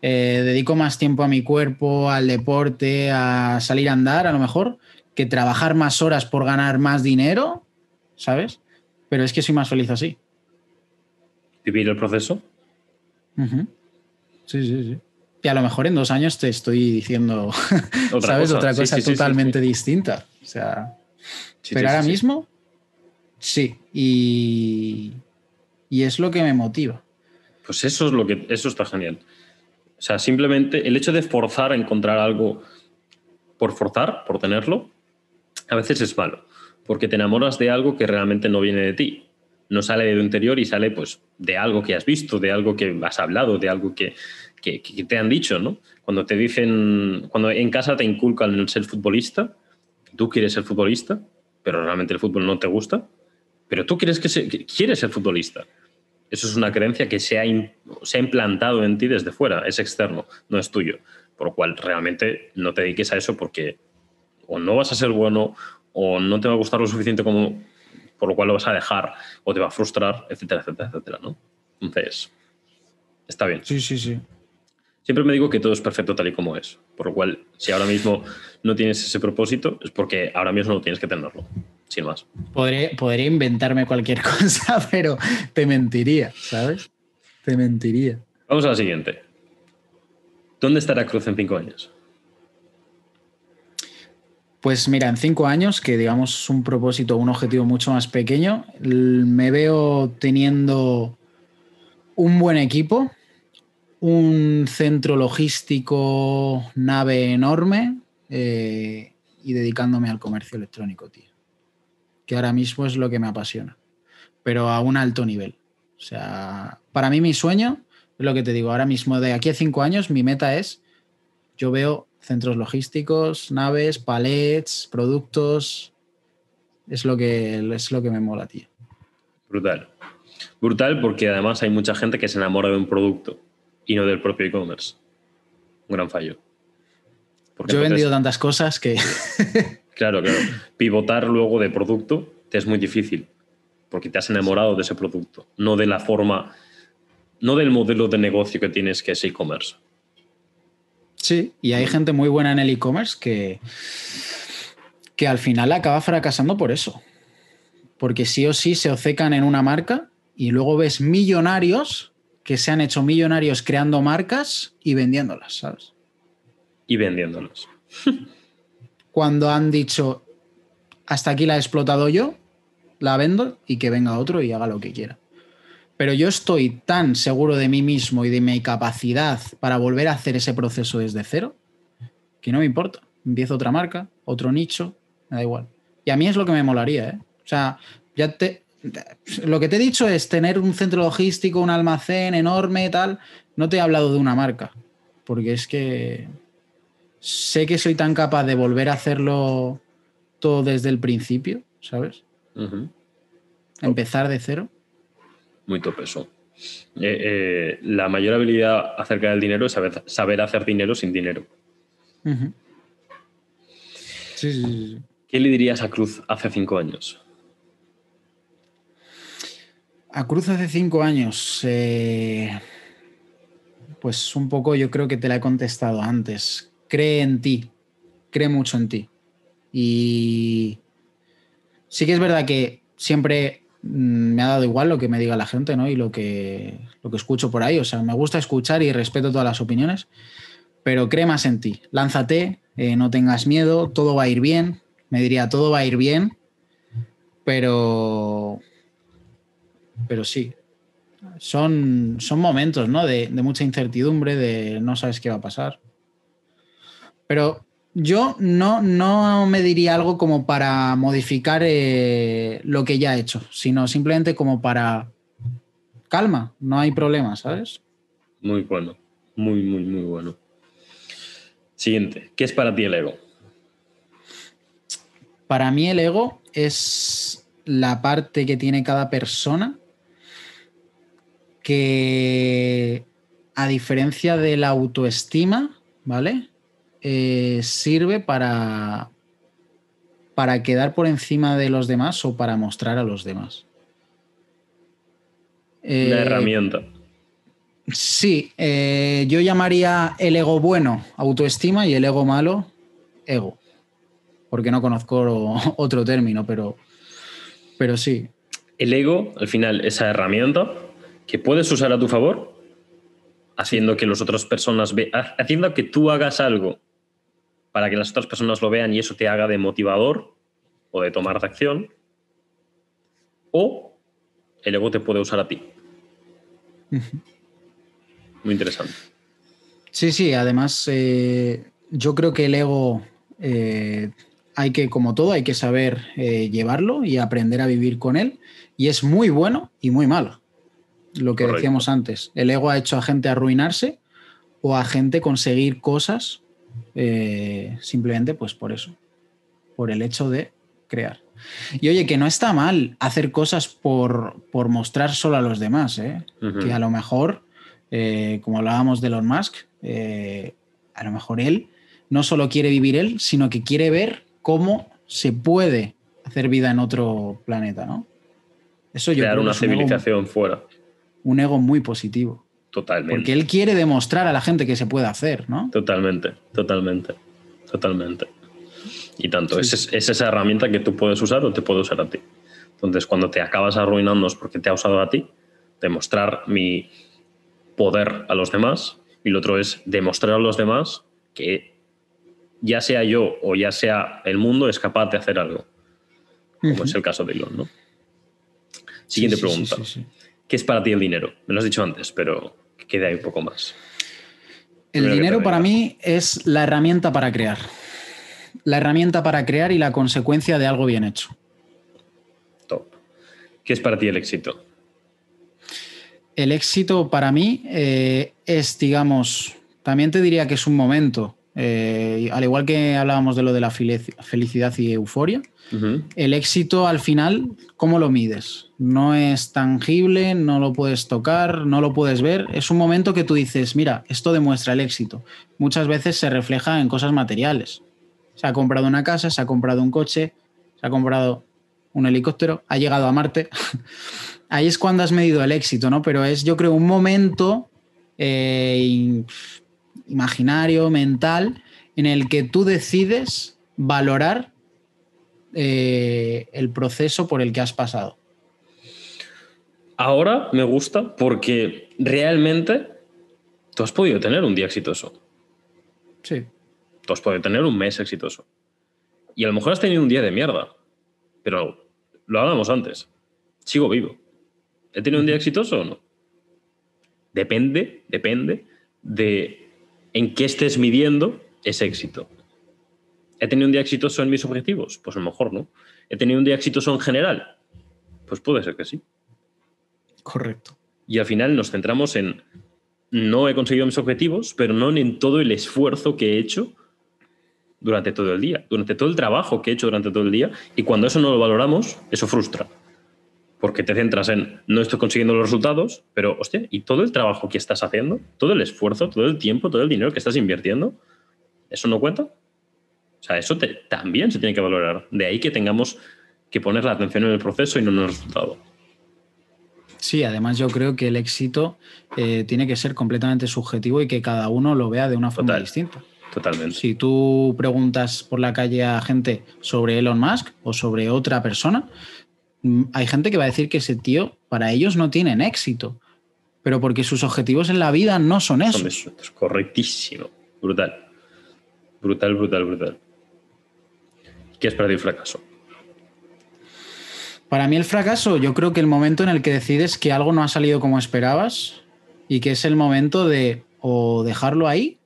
eh, dedico más tiempo a mi cuerpo, al deporte, a salir a andar, a lo mejor, que trabajar más horas por ganar más dinero, ¿sabes? Pero es que soy más feliz así. Vivir el proceso. Sí, sí, sí. Y a lo mejor en dos años te estoy diciendo, Otra ¿sabes? cosa. Otra cosa sí, sí, sí, totalmente sí. distinta. O sea, pero ahora mismo, sí. Y, y es lo que me motiva. Pues eso es lo que. Eso está genial. O sea, simplemente el hecho de forzar a encontrar algo por forzar, por tenerlo, a veces es malo. Porque te enamoras de algo que realmente no viene de ti. No sale de tu interior y sale pues de algo que has visto, de algo que has hablado, de algo que, que- que te han dicho, ¿no? Cuando te dicen, cuando en casa te inculcan el ser futbolista, tú quieres ser futbolista, pero realmente el fútbol no te gusta, pero tú quieres que, se- que quieres ser futbolista. Eso es una creencia que se ha, in- se ha implantado en ti desde fuera, es externo, no es tuyo. Por lo cual realmente no te dediques a eso porque o no vas a ser bueno o no te va a gustar lo suficiente como por lo cual lo vas a dejar o te va a frustrar, etcétera, etcétera, etcétera, ¿no? Entonces, está bien. Sí, sí, sí. Siempre me digo que todo es perfecto tal y como es. Por lo cual, si ahora mismo no tienes ese propósito, es porque ahora mismo no tienes que tenerlo. Sin más. Podré- podría inventarme cualquier cosa, pero te mentiría, ¿sabes? Te mentiría. Vamos a la siguiente. ¿Dónde estará Cruz en cinco años? Pues mira, en cinco años, que digamos un propósito, un objetivo mucho más pequeño, me veo teniendo un buen equipo, un centro logístico, nave enorme eh, y dedicándome al comercio electrónico, tío. Que ahora mismo es lo que me apasiona, pero a un alto nivel. O sea, para mí mi sueño, es lo que te digo, ahora mismo de aquí a cinco años, mi meta es, yo veo centros logísticos, naves, palets, productos. Es lo que, es lo que me mola, tío. Brutal. Brutal porque además hay mucha gente que se enamora de un producto y no del propio e-commerce. Un gran fallo. Porque Yo he entonces- vendido tantas cosas que... Claro, claro. Pivotar luego de producto te es muy difícil porque te has enamorado de ese producto, no de la forma, no del modelo de negocio que tienes que es e-commerce. sí, y hay gente muy buena en el e-commerce que, que al final acaba fracasando por eso. Porque sí o sí se obcecan en una marca y luego ves millonarios que se han hecho millonarios creando marcas y vendiéndolas, ¿sabes? Y vendiéndolos. cuando han dicho hasta aquí la he explotado yo, la vendo y que venga otro y haga lo que quiera. Pero yo estoy tan seguro de mí mismo y de mi capacidad para volver a hacer ese proceso desde cero que no me importa. Empiezo otra marca, otro nicho, me da igual. Y a mí es lo que me molaría, ¿eh? O sea, ya te. Lo que te he dicho es tener un centro logístico, un almacén enorme, tal. No te he hablado de una marca. Porque es que sé que soy tan capaz de volver a hacerlo todo desde el principio, ¿sabes? Empezar de cero. Muy top eso. Eh, eh, la mayor habilidad acerca del dinero es saber, saber hacer dinero sin dinero. Sí, sí, sí. ¿Qué le dirías a Cruz hace cinco años? A Cruz hace cinco años. eh, pues un poco yo creo que te la he contestado antes. Cree en ti. Cree mucho en ti. Y sí que es verdad que siempre mm, me ha dado igual lo que me diga la gente, ¿no? Y lo que, lo que escucho por ahí. O sea, me gusta escuchar y respeto todas las opiniones. Pero cree más en ti. Lánzate, eh, no tengas miedo, todo va a ir bien. Me diría, todo va a ir bien. Pero pero sí. Son, son momentos, ¿no? De, de mucha incertidumbre, de no sabes qué va a pasar. Pero yo no, no me diría algo como para modificar eh, lo que ya he hecho, sino simplemente como para calma, no hay problema, ¿sabes? Muy bueno. Muy, muy, muy bueno. Siguiente. ¿Qué es para ti el ego? Para mí el ego es la parte que tiene cada persona que a diferencia de la autoestima, ¿vale? Eh, sirve para, para quedar por encima de los demás o para mostrar a los demás. Una Eh, herramienta. Sí, eh, yo llamaría el ego bueno autoestima y el ego malo ego. Porque no conozco otro término, pero, pero sí. El ego, al final, esa herramienta que puedes usar a tu favor, haciendo que las otras personas vean, haciendo que tú hagas algo para que las otras personas lo vean y eso te haga de motivador o de tomar de acción, o el ego te puede usar a ti. Muy interesante. Sí, sí, además eh, yo creo que el ego eh, hay que, como todo, hay que saber eh, llevarlo y aprender a vivir con él. Y es muy bueno y muy malo. Lo que Correcto. decíamos antes. El ego ha hecho a gente arruinarse o a gente conseguir cosas eh, simplemente pues por eso. Por el hecho de crear. Y oye, que no está mal hacer cosas por, por mostrar solo a los demás, ¿eh? Que a lo mejor, eh, como hablábamos de Elon Musk, eh, a lo mejor él no solo quiere vivir él, sino que quiere ver cómo se puede hacer vida en otro planeta, ¿no? Eso yo Crear creo una un civilización fuera. Un ego muy positivo. Totalmente. Porque él quiere demostrar a la gente que se puede hacer, ¿no? Totalmente, totalmente, totalmente. Y tanto, Sí, es, es esa herramienta que tú puedes usar o te puede usar a ti. Entonces, cuando te acabas arruinando es porque te ha usado a ti, demostrar mi poder a los demás, y lo otro es demostrar a los demás que ya sea yo o ya sea el mundo es capaz de hacer algo, como es el caso de Elon, ¿no? Siguiente Sí, pregunta. sí, sí. ¿Qué es para ti el dinero? Me lo has dicho antes, pero que quede ahí un poco más. El Primero dinero para mí es la herramienta para crear. La herramienta para crear y la consecuencia de algo bien hecho. Top. ¿Qué es para ti el éxito? El éxito para mí eh, es, digamos, también te diría que es un momento. Eh, al igual que hablábamos de lo de la felici- felicidad y euforia, el éxito al final, ¿cómo lo mides? No es tangible, no lo puedes tocar, no lo puedes ver. Es un momento que tú dices, mira, esto demuestra el éxito. Muchas veces se refleja en cosas materiales. Se ha comprado una casa, se ha comprado un coche, se ha comprado un helicóptero, ha llegado a Marte. Ahí es cuando has medido el éxito, ¿no? Pero es, yo creo, un momento eh, imaginario, mental, en el que tú decides valorar eh, el proceso por el que has pasado. Ahora me gusta porque realmente tú has podido tener un día exitoso. Sí. Tú has podido tener un mes exitoso. Y a lo mejor has tenido un día de mierda. Pero lo hablábamos antes. Sigo vivo. ¿He tenido un día exitoso o no? Depende, depende de en qué estés midiendo ese éxito. ¿He tenido un día exitoso en mis objetivos? Pues a lo mejor no. ¿He tenido un día exitoso en general? Pues puede ser que sí. Correcto. Y al final nos centramos en no he conseguido mis objetivos, pero no en todo el esfuerzo que he hecho durante todo el día, durante todo el trabajo que he hecho durante todo el día, y cuando eso no lo valoramos, eso frustra. Porque te centras en no estoy consiguiendo los resultados, pero hostia, ¿y todo el trabajo que estás haciendo? ¿Todo el esfuerzo, todo el tiempo, todo el dinero que estás invirtiendo? ¿Eso no cuenta? O sea, eso también se tiene que valorar. De ahí que tengamos que poner la atención en el proceso y no en el resultado. Sí, además yo creo que el éxito eh, tiene que ser completamente subjetivo y que cada uno lo vea de una forma distinta. Totalmente. Si tú preguntas por la calle a gente sobre Elon Musk o sobre otra persona, hay gente que va a decir que ese tío, para ellos no tienen éxito, pero porque sus objetivos en la vida no son esos. Son correctísimo. Brutal. Brutal, brutal, brutal. ¿Qué es para ti el fracaso? Para mí el fracaso, yo creo que el momento en el que decides que algo no ha salido como esperabas y que es el momento de o dejarlo ahí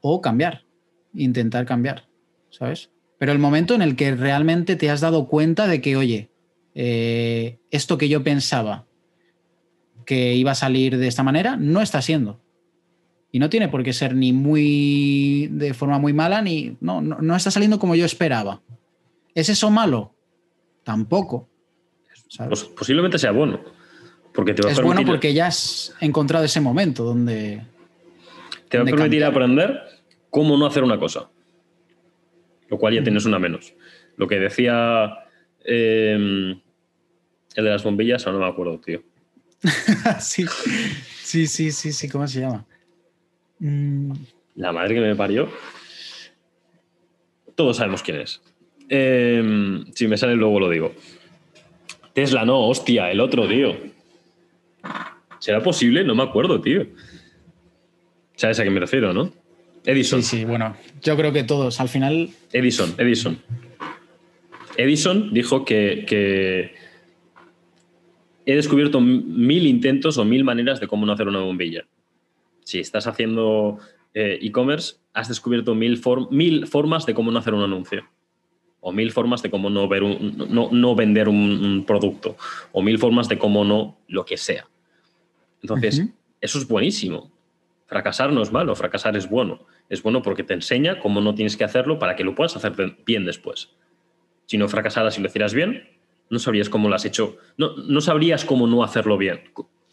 o cambiar, intentar cambiar, ¿sabes? Pero el momento en el que realmente te has dado cuenta de que, oye, eh, esto que yo pensaba que iba a salir de esta manera, no está siendo. Y no tiene por qué ser ni muy de forma muy mala, ni no, no está saliendo como yo esperaba. ¿Es eso malo? Tampoco. Pues posiblemente sea bueno. Porque te va es bueno porque ya has encontrado ese momento donde. Te va a permitir aprender cómo no hacer una cosa. Lo cual ya tienes una menos. Lo que decía em, el de las bombillas, ahora no me acuerdo, tío. sí. sí, sí, sí, sí, ¿cómo se llama? Mm. La madre que me parió. Todos sabemos quién es. Em, si me sale luego lo digo. Tesla no, hostia, el otro, tío. ¿Será posible? No me acuerdo, tío. ¿Sabes a qué me refiero, no? Edison. Sí, sí, bueno, yo creo que todos, al final. Edison, Edison. Edison dijo que, que he descubierto mil intentos o mil maneras de cómo no hacer una bombilla. Si estás haciendo eh, e-commerce, has descubierto mil, mil formas de cómo no hacer un anuncio o mil formas de cómo no, ver un, no, vender un, producto, o mil formas de cómo no lo que sea. Entonces, eso es buenísimo. Fracasar no es malo, fracasar es bueno. Es bueno porque te enseña cómo no tienes que hacerlo para que lo puedas hacer bien después. Si no fracasaras y lo hicieras bien, no sabrías cómo lo has hecho, no, no sabrías cómo no hacerlo bien,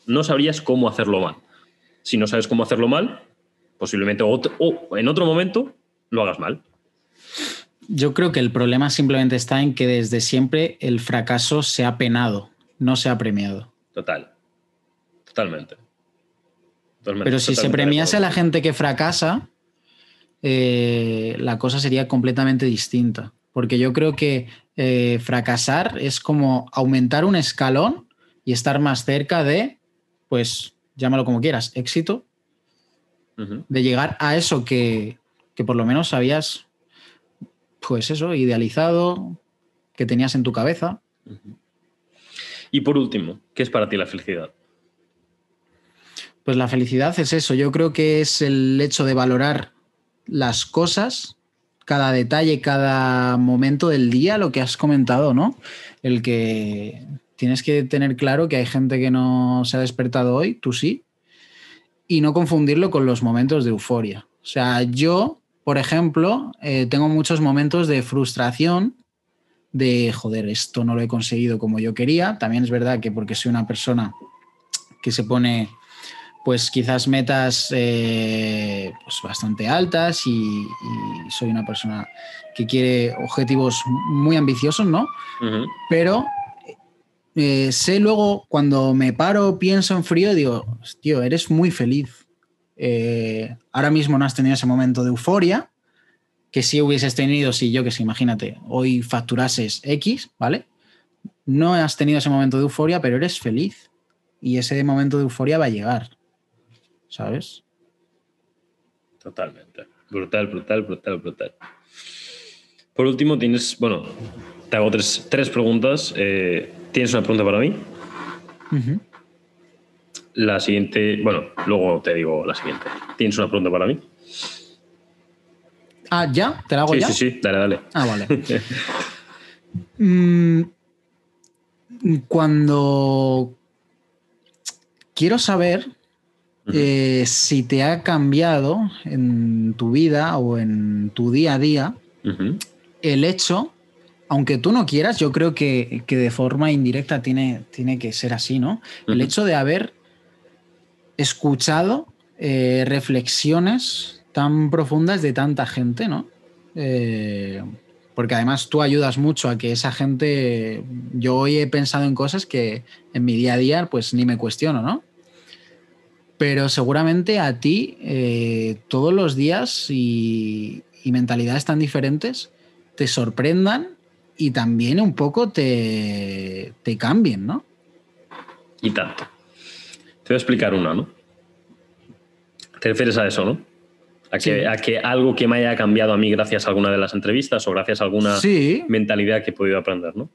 no sabrías cómo hacerlo mal. Si no sabes cómo hacerlo mal, posiblemente o en otro momento lo hagas mal. Yo creo que el problema simplemente está en que desde siempre el fracaso se ha penado, no se ha premiado. Total. Totalmente. Pero si se premiase a la gente que fracasa, eh, la cosa sería completamente distinta. Porque yo creo que eh, fracasar es como aumentar un escalón y estar más cerca de, pues, llámalo como quieras, éxito, de llegar a eso que, que por lo menos sabías pues eso, idealizado, que tenías en tu cabeza. Y por último, ¿qué es para ti la felicidad? Pues la felicidad es eso, yo creo que es el hecho de valorar las cosas, cada detalle, cada momento del día, lo que has comentado, ¿no? El que tienes que tener claro que hay gente que no se ha despertado hoy, tú sí, y no confundirlo con los momentos de euforia. O sea, yo por ejemplo, eh, tengo muchos momentos de frustración de, joder, esto no lo he conseguido como yo quería. También es verdad que porque soy una persona que se pone, pues quizás metas eh, pues bastante altas y, soy una persona que quiere objetivos muy ambiciosos, ¿no? Pero eh, sé luego, cuando me paro, pienso en frío, digo, tío, eres muy feliz eh, ahora mismo no has tenido ese momento de euforia que si hubieses tenido si yo que sé, imagínate, hoy facturases X, ¿vale? No has tenido ese momento de euforia, pero eres feliz. Y ese momento de euforia va a llegar. ¿Sabes? Totalmente. Brutal, brutal, brutal, brutal. Por último, tienes, bueno, te hago tres, preguntas. Eh, ¿Tienes una pregunta para mí? La siguiente, bueno, luego te digo la siguiente. ¿Tienes una pregunta para mí? Ah, ¿ya? ¿Te la hago sí, ya? Sí, sí, dale, dale. Ah, vale. Mm, cuando quiero saber eh, si te ha cambiado en tu vida o en tu día a día el hecho, aunque tú no quieras, yo creo que, de forma indirecta tiene, tiene, que ser así, ¿no? El hecho de haber escuchado eh, reflexiones tan profundas de tanta gente, ¿no? Eh, porque además tú ayudas mucho a que esa gente, yo hoy he pensado en cosas que en mi día a día pues ni me cuestiono, ¿no? Pero seguramente a ti eh, todos los días y, mentalidades tan diferentes te sorprendan y también un poco te, te cambien, ¿no? Y tanto. Te voy a explicar una, ¿no? Te refieres a eso, ¿no? A que, algo que me haya cambiado a mí gracias a alguna de las entrevistas o gracias a alguna mentalidad que he podido aprender, ¿no?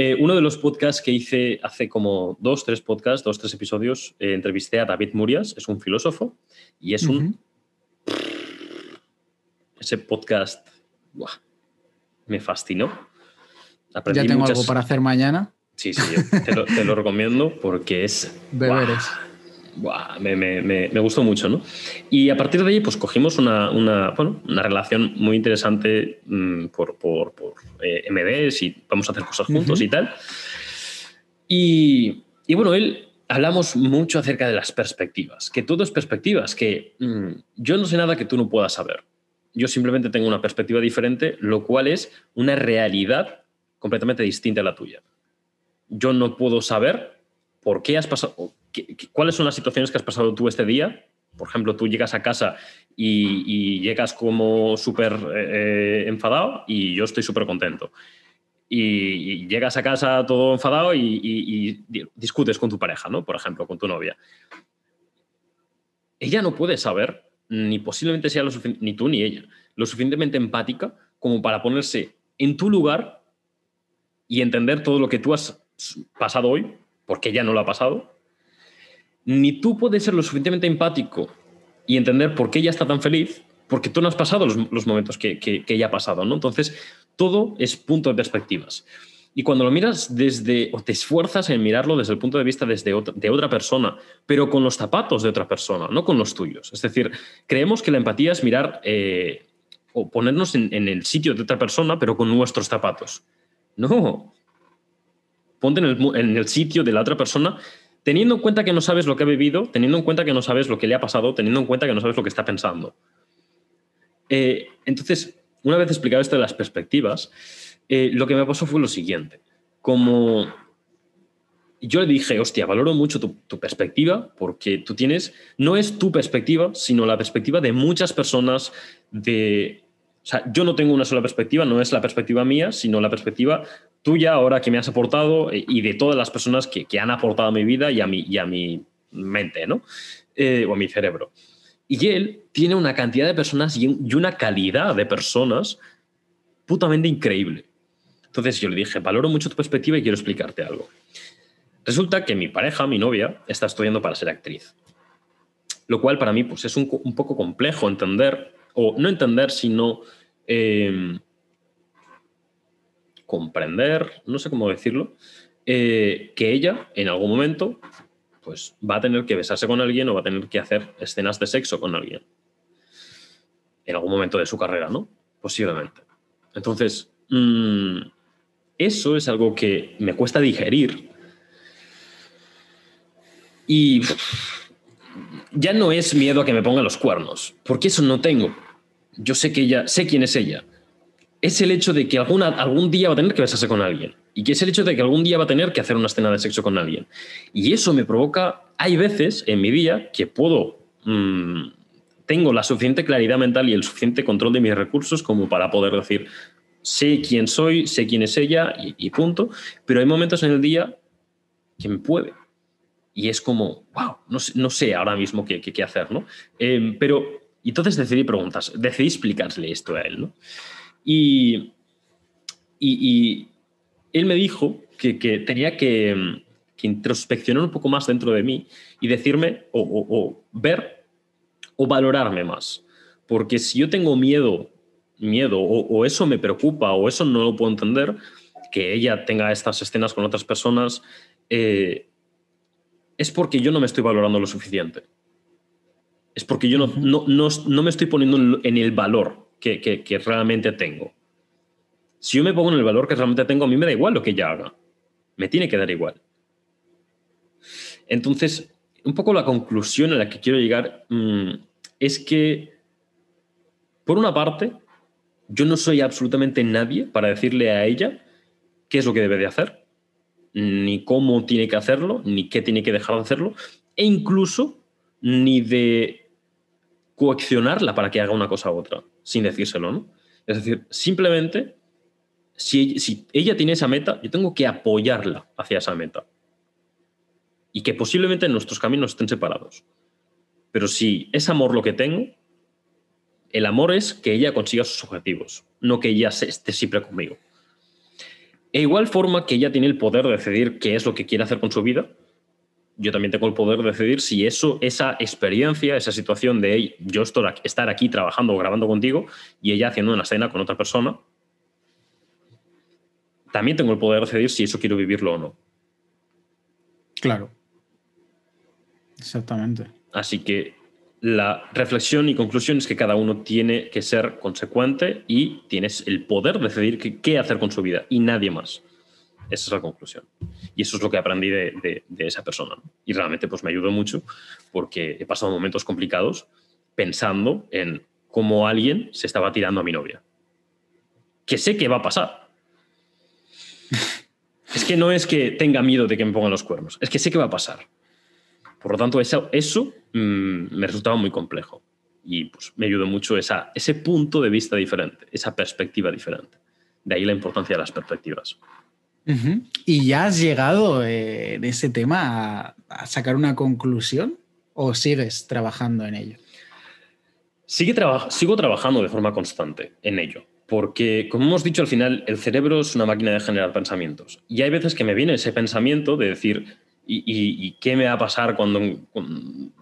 Eh, uno de los podcasts que hice hace como dos, tres podcasts, dos, tres episodios, eh, entrevisté a David Murias, es un filósofo y es un... Ese podcast me fascinó. ya tengo algo para hacer mañana. Sí, sí, te, lo, recomiendo porque es... Me, gustó mucho, ¿no? Y a partir de ahí, pues cogimos una, una, relación muy interesante mm, por, por, eh, MDs y vamos a hacer cosas juntos y tal. Y, bueno, él hablamos mucho acerca de las perspectivas, que todo es perspectivas, que mm, yo no sé nada que tú no puedas saber. Yo simplemente tengo una perspectiva diferente, lo cual es una realidad completamente distinta a la tuya. Yo no puedo saber por qué has pasado, ¿cuáles son las situaciones que has pasado tú este día? Por ejemplo, tú llegas a casa y, llegas como súper eh, enfadado y yo estoy súper contento. Y, llegas a casa todo enfadado y, discutes con tu pareja, ¿no? Por ejemplo, con tu novia. Ella no puede saber, ni posiblemente sea lo ni tú ni ella, lo suficientemente empática como para ponerse en tu lugar y entender todo lo que tú has pasado hoy, porque ella no lo ha pasado, ni tú puedes ser lo suficientemente empático y entender por qué ella está tan feliz, porque tú no has pasado los, momentos que, ella ha pasado, ¿no? Entonces, todo es punto de perspectivas. Y cuando lo miras desde, o te esfuerzas en mirarlo desde el punto de vista desde de otra persona, pero con los zapatos de otra persona, no con los tuyos. Es decir, creemos que la empatía es mirar eh, o ponernos en, el sitio de otra persona, pero con nuestros zapatos. No. Ponte en el, en el sitio de la otra persona teniendo en cuenta que no sabes lo que ha vivido, teniendo en cuenta que no sabes lo que le ha pasado, teniendo en cuenta que no sabes lo que está pensando. Eh, entonces, una vez explicado esto de las perspectivas, eh, lo que me pasó fue lo siguiente. Como yo le dije, hostia, valoro mucho tu, tu, perspectiva porque tú tienes, no es tu perspectiva, sino la perspectiva de muchas personas de... Sea, yo no tengo una sola perspectiva, no es la perspectiva mía, sino la perspectiva tuya ahora que me has aportado eh, y de todas las personas que, han aportado a mi vida y a mi, y a mi mente, ¿no? Eh, o a mi cerebro. Y él tiene una cantidad de personas y, una calidad de personas putamente increíble. Entonces yo le dije, valoro mucho tu perspectiva y quiero explicarte algo. Resulta que mi pareja, mi novia, está estudiando para ser actriz. Lo cual para mí pues, es un, poco complejo entender, o no entender, sino eh, comprender, no sé cómo decirlo, eh, que ella en algún momento pues va a tener que besarse con alguien o va a tener que hacer escenas de sexo con alguien. En algún momento de su carrera, ¿no? Posiblemente. Entonces, mm, eso es algo que me cuesta digerir. Y ya no es miedo a que me ponga los cuernos, porque eso no tengo. Yo sé que ella, sé quién es ella, es el hecho de que alguna, algún día va a tener que besarse con alguien. Y que es el hecho de que algún día va a tener que hacer una escena de sexo con alguien. Y eso me provoca, hay veces en mi día que puedo, mm, tengo la suficiente claridad mental y el suficiente control de mis recursos como para poder decir, sé quién soy, sé quién es ella y, punto. Pero hay momentos en el día que me puede. Y es como, wow, no sé, ahora mismo qué, qué, hacer, ¿no? Eh, pero entonces decidí preguntas, decidí explicarle esto a él, ¿no? Y, y, él me dijo que, tenía que, introspeccionar un poco más dentro de mí y decirme o, ver o valorarme más. Porque si yo tengo miedo, miedo o, eso me preocupa o eso no lo puedo entender, que ella tenga estas escenas con otras personas, eh, es porque yo no me estoy valorando lo suficiente. Es porque yo no, no, no, me estoy poniendo en el valor que, que, realmente tengo. Si yo me pongo en el valor que realmente tengo, a mí me da igual lo que ella haga. Me tiene que dar igual. Entonces, un poco la conclusión a la que quiero llegar mm, es que, por una parte, yo no soy absolutamente nadie para decirle a ella qué es lo que debe de hacer, ni cómo tiene que hacerlo, ni qué tiene que dejar de hacerlo, e incluso ni de coaccionarla para que haga una cosa u otra, sin decírselo, ¿no? Es decir, simplemente, si, si ella tiene esa meta, yo tengo que apoyarla hacia esa meta. Y que posiblemente nuestros caminos estén separados. Pero si es amor lo que tengo, el amor es que ella consiga sus objetivos, no que ella esté siempre conmigo. E igual forma que ella tiene el poder de decidir qué es lo que quiere hacer con su vida, yo también tengo el poder de decidir si eso, esa experiencia, esa situación de yo estar aquí trabajando o grabando contigo y ella haciendo una escena con otra persona, también tengo el poder de decidir si eso quiero vivirlo o no. Claro. Exactamente. Así que la reflexión y conclusión es que cada uno tiene que ser consecuente y tienes el poder de decidir qué hacer con su vida y nadie más. Esa es la conclusión. Y eso es lo que aprendí de, esa persona. Y realmente pues me ayudó mucho porque he pasado momentos complicados pensando en cómo alguien se estaba tirando a mi novia. Que sé que va a pasar. es que no es que tenga miedo de que me pongan los cuernos, es que sé que va a pasar. Por lo tanto, eso, eso mm, me resultaba muy complejo y pues, me ayudó mucho esa, ese punto de vista diferente, esa perspectiva diferente. De ahí la importancia de las perspectivas. ¿Y ya has llegado eh, de ese tema a, sacar una conclusión o sigues trabajando en ello? Sigue sigo trabajando de forma constante en ello, porque como hemos dicho al final, el cerebro es una máquina de generar pensamientos. Y hay veces que me viene ese pensamiento de decir, y, qué me va a pasar cuando,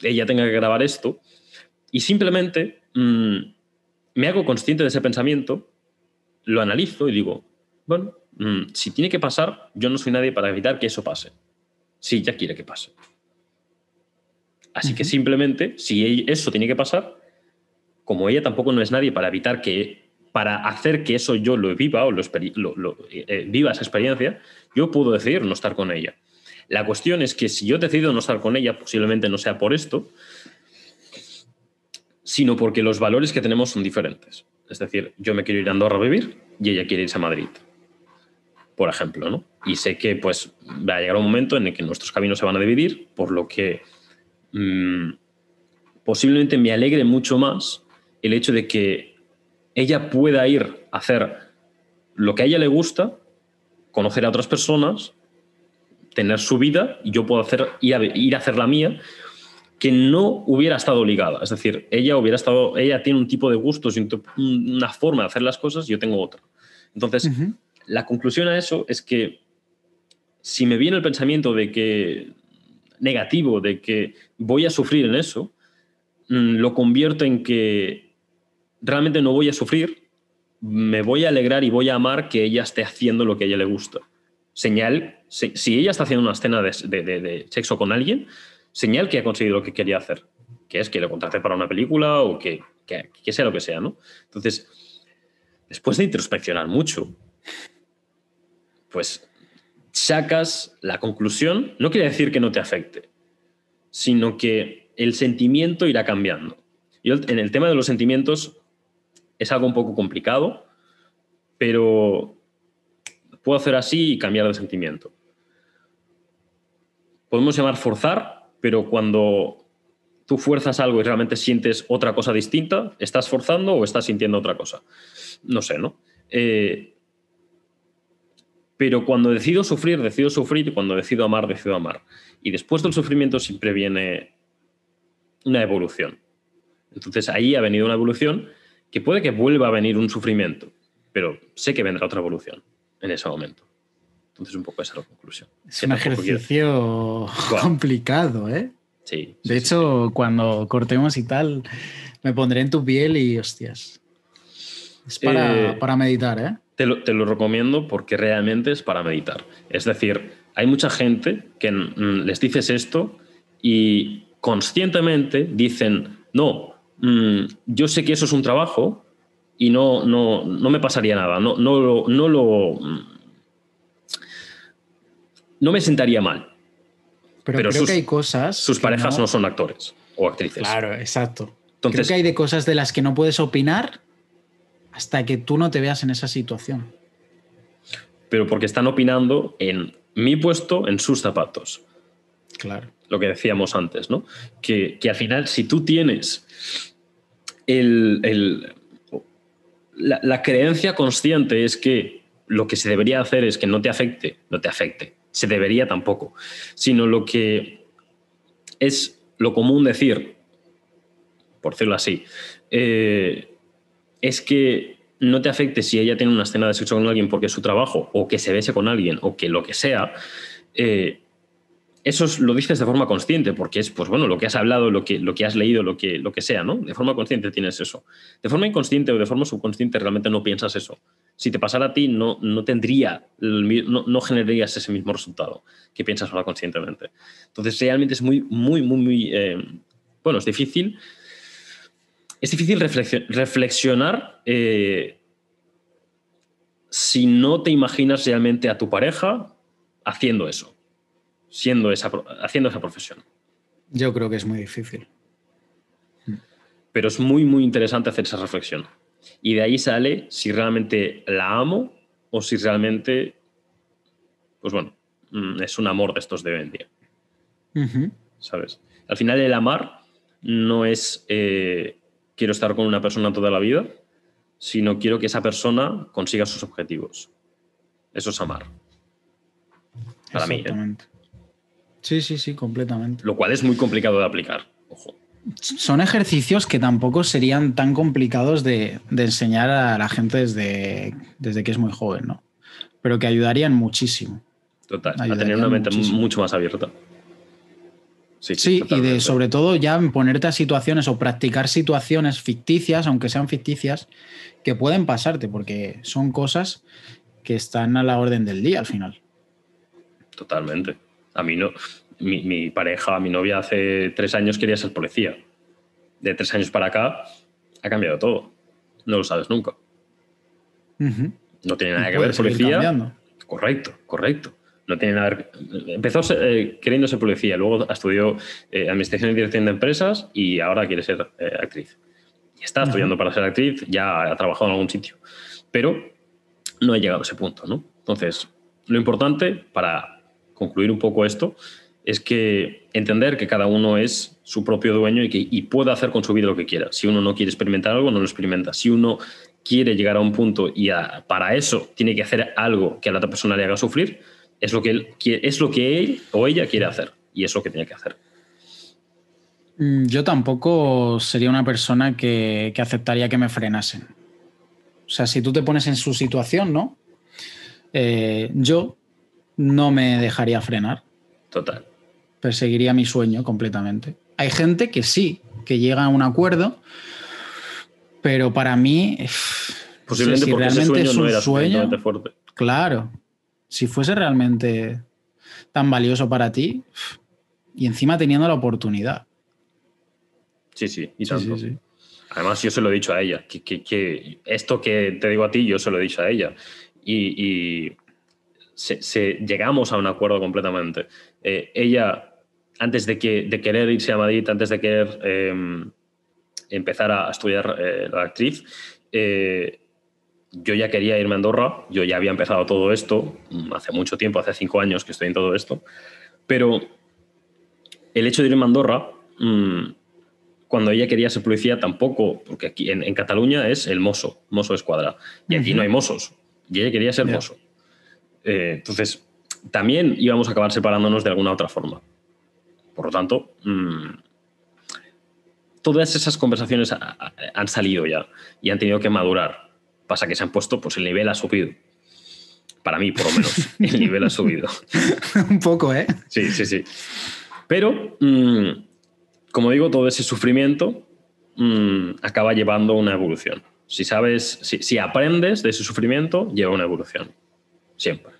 ella tenga que grabar esto. Y simplemente mm, me hago consciente de ese pensamiento, lo analizo y digo, bueno, mm, si tiene que pasar, yo no soy nadie para evitar que eso pase. Si ella quiere que pase. Así que simplemente, si eso tiene que pasar, como ella tampoco no es nadie para evitar que, para hacer que eso yo lo viva o lo, eh, eh, viva esa experiencia, yo puedo decidir no estar con ella. La cuestión es que si yo decido no estar con ella, posiblemente no sea por esto, sino porque los valores que tenemos son diferentes. Es decir, yo me quiero ir a Andorra a vivir y ella quiere irse a Madrid, por ejemplo, ¿no? Y sé que pues va a llegar un momento en el que nuestros caminos se van a dividir, por lo que mm, posiblemente me alegre mucho más el hecho de que ella pueda ir a hacer lo que a ella le gusta, conocer a otras personas tener su vida y yo puedo hacer, ir, a, ir a hacer la mía, que no hubiera estado ligada. Es decir, ella hubiera estado, ella tiene un tipo de gustos y una forma de hacer las cosas, yo tengo otra. Entonces, la conclusión a eso es que si me viene el pensamiento de que negativo, de que voy a sufrir en eso, mm, lo convierto en que realmente no voy a sufrir, me voy a alegrar y voy a amar que ella esté haciendo lo que a ella le gusta señal, si, ella está haciendo una escena de, sexo con alguien, señal que ha conseguido lo que quería hacer, que es que le contrate para una película o que, que, sea lo que sea, ¿no? Entonces, después de introspeccionar mucho, pues sacas la conclusión, no quiere decir que no te afecte, sino que el sentimiento irá cambiando. Y en el tema de los sentimientos es algo un poco complicado, pero puedo hacer así y cambiar de sentimiento. Podemos llamar forzar, pero cuando tú fuerzas algo y realmente sientes otra cosa distinta, ¿estás forzando o estás sintiendo otra cosa? No sé, ¿no? Eh, pero cuando decido sufrir, decido sufrir, y cuando decido amar, decido amar. Y después del sufrimiento siempre viene una evolución. Entonces ahí ha venido una evolución que puede que vuelva a venir un sufrimiento, pero sé que vendrá otra evolución en ese momento. Entonces, un poco esa es la conclusión. Es un ejercicio complicado, ¿eh? Sí. de hecho, cuando cortemos y tal, me pondré en tu piel y hostias. Es para, eh, para meditar, ¿eh? Te lo, te lo, recomiendo porque realmente es para meditar. Es decir, hay mucha gente que les dices esto y conscientemente dicen, no, mm, yo sé que eso es un trabajo y no, no, no me pasaría nada, no, no, lo, no lo... Mm, no me sentaría mal. Pero, creo sus, que hay cosas. Sus parejas no... son actores o actrices. Claro, exacto. Entonces, creo que hay de cosas de las que no puedes opinar hasta que tú no te veas en esa situación. Pero porque están opinando en mi puesto, en sus zapatos. Claro. Lo que decíamos antes, ¿no? Que, que al final, si tú tienes el, el, la, la, creencia consciente es que lo que se debería hacer es que no te afecte, no te afecte. Se debería tampoco. Sino lo que es lo común decir, por decirlo así, eh, es que no te afecte si ella tiene una escena de sexo con alguien porque es su trabajo, o que se bese con alguien, o que lo que sea. Eh, eso lo dices de forma consciente, porque es, pues bueno, lo que has hablado, lo que, lo que has leído, lo que, lo que sea, ¿no? De forma consciente tienes eso. De forma inconsciente o de forma subconsciente realmente no piensas eso. Si te pasara a ti, no, no tendría, no, no generarías ese mismo resultado que piensas ahora conscientemente. Entonces, realmente es muy, muy, muy, muy, eh, bueno, es difícil. Es difícil reflexionar eh, si no te imaginas realmente a tu pareja haciendo eso siendo esa, haciendo esa profesión. Yo creo que es muy difícil. Pero es muy, muy interesante hacer esa reflexión. Y de ahí sale si realmente la amo o si realmente, pues bueno, mm, es un amor de estos de hoy en día. ¿Sabes? Al final el amar no es eh, quiero estar con una persona toda la vida, sino quiero que esa persona consiga sus objetivos. Eso es amar. Para mí. ¿eh? Sí, sí, sí, completamente. Lo cual es muy complicado de aplicar. Ojo. Son ejercicios que tampoco serían tan complicados de, enseñar a la gente desde, desde, que es muy joven, ¿no? Pero que ayudarían muchísimo. Total, ayudarían a tener una mente mucho más abierta. Sí, sí, y de sobre todo ya ponerte a situaciones o practicar situaciones ficticias, aunque sean ficticias, que pueden pasarte, porque son cosas que están a la orden del día al final. Totalmente. A mí no. Mi, pareja, mi novia hace tres años quería ser policía. De tres años para acá ha cambiado todo. No lo sabes nunca. No tiene nada que ver policía. Correcto, correcto. No tiene nada Empezó eh, queriendo ser policía, luego estudió eh, Administración y Dirección de Empresas y ahora quiere ser eh, actriz. Y está estudiando para ser actriz, ya ha trabajado en algún sitio. Pero no ha llegado a ese punto, ¿no? Entonces, lo importante para concluir un poco esto, es que entender que cada uno es su propio dueño y que y puede hacer con su vida lo que quiera. Si uno no quiere experimentar algo, no lo experimenta. Si uno quiere llegar a un punto y para eso tiene que hacer algo que a la otra persona le haga sufrir, es lo que él es lo que él o ella quiere hacer y es lo que tiene que hacer. Mm, yo tampoco sería una persona que, que aceptaría que me frenasen. O sea, si tú te pones en su situación, ¿no? Eh, yo no me dejaría frenar. Total. Perseguiría mi sueño completamente. Hay gente que sí, que llega a un acuerdo, pero para mí. Posiblemente porque realmente ese sueño no era sueño, fuerte. Claro. Si fuese realmente tan valioso para ti, y encima teniendo la oportunidad. Sí, sí, y tanto. Además, yo se lo he dicho a ella, que, esto que te digo a ti, yo se lo he dicho a ella. y se, llegamos a un acuerdo completamente. Eh, ella, antes de, que, de querer irse a Madrid, antes de querer em, empezar a estudiar eh, la actriz, eh, yo ya quería irme a Andorra, yo ya había empezado todo esto mm, hace mucho tiempo, hace cinco años que estoy en todo esto, pero el hecho de irme a Andorra, mm, cuando ella quería ser policía, tampoco, porque aquí en, Cataluña es el mozo, mozo de escuadra, y aquí no hay mozos, y ella quería ser mozo. Eh, entonces, también íbamos a acabar separándonos de alguna otra forma. Por lo tanto, mm, todas esas conversaciones han salido ya y han tenido que madurar. Pasa que se han puesto, pues el nivel ha subido. Para mí, por lo menos, el nivel ha subido. Un poco, ¿eh? Sí, sí, sí. Pero, mm, como digo, todo ese sufrimiento mm, acaba llevando una evolución. Si sabes, si aprendes de ese sufrimiento, lleva una evolución. Siempre.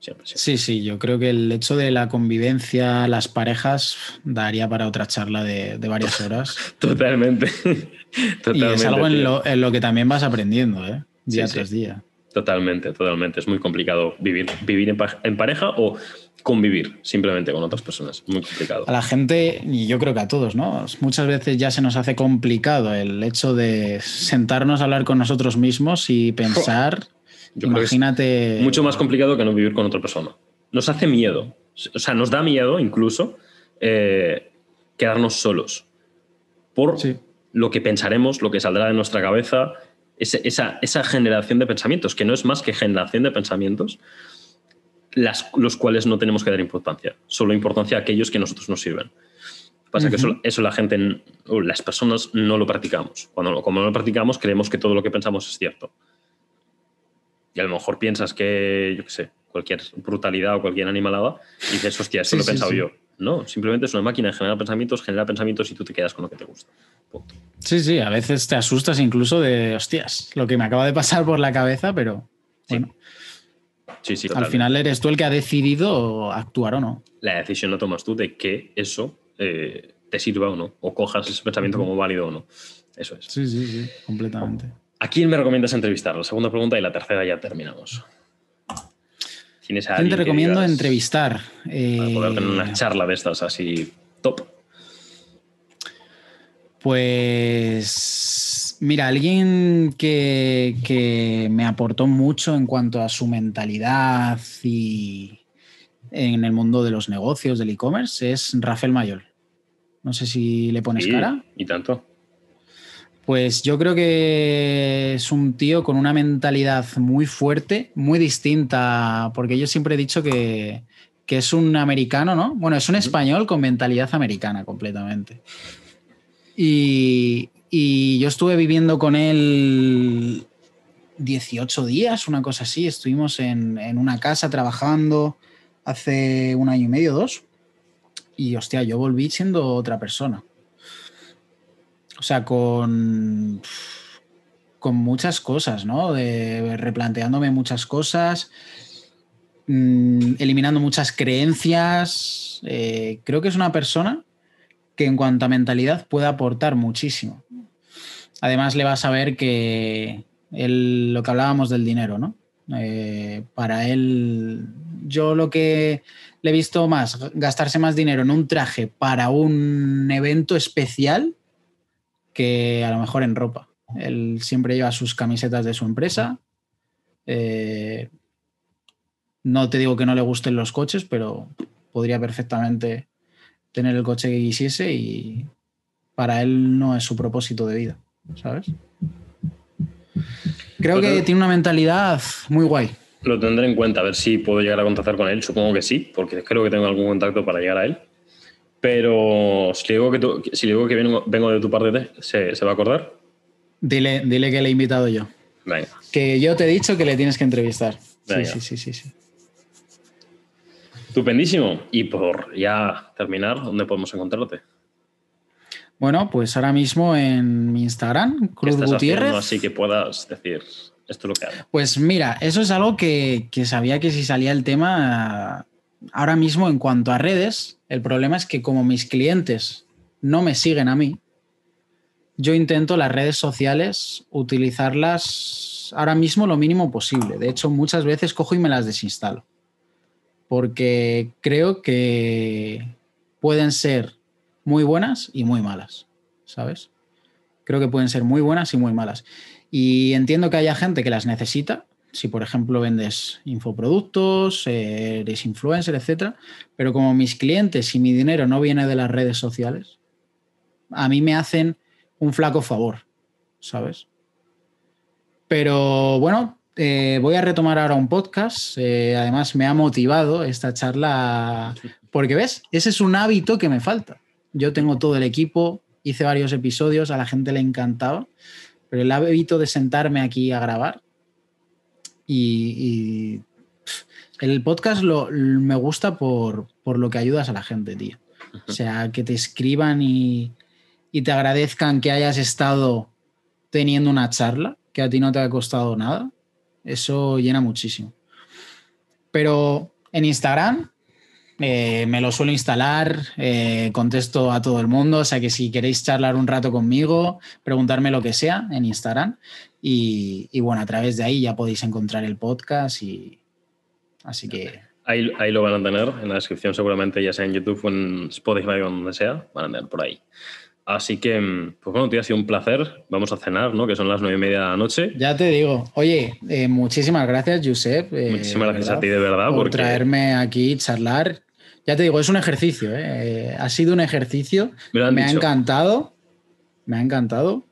Siempre, siempre. Sí, sí, yo creo que el hecho de la convivencia, las parejas, daría para otra charla de, de varias horas. Totalmente. y es algo en lo, en lo que también vas aprendiendo, ¿eh? Día Sí, sí. tras día. Totalmente, totalmente. Es muy complicado vivir, vivir en, pa- en pareja o convivir simplemente con otras personas. Muy complicado. A la gente, y yo creo que a todos, ¿no? Muchas veces ya se nos hace complicado el hecho de sentarnos a hablar con nosotros mismos y pensar. Yo creo que es imagínate. Mucho más complicado que no vivir con otra persona. Nos hace miedo. O sea, nos da miedo incluso eh, quedarnos solos. Por Sí. lo que pensaremos, lo que saldrá de nuestra cabeza, ese- esa, esa generación de pensamientos, que no es más que generación de pensamientos, las, los cuales no tenemos que dar importancia. Solo importancia a aquellos que a nosotros nos sirven. Pasa que eso, la gente, las personas no lo practicamos. Cuando como no lo practicamos, creemos que todo lo que pensamos es cierto. Y a lo mejor piensas que, yo qué sé, cualquier brutalidad o cualquier animalada, y dices, hostia, eso Sí, lo he sí, pensado sí. yo. No, simplemente es una máquina de generar pensamientos, genera pensamientos y tú te quedas con lo que te gusta. Punto. Sí, sí, a veces te asustas incluso de, hostias, lo que me acaba de pasar por la cabeza, pero Sí, bueno, Sí, sí, al final eres tú el que ha decidido actuar o no. La decisión la tomas tú de que eso eh, te sirva o no, o cojas ese pensamiento como válido o no. Eso es. Sí, sí, sí, completamente. ¿A quién me recomiendas entrevistar? La segunda pregunta y la tercera ya terminamos. ¿Tienes a ¿Quién te recomiendo entrevistar? Para poder tener una Eh, charla de estas así top. Pues mira, alguien que, que me aportó mucho en cuanto a su mentalidad y en el mundo de los negocios, del e-commerce, es Rafael Mayol. No sé si le pones Sí, cara. Y tanto. Pues yo creo que es un tío con una mentalidad muy fuerte, muy distinta, porque yo siempre he dicho que, que es un americano, ¿no? Bueno, es un español con mentalidad americana completamente. Y, y yo estuve viviendo con él 18 días, una cosa así. Estuvimos en, en una casa trabajando hace un año y medio, dos. Y hostia, yo volví siendo otra persona. O sea, con, con muchas cosas, ¿no? De, replanteándome muchas cosas, mm, eliminando muchas creencias. Eh, creo que es una persona que en cuanto a mentalidad puede aportar muchísimo. Además, le vas a ver que él, lo que hablábamos del dinero, ¿no? Eh, para él, yo lo que le he visto más, gastarse más dinero en un traje para un evento especial que a lo mejor en ropa. Él siempre lleva sus camisetas de su empresa. Eh, no te digo que no le gusten los coches, pero podría perfectamente tener el coche que quisiese y para él no es su propósito de vida, ¿sabes? Creo que tiene una mentalidad muy guay. Lo tendré en cuenta, a ver si puedo llegar a contactar con él. Supongo que sí, porque creo que tengo algún contacto para llegar a él. Pero si le digo que, tú- si le digo que vengo, vengo de tu parte, ¿se, se va a acordar? Dile, dile que le he invitado yo. Venga. Que yo te he dicho que le tienes que entrevistar. Sí, Venga. sí, sí, sí, sí. Estupendísimo. Y por ya terminar, ¿dónde podemos encontrarte? Bueno, pues ahora mismo en mi Instagram, ¿Qué Cruz estás Gutiérrez. haciendo así que puedas decir esto es lo que hago? Pues mira, eso es algo que, que sabía que si salía el tema, ahora mismo en cuanto a redes, el problema es que como mis clientes no me siguen a mí, yo intento las redes sociales utilizarlas ahora mismo lo mínimo posible. De hecho, muchas veces cojo y me las desinstalo. Porque creo que pueden ser muy buenas y muy malas, ¿sabes? Creo que pueden ser muy buenas y muy malas. Y entiendo que haya gente que las necesita, si por ejemplo vendes infoproductos, eres influencer, etcétera, pero como mis clientes y mi dinero no viene de las redes sociales, a mí me hacen un flaco favor, ¿sabes? Pero bueno, eh, voy a retomar ahora un podcast. eh, además, me ha motivado esta charla porque, ¿ves? Ese es un hábito que me falta. Yo tengo todo el equipo, hice varios episodios, a la gente le encantaba, pero el hábito de sentarme aquí a grabar y, el podcast lo, me gusta por, por, lo que ayudas a la gente, tío. O sea, que te escriban y, y te agradezcan que hayas estado teniendo una charla que a ti no te ha costado nada, eso llena muchísimo. Pero En Instagram, eh, me lo suelo instalar, eh, contesto a todo el mundo, o sea que si queréis charlar un rato conmigo, preguntarme lo que sea en Instagram y, y bueno, a través de ahí ya podéis encontrar el podcast y así que... Ahí, ahí, lo van a tener en la descripción seguramente, ya sea en YouTube o en Spotify o donde sea, van a tener por ahí. Así que, mm, pues bueno, tío, ha sido un placer. Vamos a cenar, ¿no? Que son las nueve y media de la noche. Ya te digo. Oye, eh, muchísimas gracias, Josep. Eh, muchísimas gracias verdad, a ti, de verdad. Por porque... traerme aquí, charlar. Ya te digo, es un ejercicio. ¿eh? Ha sido un ejercicio. Me, me ha encantado. Me ha encantado.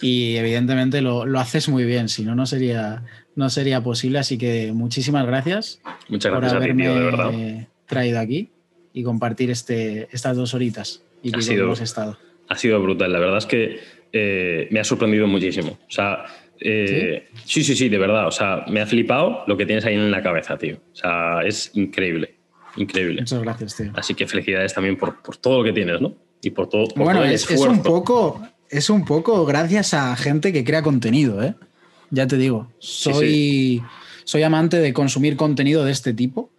Y evidentemente lo, lo, haces muy bien. Si no, no sería, no sería posible. Así que muchísimas gracias. Muchas gracias por haberme a ti, tío, de verdad. traído aquí y compartir este, estas dos horitas y ha sido, hemos estado. Ha sido brutal. La verdad es que eh, me ha sorprendido muchísimo. O sea, eh, ¿Sí? ¿Sí? sí, sí, de verdad. O sea, me ha flipado lo que tienes ahí en la cabeza, tío. O sea, es increíble. Increíble. Muchas gracias, tío. Así que felicidades también por, por todo lo que tienes, ¿no? Y por todo. Por bueno, todo el es, es, esfuerzo. un poco, es un poco gracias a gente que crea contenido, ¿eh? Ya te digo. Soy, sí, sí. soy amante de consumir contenido de este tipo.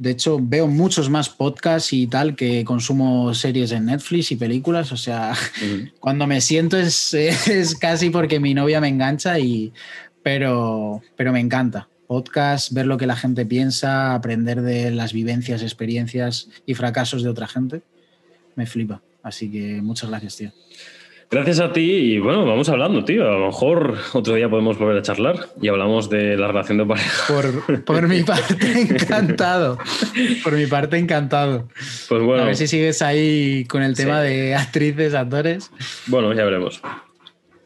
De hecho, veo muchos más podcasts y tal que consumo series en Netflix y películas. O sea, uh -huh. cuando me siento es, es, casi porque mi novia me engancha, y, pero, pero me encanta. Podcast, ver lo que la gente piensa, aprender de las vivencias, experiencias y fracasos de otra gente, me flipa. Así que muchas gracias, tío. Gracias a ti y bueno, vamos hablando, tío. A lo mejor otro día podemos volver a charlar y hablamos de la relación de pareja. Por, por mi parte, encantado. Por mi parte, encantado. Pues bueno. A ver si sigues ahí con el tema sí. de actrices, actores. Bueno, ya veremos.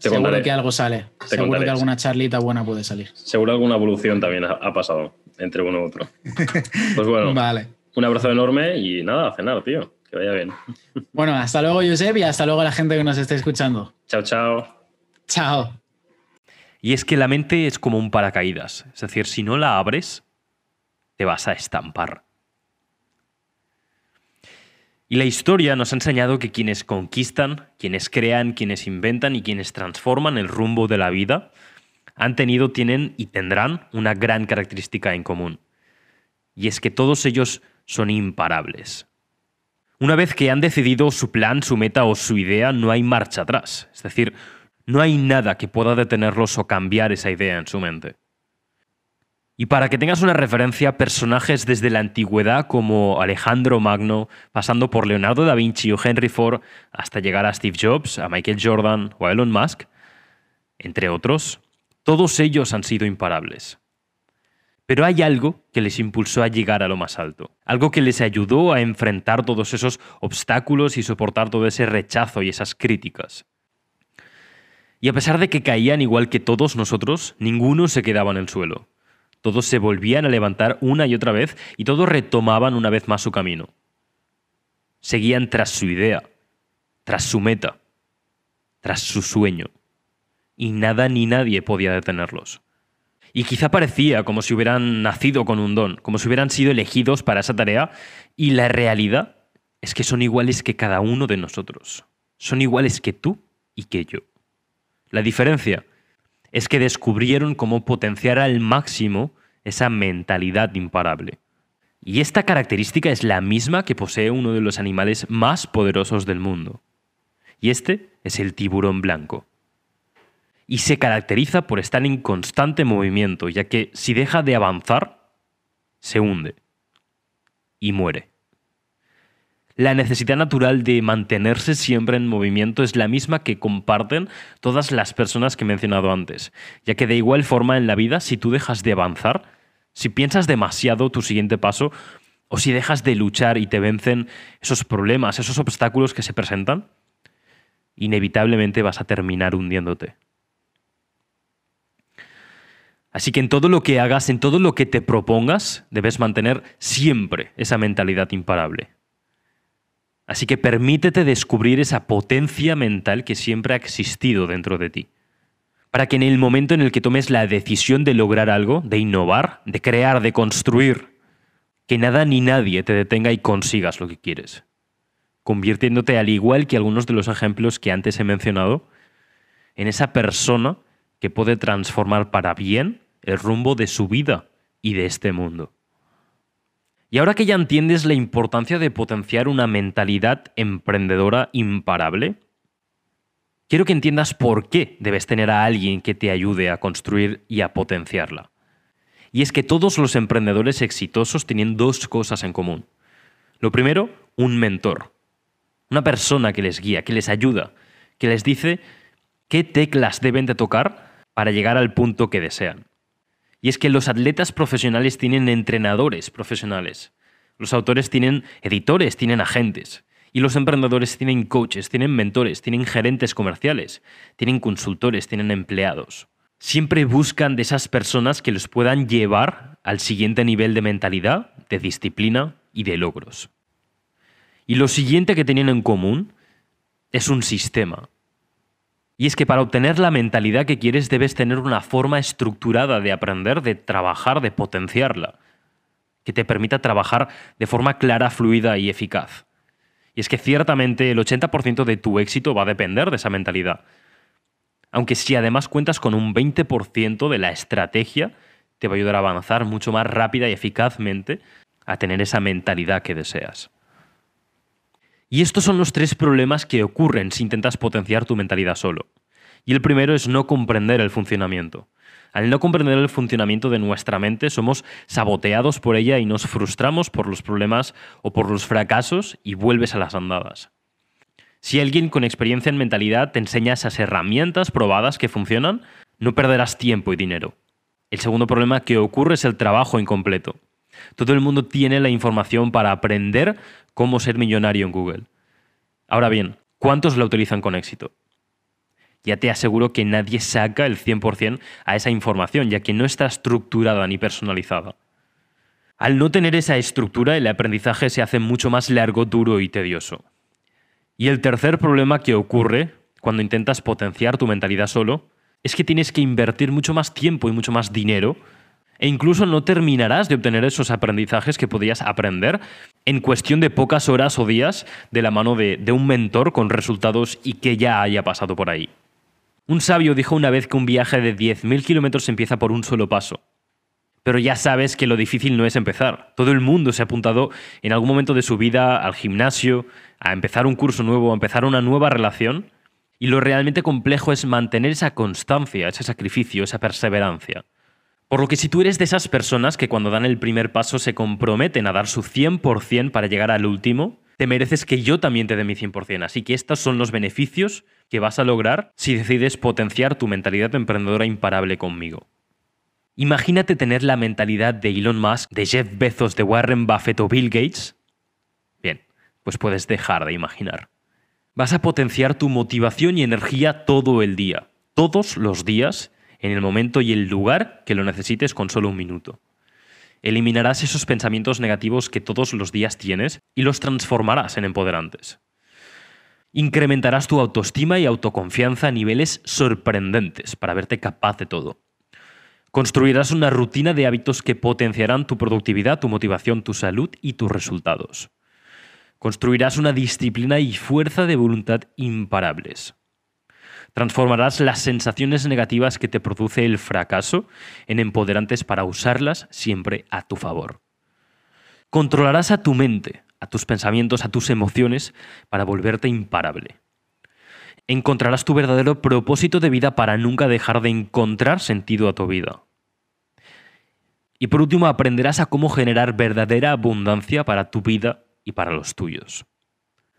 Te Seguro contaré. que algo sale. Te Seguro contaré. que alguna charlita buena puede salir. Seguro alguna evolución también ha, ha pasado entre uno y otro. Pues bueno. vale. Un abrazo enorme y nada, a cenar, tío. Que vaya bien. Bueno, hasta luego, Josep, y hasta luego a la gente que nos esté escuchando. Chao, chao. Chao. Y es que la mente es como un paracaídas. Es decir, si no la abres, te vas a estampar. Y la historia nos ha enseñado que quienes conquistan, quienes crean, quienes inventan y quienes transforman el rumbo de la vida han tenido, tienen y tendrán una gran característica en común. Y es que todos ellos son imparables. Una vez que han decidido su plan, su meta o su idea, no hay marcha atrás. Es decir, no hay nada que pueda detenerlos o cambiar esa idea en su mente. Y para que tengas una referencia, personajes desde la antigüedad como Alejandro Magno, pasando por Leonardo da Vinci o Henry Ford, hasta llegar a Steve Jobs, a Michael Jordan o a Elon Musk, entre otros, todos ellos han sido imparables. Pero hay algo que les impulsó a llegar a lo más alto, algo que les ayudó a enfrentar todos esos obstáculos y soportar todo ese rechazo y esas críticas. Y a pesar de que caían igual que todos nosotros, ninguno se quedaba en el suelo. Todos se volvían a levantar una y otra vez y todos retomaban una vez más su camino. Seguían tras su idea, tras su meta, tras su sueño. Y nada ni nadie podía detenerlos. Y quizá parecía como si hubieran nacido con un don, como si hubieran sido elegidos para esa tarea, y la realidad es que son iguales que cada uno de nosotros. Son iguales que tú y que yo. La diferencia es que descubrieron cómo potenciar al máximo esa mentalidad imparable. Y esta característica es la misma que posee uno de los animales más poderosos del mundo. Y este es el tiburón blanco y se caracteriza por estar en constante movimiento, ya que si deja de avanzar, se hunde y muere. La necesidad natural de mantenerse siempre en movimiento es la misma que comparten todas las personas que he mencionado antes, ya que de igual forma en la vida, si tú dejas de avanzar, si piensas demasiado tu siguiente paso, o si dejas de luchar y te vencen esos problemas, esos obstáculos que se presentan, inevitablemente vas a terminar hundiéndote. Así que en todo lo que hagas, en todo lo que te propongas, debes mantener siempre esa mentalidad imparable. Así que permítete descubrir esa potencia mental que siempre ha existido dentro de ti. Para que en el momento en el que tomes la decisión de lograr algo, de innovar, de crear, de construir, que nada ni nadie te detenga y consigas lo que quieres. Convirtiéndote, al igual que algunos de los ejemplos que antes he mencionado, en esa persona que puede transformar para bien el rumbo de su vida y de este mundo. Y ahora que ya entiendes la importancia de potenciar una mentalidad emprendedora imparable, quiero que entiendas por qué debes tener a alguien que te ayude a construir y a potenciarla. Y es que todos los emprendedores exitosos tienen dos cosas en común. Lo primero, un mentor. Una persona que les guía, que les ayuda, que les dice qué teclas deben de tocar para llegar al punto que desean. Y es que los atletas profesionales tienen entrenadores profesionales. Los autores tienen editores, tienen agentes. Y los emprendedores tienen coaches, tienen mentores, tienen gerentes comerciales, tienen consultores, tienen empleados. Siempre buscan de esas personas que los puedan llevar al siguiente nivel de mentalidad, de disciplina y de logros. Y lo siguiente que tienen en común es un sistema. Y es que para obtener la mentalidad que quieres debes tener una forma estructurada de aprender, de trabajar, de potenciarla, que te permita trabajar de forma clara, fluida y eficaz. Y es que ciertamente el 80% de tu éxito va a depender de esa mentalidad. Aunque si además cuentas con un 20% de la estrategia, te va a ayudar a avanzar mucho más rápida y eficazmente a tener esa mentalidad que deseas. Y estos son los tres problemas que ocurren si intentas potenciar tu mentalidad solo. Y el primero es no comprender el funcionamiento. Al no comprender el funcionamiento de nuestra mente, somos saboteados por ella y nos frustramos por los problemas o por los fracasos y vuelves a las andadas. Si alguien con experiencia en mentalidad te enseña esas herramientas probadas que funcionan, no perderás tiempo y dinero. El segundo problema que ocurre es el trabajo incompleto. Todo el mundo tiene la información para aprender cómo ser millonario en Google. Ahora bien, ¿cuántos la utilizan con éxito? Ya te aseguro que nadie saca el 100% a esa información, ya que no está estructurada ni personalizada. Al no tener esa estructura, el aprendizaje se hace mucho más largo, duro y tedioso. Y el tercer problema que ocurre cuando intentas potenciar tu mentalidad solo es que tienes que invertir mucho más tiempo y mucho más dinero e incluso no terminarás de obtener esos aprendizajes que podías aprender en cuestión de pocas horas o días de la mano de, de un mentor con resultados y que ya haya pasado por ahí. Un sabio dijo una vez que un viaje de 10.000 kilómetros empieza por un solo paso. Pero ya sabes que lo difícil no es empezar. Todo el mundo se ha apuntado en algún momento de su vida al gimnasio, a empezar un curso nuevo, a empezar una nueva relación. Y lo realmente complejo es mantener esa constancia, ese sacrificio, esa perseverancia. Por lo que si tú eres de esas personas que cuando dan el primer paso se comprometen a dar su 100% para llegar al último, te mereces que yo también te dé mi 100%. Así que estos son los beneficios que vas a lograr si decides potenciar tu mentalidad emprendedora imparable conmigo. Imagínate tener la mentalidad de Elon Musk, de Jeff Bezos, de Warren Buffett o Bill Gates. Bien, pues puedes dejar de imaginar. Vas a potenciar tu motivación y energía todo el día, todos los días, en el momento y el lugar que lo necesites con solo un minuto. Eliminarás esos pensamientos negativos que todos los días tienes y los transformarás en empoderantes. Incrementarás tu autoestima y autoconfianza a niveles sorprendentes para verte capaz de todo. Construirás una rutina de hábitos que potenciarán tu productividad, tu motivación, tu salud y tus resultados. Construirás una disciplina y fuerza de voluntad imparables. Transformarás las sensaciones negativas que te produce el fracaso en empoderantes para usarlas siempre a tu favor. Controlarás a tu mente, a tus pensamientos, a tus emociones para volverte imparable. Encontrarás tu verdadero propósito de vida para nunca dejar de encontrar sentido a tu vida. Y por último, aprenderás a cómo generar verdadera abundancia para tu vida y para los tuyos.